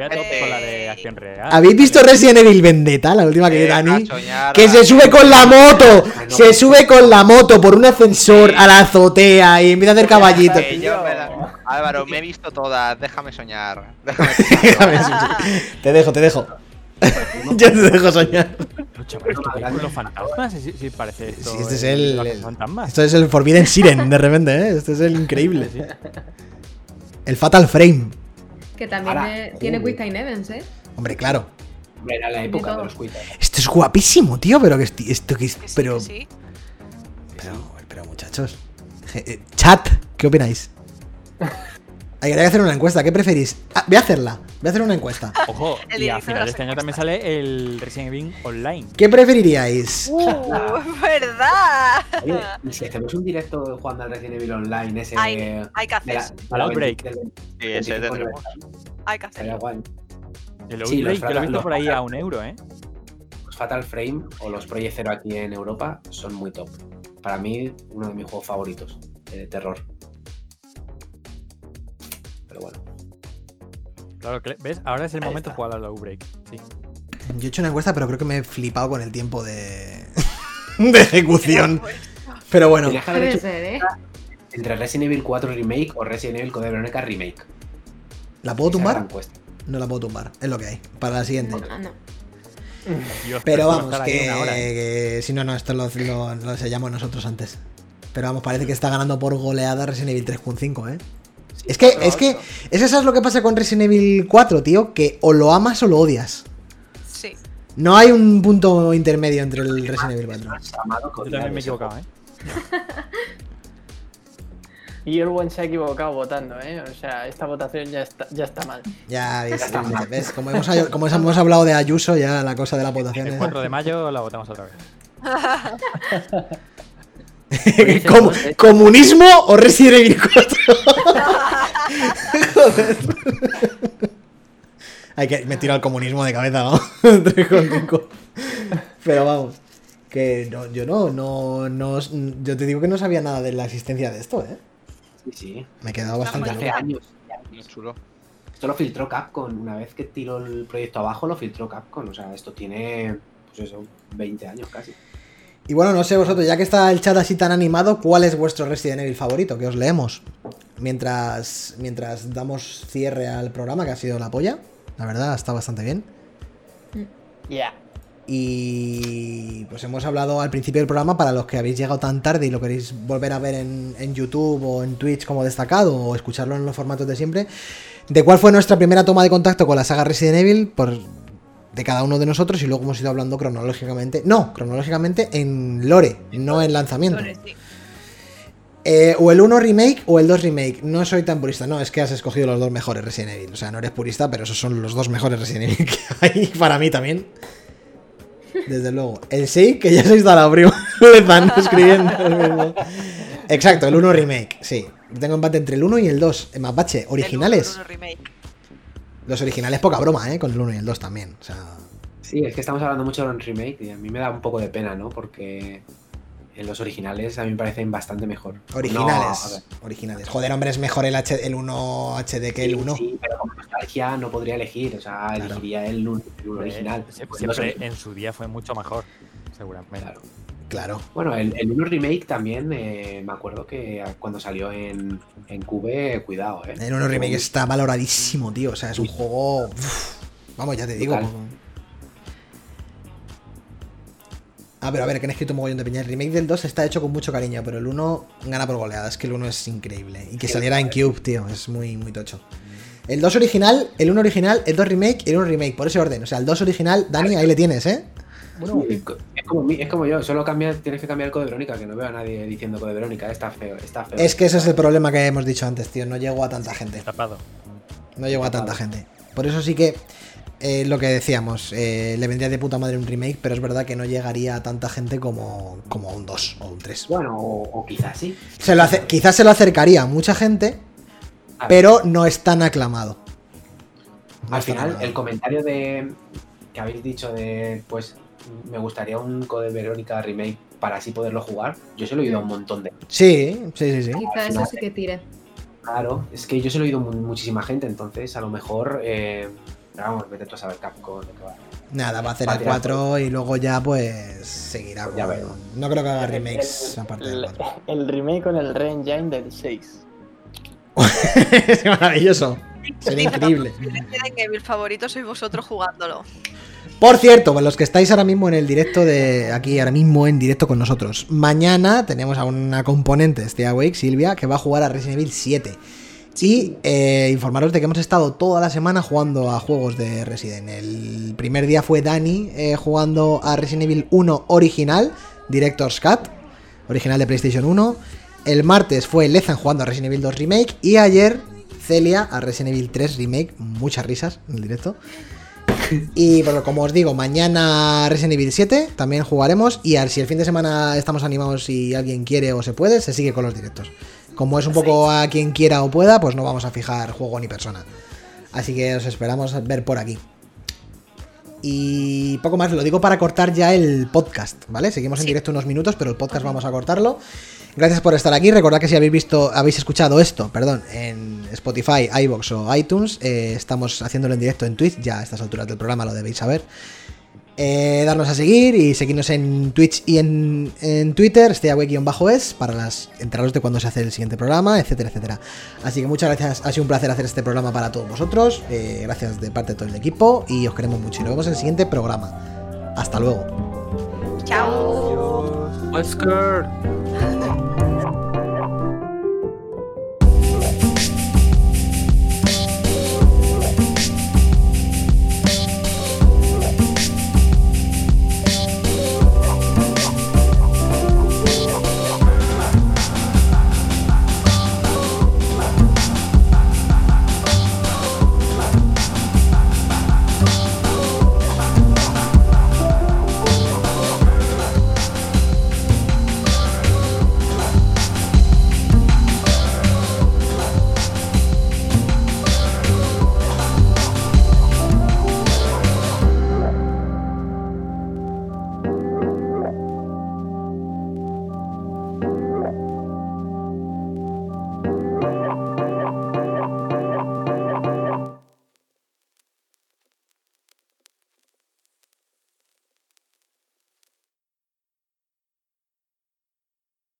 real. ¿habéis visto Resident Evil Vendetta, la última que vi Eh, Dani? Que se sube con la moto, se sube con la moto por un ascensor a la azotea y empieza a hacer caballitos. Eh, Álvaro, me he visto todas, déjame soñar. Déjame Déjame, te dejo, te dejo. Yo te dejo soñar. Chaval, ¿esto qué es con los fantasmas? Sí, sí, parece esto. Sí, este es el- el. los el- fantasmas. Esto es el Forbidden Siren, de repente, ¿eh? Este es el increíble. Sí, sí. El Fatal Frame. Que también Ahora, eh, tiene uh. Quick Time Events, ¿eh? Hombre, claro. Hombre, Era la época de los todo. cuitas. Esto es guapísimo, tío, pero que esto que es. Que sí, Pero. que sí. Pero, pero muchachos. Eh, Chat, ¿qué opináis? Hay que hacer una encuesta, ¿qué preferís? Ah, voy a hacerla. Voy a hacer una encuesta. Ojo, y a final de este año también sale el Resident Evil Online. ¿Qué preferiríais? ¡Uh! ¡Verdad! Oye, si hacemos un directo jugando al Resident Evil Online, ese. Hay, hay que hacer. Al Outbreak. del- Sí, ese 25 tendremos. Hay que hacer. guay. El Sí, los Outbreak, que lo he visto por ahí a un euro, ¿eh? Los Fatal Frame o los Project Zero aquí en Europa son muy top. Para mí, uno de mis juegos favoritos de terror. Bueno. Claro, que- ¿ves? Ahora es el momento de jugar al Outbreak. Sí. Yo he hecho una encuesta, pero creo que me he flipado con el tiempo de. de ejecución. Pero bueno, Puede hecho ser, ¿eh? entre Resident Evil 4 Remake o Resident Evil Code Verónica Remake. ¿la puedo tumbar? No la puedo tumbar, es lo que hay. Para la siguiente. No, no. Dios, Pero vamos, que, hora, ¿eh? que- si no, no, esto lo, lo, lo sellamos nosotros antes. Pero vamos, parece que está ganando por goleada Resident Evil 3.5, ¿eh? Es que, es que, es eso es lo que pasa con Resident Evil 4, tío, que o lo amas o lo odias. Sí. No hay un punto intermedio entre el Resident Evil 4. Has amado Yo también me he equivocado. ¿eh? Y Orwell se ha equivocado votando, ¿eh? O sea, esta votación ya está, ya está mal. Ya ves, ves, como hemos, como hemos hablado de Ayuso, ya la cosa de la votación El es... 4 de mayo la votamos otra vez. ¿Cómo- ¿Comunismo o Resident Evil 4? Joder. Hay que, me tiro al comunismo de cabeza, ¿no? 3,5. Pero vamos. Que no, yo no, no, no. Yo te digo que no sabía nada de la existencia de esto, ¿eh? Sí, sí. Me he quedado bastante Hace años. Muy chulo. Esto lo filtró Capcom. Una vez que tiró el proyecto abajo, lo filtró Capcom. O sea, esto tiene, pues eso, 20 años casi. Y bueno, no sé vosotros, ya que está el chat así tan animado, ¿cuál es vuestro Resident Evil favorito? Que os leemos. Mientras, mientras damos cierre al programa, que ha sido la polla. La verdad, está bastante bien. Ya. Y pues hemos hablado al principio del programa para los que habéis llegado tan tarde y lo queréis volver a ver en, en YouTube o en Twitch como destacado o escucharlo en los formatos de siempre, de cuál fue nuestra primera toma de contacto con la saga Resident Evil por, de cada uno de nosotros y luego hemos ido hablando cronológicamente, no, cronológicamente en lore, no en lanzamiento. Sí. Eh, o el 1 remake o el 2 remake. No soy tan purista. No, es que has escogido los dos mejores Resident Evil. O sea, no eres purista, pero esos son los dos mejores Resident Evil que hay para mí también. Desde luego. El 6, que ya se ha instalado, primo. Le están escribiendo el mismo. Exacto, el 1 remake, sí. Tengo empate entre el 1 y el 2. En Mapache, originales. el uno remake. Los originales, poca broma, ¿eh? Con el 1 y el 2 también. O sea, Sí, es que estamos hablando mucho de un remake y a mí me da un poco de pena, ¿no? Porque en los originales a mí me parecen bastante mejor. No, originales. ver. originales. Joder, hombre, es mejor el, H el 1 HD que el Sí, 1. Sí, pero con nostalgia no podría elegir, o sea, Claro. elegiría el, un- el uno original. Pues no Siempre en su día fue mucho mejor, seguramente. Claro. Claro. Bueno, el, el 1 remake también eh, me acuerdo que cuando salió en, en Cube, cuidado, ¿eh? El 1 Remake está valoradísimo, tío. O sea, es un juego. uf, vamos, ya te digo. Brutal. Ah, pero a ver, que han escrito un mogollón de peña. El remake del 2 está hecho con mucho cariño, pero el 1 gana por goleada. Es que el 1 es increíble. Y que saliera en Cube, tío, es muy, muy tocho. El 2 original, el 1 original, el 2 remake y el 1 remake, por ese orden. O sea, el 2 original, Dani, ahí le tienes, ¿eh? Bueno, es como, mi- es como yo, solo cambia, tienes que cambiar el code Verónica, que no veo a nadie diciendo code Verónica, está feo, está feo. Es que ese es el problema que hemos dicho antes, tío. No llego a tanta gente. Tapado. No llegó a tanta gente. Por eso sí que eh, lo que decíamos, eh, le vendría de puta madre un remake, pero es verdad que no llegaría a tanta gente como, como un 2 o un 3. Bueno, o, o quizás sí. Se lo hace- quizás se lo acercaría a mucha gente, A pero no es tan aclamado. No al final, aclamado. el comentario de que habéis dicho de, pues, me gustaría un Code Verónica remake para así poderlo jugar. Yo se lo he oído a un montón de. Sí, sí, sí, sí. Quizá eso sí que tire. Claro, es que yo se lo he oído mu- muchísima gente, entonces a lo mejor. Eh, vamos, vete tú a saber Capcom de qué va. Nada, va a hacer Va a el tirar 4 y luego ya pues seguirá. Ya con- veremos. No creo que haga remakes el- aparte del el, 4. el remake con el re-engine del 6. es maravilloso. Sería increíble. Mi Resident Evil favorito sois vosotros jugándolo. Por cierto, para los que estáis ahora mismo en el directo de aquí, ahora mismo en directo con nosotros, mañana tenemos a una componente de Stay Awake, Silvia, que va a jugar a Resident Evil 7. Y eh, informaros de que hemos estado toda la semana jugando a juegos de Resident. El primer día fue Dani eh, jugando a Resident Evil 1 original, Director's Cut, original de PlayStation 1. El martes fue Lezan jugando a Resident Evil 2 Remake. Y ayer Celia a Resident Evil 3 Remake. Muchas risas en el directo. Y bueno, como os digo, mañana Resident Evil 7 también jugaremos. Y si el fin de semana estamos animados y alguien quiere o se puede, se sigue con los directos. Como es un poco a quien quiera o pueda, pues no vamos a fijar juego ni persona. Así que os esperamos ver por aquí. Y poco más, lo digo para cortar ya el podcast, ¿vale? Seguimos en Sí. directo unos minutos, pero el podcast vamos a cortarlo. Gracias por estar aquí. Recordad que si habéis visto, habéis escuchado esto, perdón, en Spotify, iBox o iTunes, eh, estamos haciéndolo en directo en Twitch. Ya a estas alturas del programa lo debéis saber. Eh, darnos a seguir y seguirnos en Twitch y en, en Twitter, stayaway-es, para las enteraros de cuando se hace el siguiente programa, etcétera, etcétera. Así que muchas gracias, ha sido un placer hacer este programa para todos vosotros. eh, gracias de parte de todo el equipo y os queremos mucho. Y nos vemos en el siguiente programa. Hasta luego. Chao. Wesker.